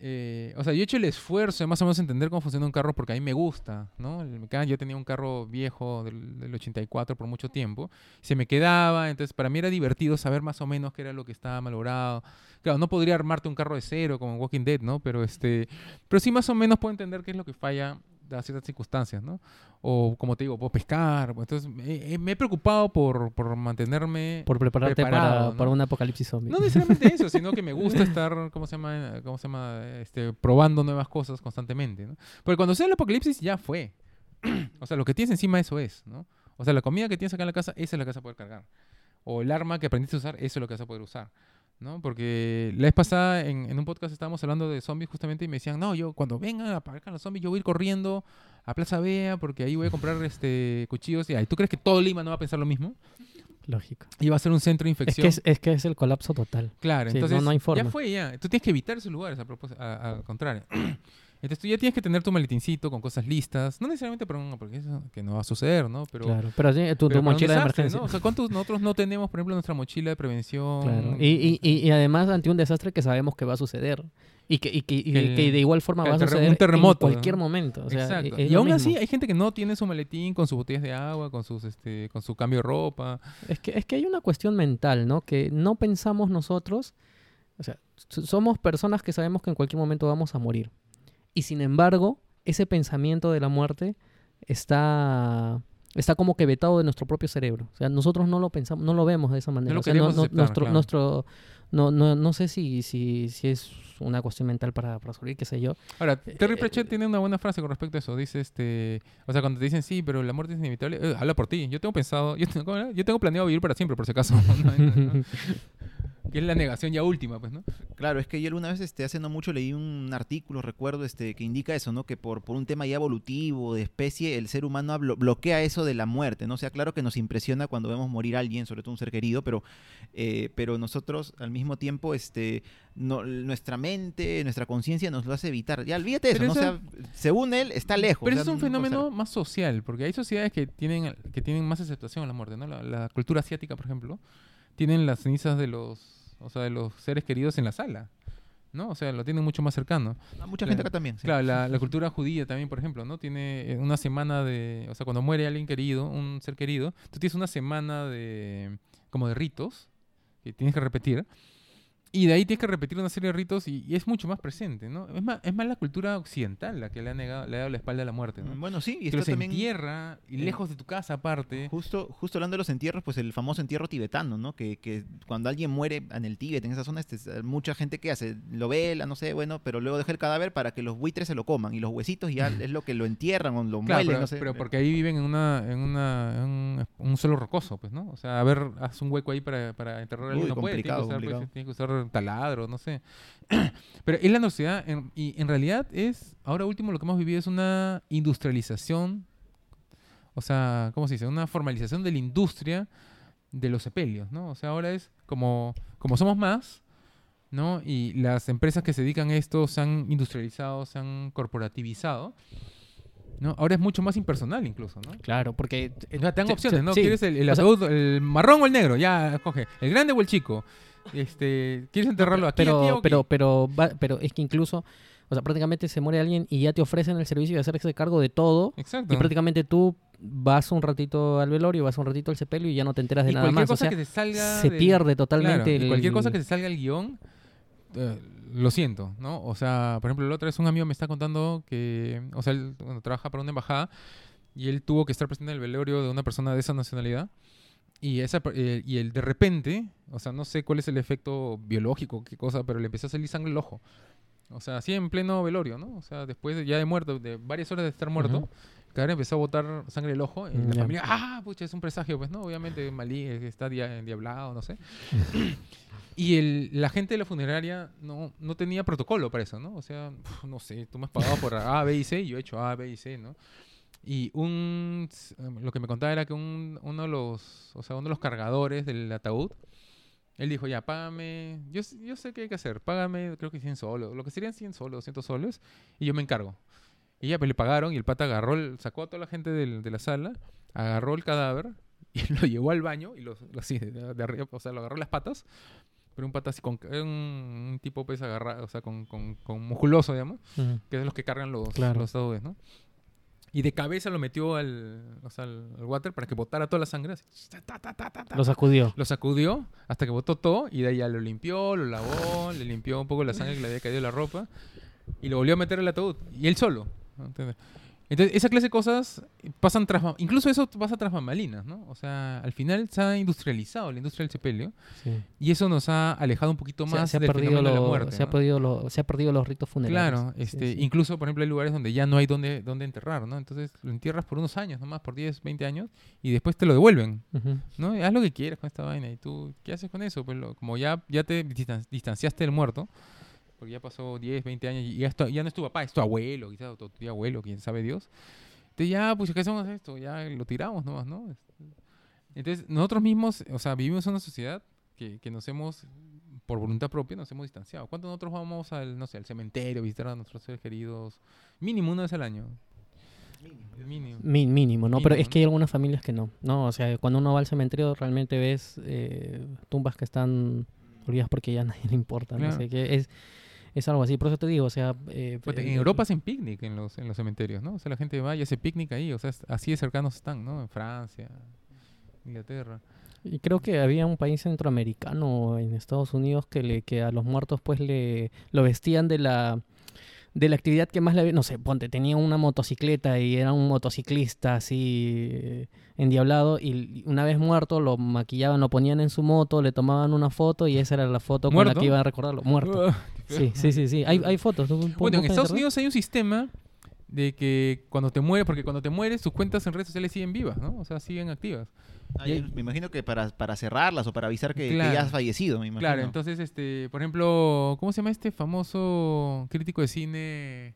Eh, o sea, yo he hecho el esfuerzo de más o menos entender cómo funciona un carro porque a mí me gusta, ¿no? Yo tenía un carro viejo del, del 84 por mucho tiempo, se me quedaba, entonces para mí era divertido saber más o menos qué era lo que estaba malogrado. Claro, no podría armarte un carro de cero como en Walking Dead, ¿no? Pero este, pero sí más o menos puedo entender qué es lo que falla dadas ciertas circunstancias, ¿no? O como te digo, puedo pescar. pues, Entonces me, eh, me he preocupado por, por mantenerme Por prepararte preparado, para, ¿no? para un apocalipsis zombie. no necesariamente eso, sino que me gusta estar, ¿cómo se llama? ¿Cómo se llama? Este, probando nuevas cosas constantemente, ¿no? Porque cuando sea el apocalipsis ya fue. o sea, lo que tienes encima eso es, ¿no? O sea, la comida que tienes acá en la casa, esa es la que vas a poder cargar. O el arma que aprendiste a usar, eso es lo que vas a poder usar. ¿No? Porque la vez pasada en, en un podcast estábamos hablando de zombies justamente y me decían, no, yo cuando vengan a aparezcan los zombies, yo voy a ir corriendo a Plaza Vea porque ahí voy a comprar este cuchillos. Y ahí, ¿tú crees que todo Lima no va a pensar lo mismo? Lógico. Y va a ser un centro de Es infección. que es, es que es el colapso total. Claro, Sí, no- entonces no hay forma. ya fue ya. Tú tienes que evitar esos lugares, a propós- a- al contrario. Entonces tú ya tienes que tener tu maletincito con cosas listas. No necesariamente para un porque eso que no va a suceder, ¿no? Pero, claro. Pero sí, tu, pero mochila de emergencia. ¿no? O sea, ¿cuántos nosotros no tenemos, por ejemplo, nuestra mochila de prevención? Claro. Y, y, y, además ante un desastre que sabemos que va a suceder. Y que, y que, y Que de igual forma va a terre- un suceder terremoto, en cualquier ¿no? momento. O sea, Exacto. e- Y aún mismo. así hay gente que no tiene su maletín con sus botellas de agua, con sus este, con su cambio de ropa. Es que, es que hay una cuestión mental, ¿no? Que no pensamos nosotros, o sea, somos personas que sabemos que en cualquier momento vamos a morir. Y sin embargo, ese pensamiento de la muerte está, está como que vetado de nuestro propio cerebro. O sea, nosotros no lo pensamos, no lo vemos de esa manera. lo O sea, queremos aceptar, nuestro, claro. nuestro, no, no, no sé si, si, si es una cuestión mental para, para sobrevivir, qué sé yo. Ahora, Terry Eh, Pratchett tiene una buena frase con respecto a eso. Dice, este, o sea, cuando te dicen sí, pero la muerte es inevitable, eh, habla por ti. Yo tengo pensado, yo tengo, yo tengo planeado vivir para siempre, por si acaso. que es la negación ya última, pues, ¿no? Claro, es que yo alguna vez, este, hace no mucho leí un artículo, recuerdo, este, que indica eso, ¿no? Que por, por un tema ya evolutivo, de especie, el ser humano blo- bloquea eso de la muerte, ¿no? O sea, claro que nos impresiona cuando vemos morir a alguien, sobre todo un ser querido, pero, eh, pero nosotros al mismo tiempo, este, no, nuestra mente, nuestra conciencia nos lo hace evitar. Ya olvídate de eso, Pero ¿no? O eso- sea, según él, está lejos. Pero o sea, es un no fenómeno más social, porque hay sociedades que tienen, que tienen más aceptación a la muerte, ¿no? La, la cultura asiática, por ejemplo, tienen las cenizas de los, o sea, de los seres queridos en la sala, ¿no? O sea, lo tienen mucho más cercano. Ah, Mucha la- gente acá también. sí. Claro, la, la cultura judía también, por ejemplo, ¿no? Tiene eh, una semana de, o sea, cuando muere alguien querido, un ser querido, tú tienes una semana de, como de ritos que tienes que repetir. Y de ahí tienes que repetir una serie de ritos y, y es mucho más presente, ¿no? Es más, es más la cultura occidental la que le ha, negado, le ha dado la espalda a la muerte, ¿no? Bueno, sí, y que está los también... entierra y lejos de tu casa aparte. Justo, justo hablando de los entierros, pues el famoso entierro tibetano, ¿no? Que, que cuando alguien muere en el Tíbet, en esa zona, este, es- mucha gente que hace, lo vela, no sé, bueno, pero luego deja el cadáver para que los buitres se lo coman y los huesitos ya es lo que lo entierran o lo Claro, muelen, pero, no sé. pero porque ahí viven en una en una en un, un suelo rocoso, pues, ¿no? O sea, a ver, haz un hueco ahí para, para enterrar a alguien, no puede, tiene que, complicado, usar, pues, complicado. tiene que usar taladro, no sé. pero es la necesidad en- y en realidad es ahora último lo que hemos vivido es una industrialización o sea, ¿cómo se dice? Una formalización de la industria de los sepelios, ¿no? O sea, ahora es como como somos más ¿no? Y las empresas que se dedican a esto se han industrializado, se han corporativizado. ¿No? Ahora es mucho más impersonal incluso, ¿no? Claro, porque... O sea, te dan Sí, opciones, ¿no? sí. ¿Quieres el, el sea- el marrón o el negro? Ya, coge. ¿El grande o el chico? Este, ¿Quieres enterrarlo aquí, pero, aquí aquí? pero, pero, va- pero es que incluso, o sea, prácticamente se muere alguien y ya te ofrecen el servicio de hacerse cargo de todo. Exacto. Y prácticamente tú vas un ratito al velorio, vas un ratito al sepelio y ya no te enteras de Y nada cualquier más. O cosa sea, que te salga se del- pierde Claro, totalmente y el- cualquier cosa que se salga del guion, eh, lo siento, ¿no? O sea, por ejemplo, la otra vez un amigo me está contando que, o sea, él bueno, trabaja para una embajada y él tuvo que estar presente en el velorio de una persona de esa nacionalidad Y, esa, eh, y el de repente, o sea, no sé cuál es el efecto biológico, qué cosa, pero le empezó a salir sangre el ojo. O sea, así en pleno velorio, ¿no? O sea, después de- ya de muerto, de varias horas de estar muerto, cadáver empezó a botar sangre del ojo. Y la familia, ah, pucha, es un presagio, pues, ¿no? Obviamente Malí está dia- endiablado, no sé. y el, la gente de la funeraria no, no tenía protocolo para eso, ¿no? O sea, no sé, tú me has pagado por A, B y C, y yo he hecho A, B y C, ¿no? Y un, lo que me contaba era que un, uno de los, o sea, uno de los cargadores del ataúd, él dijo, ya, págame, yo, yo sé qué hay que hacer, págame, creo que 100 soles, lo que serían 100 soles, 200 soles, y yo me encargo. Y ya, pues le pagaron, y el pata agarró, el- sacó a toda la gente del- de la sala, agarró el cadáver, y lo llevó al baño, y lo, lo- así, de, de arriba, o sea, lo agarró las patas, pero un pata así, con, un, un tipo pues agarrado, o sea, con, con, con musculoso, digamos, Ujú. que es los que cargan los, Claro. los ataúdes, ¿no? Y de cabeza lo metió al, o sea, al, al water para que botara toda la sangre. así. Lo sacudió. Lo sacudió hasta que botó todo y de ahí ya lo limpió, lo lavó, le limpió un poco la sangre que le había caído la ropa y lo volvió a meter al ataúd. Y él solo. ¿Entiendes? Entonces, esa clase de cosas pasan tras... Incluso eso pasa tras bambalinas, ¿no? O sea, al final se ha industrializado la industria del sepelio Sí. y eso nos ha alejado un poquito Se, ha- más se ha del fenómeno de la lo- muerte. se, ha ¿no? perdido lo- se ha perdido los ritos funerarios. Claro, Sí, este, sí. incluso, por ejemplo, hay lugares donde ya no hay donde, donde enterrar, ¿no? Entonces lo entierras por unos años nomás, por 10, 20 años, y después te lo devuelven, Ujú. ¿no? Y haz lo que quieras con esta vaina. ¿Y tú qué haces con eso? Pues lo- como ya, ya te distan- distanciaste del muerto, porque ya pasó 10, 20 años, y ya, es tu- ya no es tu papá, es tu abuelo, quizás, tu tío abuelo, quién sabe Dios. Entonces ya, pues, ¿qué hacemos esto? Ya lo tiramos nomás, ¿no? Entonces, nosotros mismos, o sea, vivimos en una sociedad que, que nos hemos, por voluntad propia, nos hemos distanciado. ¿Cuánto nosotros vamos al, no sé, al cementerio, a visitar a nuestros seres queridos? Mínimo una vez al año. Mínimo. Mi- mínimo, ¿no? Pero Mínimo, es que hay algunas familias que no. No, o sea, cuando uno va al cementerio realmente ves eh, tumbas que están olvidadas porque ya a nadie le importa. No Claro. sé, que es, es algo así. Por eso te digo, o sea... eh, Pues, en eh, Europa hacen picnic en los, en los cementerios, ¿no? O sea, la gente va y hace picnic ahí, o sea, así de cercanos están, ¿no? En Francia, Inglaterra. Y creo que había un país centroamericano en Estados Unidos que le que a los muertos pues le lo vestían de la de la actividad que más le había- no sé, ponte, tenía una motocicleta y era un motociclista así eh, endiablado y una vez muerto lo maquillaban, lo ponían en su moto, le tomaban una foto y esa era la foto con la que iban a recordarlo, muerto. Sí, sí, sí, sí. Hay, hay fotos. ¿tú Bueno, en Estados? Unidos hay un sistema de que cuando te mueres, porque cuando te mueres, tus cuentas en redes sociales siguen vivas, ¿no? O sea, siguen activas. Ah, Y ya, hay- me imagino que para, para cerrarlas o para avisar que, ya has fallecido, me imagino. Claro, entonces, este, por ejemplo, ¿cómo se llama este famoso crítico de cine?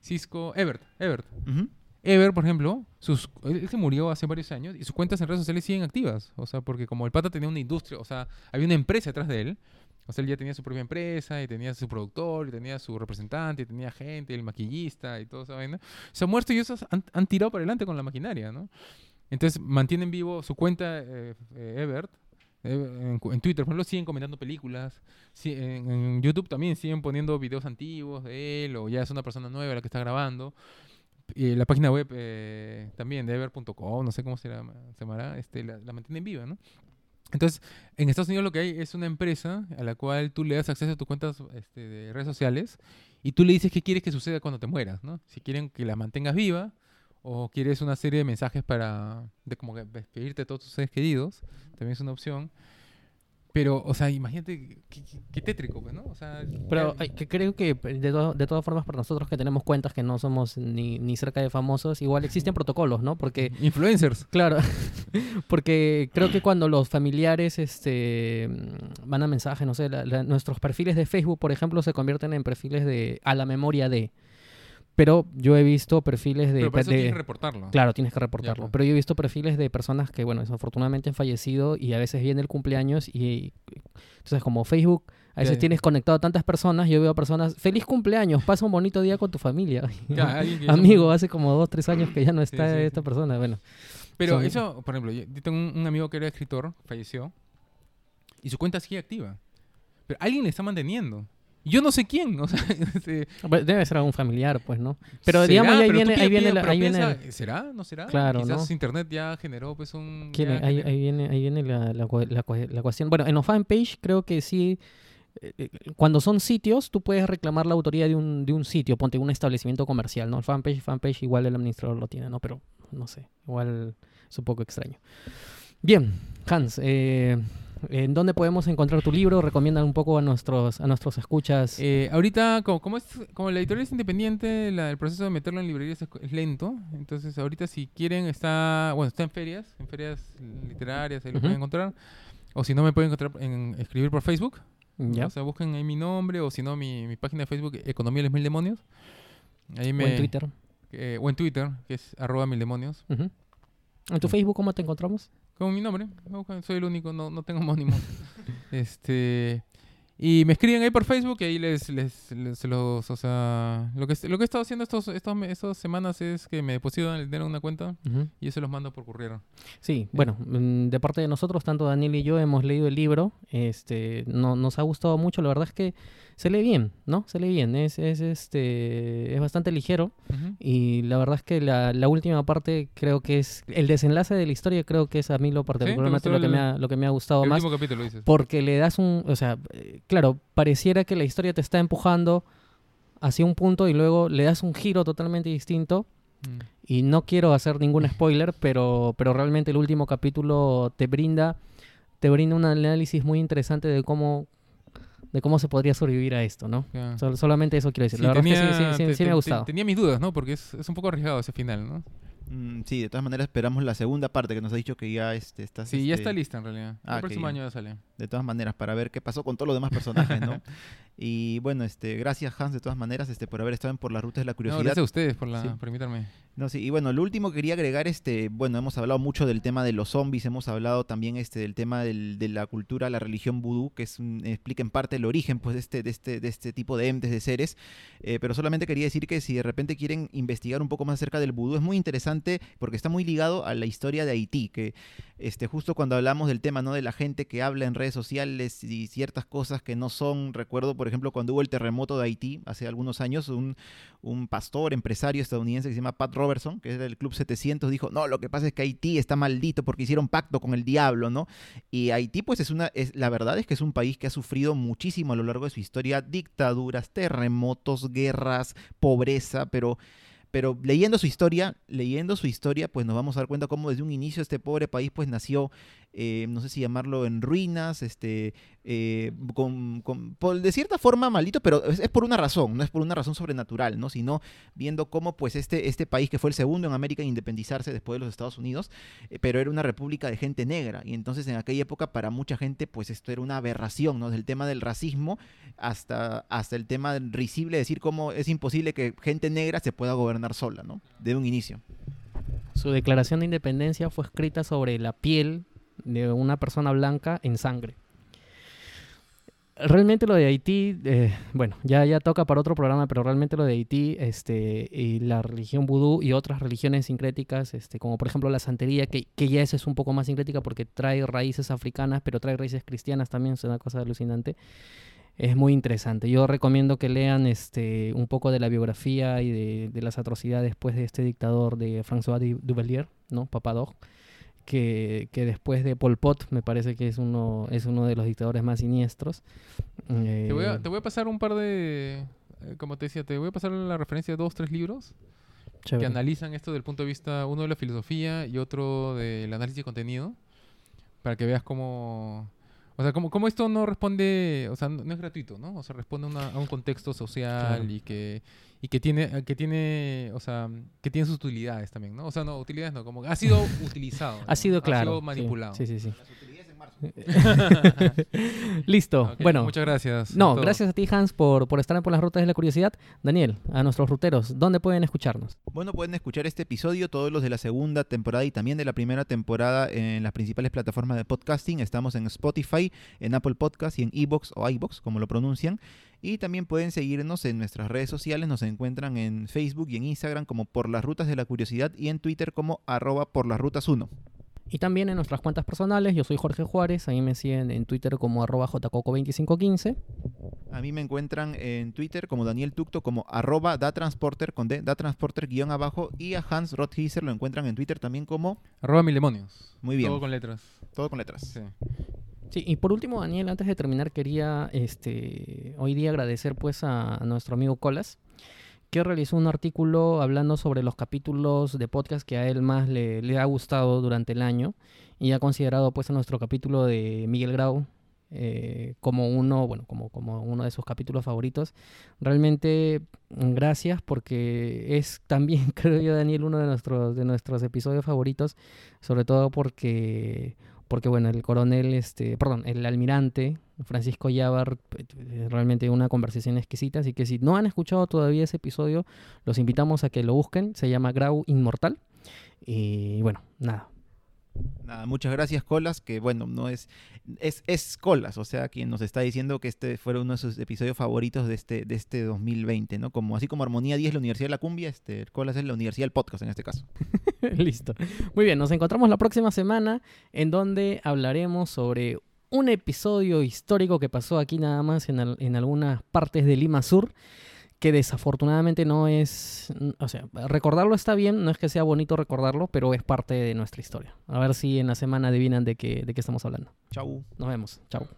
Cisco, Ebert, Ebert. Ujú. Ever, por ejemplo, sus, él se murió hace varios años y sus cuentas en redes sociales siguen activas. O sea, porque como el pata tenía una industria, o sea, había una empresa detrás de él. O sea, él ya tenía su propia empresa y tenía su productor y tenía su representante y tenía gente, el maquillista y toda esa vaina. Se ha muerto y esos han, tirado para adelante con la maquinaria, ¿no? Entonces mantienen vivo su cuenta eh, eh, Ebert. eh, En, Twitter, por ejemplo, siguen comentando películas. en, YouTube también siguen poniendo videos antiguos de él o ya es una persona nueva la que está grabando. Y la página web eh, también de no sé cómo se se llamará, este, la, la mantienen viva, ¿no? Entonces, en Estados Unidos lo que hay es una empresa a la cual tú le das acceso a tus cuentas este, de redes sociales y tú le dices qué quieres que suceda cuando te mueras, ¿no? Si quieren que la mantengas viva o quieres una serie de mensajes para de como despedirte de todos tus seres queridos, también es una opción. Pero, o sea, imagínate qué, tétrico, pues, ¿no? O sea, Pero ay, que creo que de, to- de todas formas para nosotros que tenemos cuentas que no somos ni, ni cerca de famosos, igual existen protocolos, ¿no? Porque influencers. Claro, porque creo que cuando los familiares este, mm, mandan mensajes, no sé, la- la- nuestros perfiles de Facebook, por ejemplo, se convierten en perfiles de a la memoria de. Pero yo he visto perfiles de... Pero para eso de- tienes que reportarlo. Claro, tienes que reportarlo. pues. Pero yo he visto perfiles de personas que, bueno, desafortunadamente han fallecido y a veces viene el cumpleaños y... Entonces, como Facebook, a veces tienes conectado a tantas personas, yo veo personas, feliz cumpleaños, pasa un bonito día con tu familia. Ya, Amigo, hace como dos, tres años que ya no está sí, esta persona. Bueno, Pero Son- eso, por ejemplo, yo yo tengo un, un amigo que era escritor, falleció, y su cuenta sigue activa. Pero alguien le está manteniendo. Yo no sé quién, o sea, este, Debe ser algún familiar, pues, ¿no? Pero ¿será? digamos, ahí Pero viene, ahí viene, la- ahí viene, piensa, ¿será? ¿No será? Claro, Quizás ¿no? internet ya generó pues un... ahí, viene, ahí viene la, la, la cuestión. Bueno, en los fanpage creo que sí, eh, eh, cuando son sitios, tú puedes reclamar la autoría de un, de un sitio, ponte un establecimiento comercial, ¿no? El fanpage, fanpage igual el administrador lo tiene, ¿no? Pero no sé, igual es un poco extraño. Bien, Hans, eh, ¿en dónde podemos encontrar tu libro? Recomienda un poco a nuestros, a nuestros escuchas. Eh, ahorita, como, como, es, como la editorial es independiente, la- el proceso de meterlo en librerías es, es lento. Entonces, ahorita si quieren, está, bueno, está en ferias, en ferias literarias, ahí lo pueden encontrar. O si no, me pueden encontrar en escribir por Facebook. ¿Ya? O sea, busquen ahí mi nombre o si no, mi, mi página de Facebook, Economía de los Mil Demonios. Ahí O me, en Twitter. eh, o en Twitter, que es arroba mil demonios. ¿En tu Facebook cómo te encontramos? Con mi nombre. Soy el único, no, no tengo homónimo. este. Y me escriben ahí por Facebook y ahí les, les, les- los, o sea, lo que, lo que he estado haciendo estos, estos, estas semanas es que me depositan el dinero en una cuenta y yo se los mando por correo. Sí, bueno, mm, de parte de nosotros, tanto Daniel y yo hemos leído el libro. Este, no, nos ha gustado mucho. La verdad es que se lee bien, ¿no? Se lee bien. Es, es, este, es bastante ligero. Y la verdad es que la, la última parte creo que es el desenlace de la historia. Creo que es a mí lo particularmente lo que, el- me ha, lo que me ha gustado El más. último capítulo dices. Porque le das un, o sea, eh, claro, pareciera que la historia te está empujando hacia un punto y luego le das un giro totalmente distinto. Mm. Y no quiero hacer ningún spoiler, pero, pero realmente el último capítulo te brinda, te brinda un análisis muy interesante de cómo, de cómo se podría sobrevivir a esto, ¿no? Sol- solamente eso quiero decir. Sí, la verdad es que sí, tenía- sí, sí, te- sí me ha gustado. Tenía mis dudas, ¿no? Porque es, es un poco arriesgado ese final, ¿no? Mm, sí, de todas maneras esperamos la segunda parte que nos ha dicho que ya este, está. Sí, ya este, está lista en realidad. Ah, el próximo año ya sale. De todas maneras, para ver qué pasó con todos los demás personajes, ¿no? y bueno, este, gracias Hans de todas maneras este, por haber estado en Por las Rutas de la No, Curiosidad. gracias a ustedes por, la, Sí. por invitarme. No, sí, y bueno, lo último que quería agregar, este, bueno, hemos hablado mucho del tema de los zombies, hemos hablado también este, del tema del- de la cultura, la religión vudú, que es explica en parte el origen pues, de, este, de, este, de este tipo de entes, de seres, eh, pero solamente quería decir que si de repente quieren investigar un poco más acerca del vudú, es muy interesante porque está muy ligado a la historia de Haití, que este, justo cuando hablamos del tema ¿no? de la gente que habla en redes sociales y ciertas cosas que no son, recuerdo por ejemplo cuando hubo el terremoto de Haití hace algunos años, un, un pastor, empresario estadounidense que se llama Pat Robertson, que es del Club 700, dijo, no, lo que pasa es que Haití está maldito porque hicieron pacto con el diablo, ¿no? Y Haití, pues es una, es, la verdad es que es un país que ha sufrido muchísimo a lo largo de su historia, dictaduras, terremotos, guerras, pobreza, pero... Pero leyendo su historia, leyendo su historia, pues nos vamos a dar cuenta cómo desde un inicio este pobre país pues nació, eh, no sé si llamarlo en ruinas, este, eh, con, con- de cierta forma maldito, pero es, por una razón, no es por una razón sobrenatural, ¿no? Sino viendo cómo pues este, este país que fue el segundo en América en independizarse después de los Estados Unidos, eh, pero era una república de gente negra. Y entonces en aquella época para mucha gente pues esto era una aberración, ¿no? Desde el tema del racismo hasta, hasta el tema risible de decir cómo es imposible que gente negra se pueda gobernar sola, ¿no? De un inicio. Su declaración de independencia fue escrita sobre la piel de una persona blanca en sangre. Realmente lo de Haití, eh, bueno, ya, ya toca para otro programa, pero realmente lo de Haití, este, y la religión vudú y otras religiones sincréticas, este, como por ejemplo la santería, que, que ya esa es un poco más sincrética porque trae raíces africanas, pero trae raíces cristianas también, es una cosa alucinante. Es muy interesante. Yo recomiendo que lean este, un poco de la biografía y de, de las atrocidades después de este dictador de François Du- Duvalier, ¿no? Papadog, que, que después de Pol Pot me parece que es uno, es uno de los dictadores más siniestros. Te voy, Eh, a, te voy a pasar un par de... eh, Como te decía, te voy a pasar la referencia de dos, tres libros que chévere. analizan esto del punto de vista, uno de la filosofía y otro del análisis de contenido, para que veas cómo... O sea, cómo, cómo esto no responde, o sea, no, no es gratuito, ¿no? O sea, responde a una- a un contexto social Claro. y que y que tiene que tiene, o sea, que tiene sus utilidades también, ¿no? O sea, no, utilidades no, como que ha sido utilizado. Ha ¿no? sido claro. Ha sido manipulado. Sí, sí, sí. Listo. Bueno, Muchas gracias. no, gracias a ti, Hans, por, por estar por las rutas de la curiosidad. Daniel, a nuestros ruteros, ¿dónde pueden escucharnos? Bueno, pueden escuchar este episodio, todos los de la segunda temporada y también de la primera temporada en las principales plataformas de podcasting. Estamos en Spotify, en Apple Podcast y en Evox o iBox, como lo pronuncian. Y también pueden seguirnos en nuestras redes sociales. Nos encuentran en Facebook y en Instagram como Por las Rutas de la Curiosidad y en Twitter como arroba por las rutas 1. Y también en nuestras cuentas personales, yo soy Jorge Juárez, ahí me siguen en Twitter como arroba jcoco2515. A mí me encuentran en Twitter como Daniel Tucto, como arroba datransporter con D, datransporter guion abajo. Y a Hans Rothheiser lo encuentran en Twitter también como, Arroba mil demonios. muy bien, Todo con letras. todo con letras. Sí. Sí, y por último, Daniel, antes de terminar, quería este, hoy día agradecer pues a, nuestro amigo Colas, que realizó un artículo hablando sobre los capítulos de podcast que a él más le, ha gustado durante el año y ha considerado pues nuestro capítulo de Miguel Grau eh, como uno, bueno, como, como uno de sus capítulos favoritos. Realmente gracias porque es también, creo yo, Daniel, uno de nuestros, de nuestros episodios favoritos, sobre todo porque, porque bueno, el coronel, este, perdón, el almirante Francisco Yavar, eh, realmente una conversación exquisita, así que si no han escuchado todavía ese episodio, los invitamos a que lo busquen, se llama Grau Inmortal. Y bueno, nada, Nada, muchas gracias, Colas, que bueno, no es, es, Colas, o sea, quien nos está diciendo que este fue uno de sus episodios favoritos de este, de este 2020, ¿no? Como así como Armonía 10 es la Universidad de la Cumbia, este, Colas es la Universidad del Podcast en este caso. Listo. Muy bien, nos encontramos la próxima semana en donde hablaremos sobre un episodio histórico que pasó aquí nada más en, en algunas partes de Lima Sur que desafortunadamente no es, o sea, recordarlo está bien, no es que sea bonito recordarlo, pero es parte de nuestra historia. A ver si en la semana adivinan de qué, de qué estamos hablando. Chau. Nos vemos. Chao.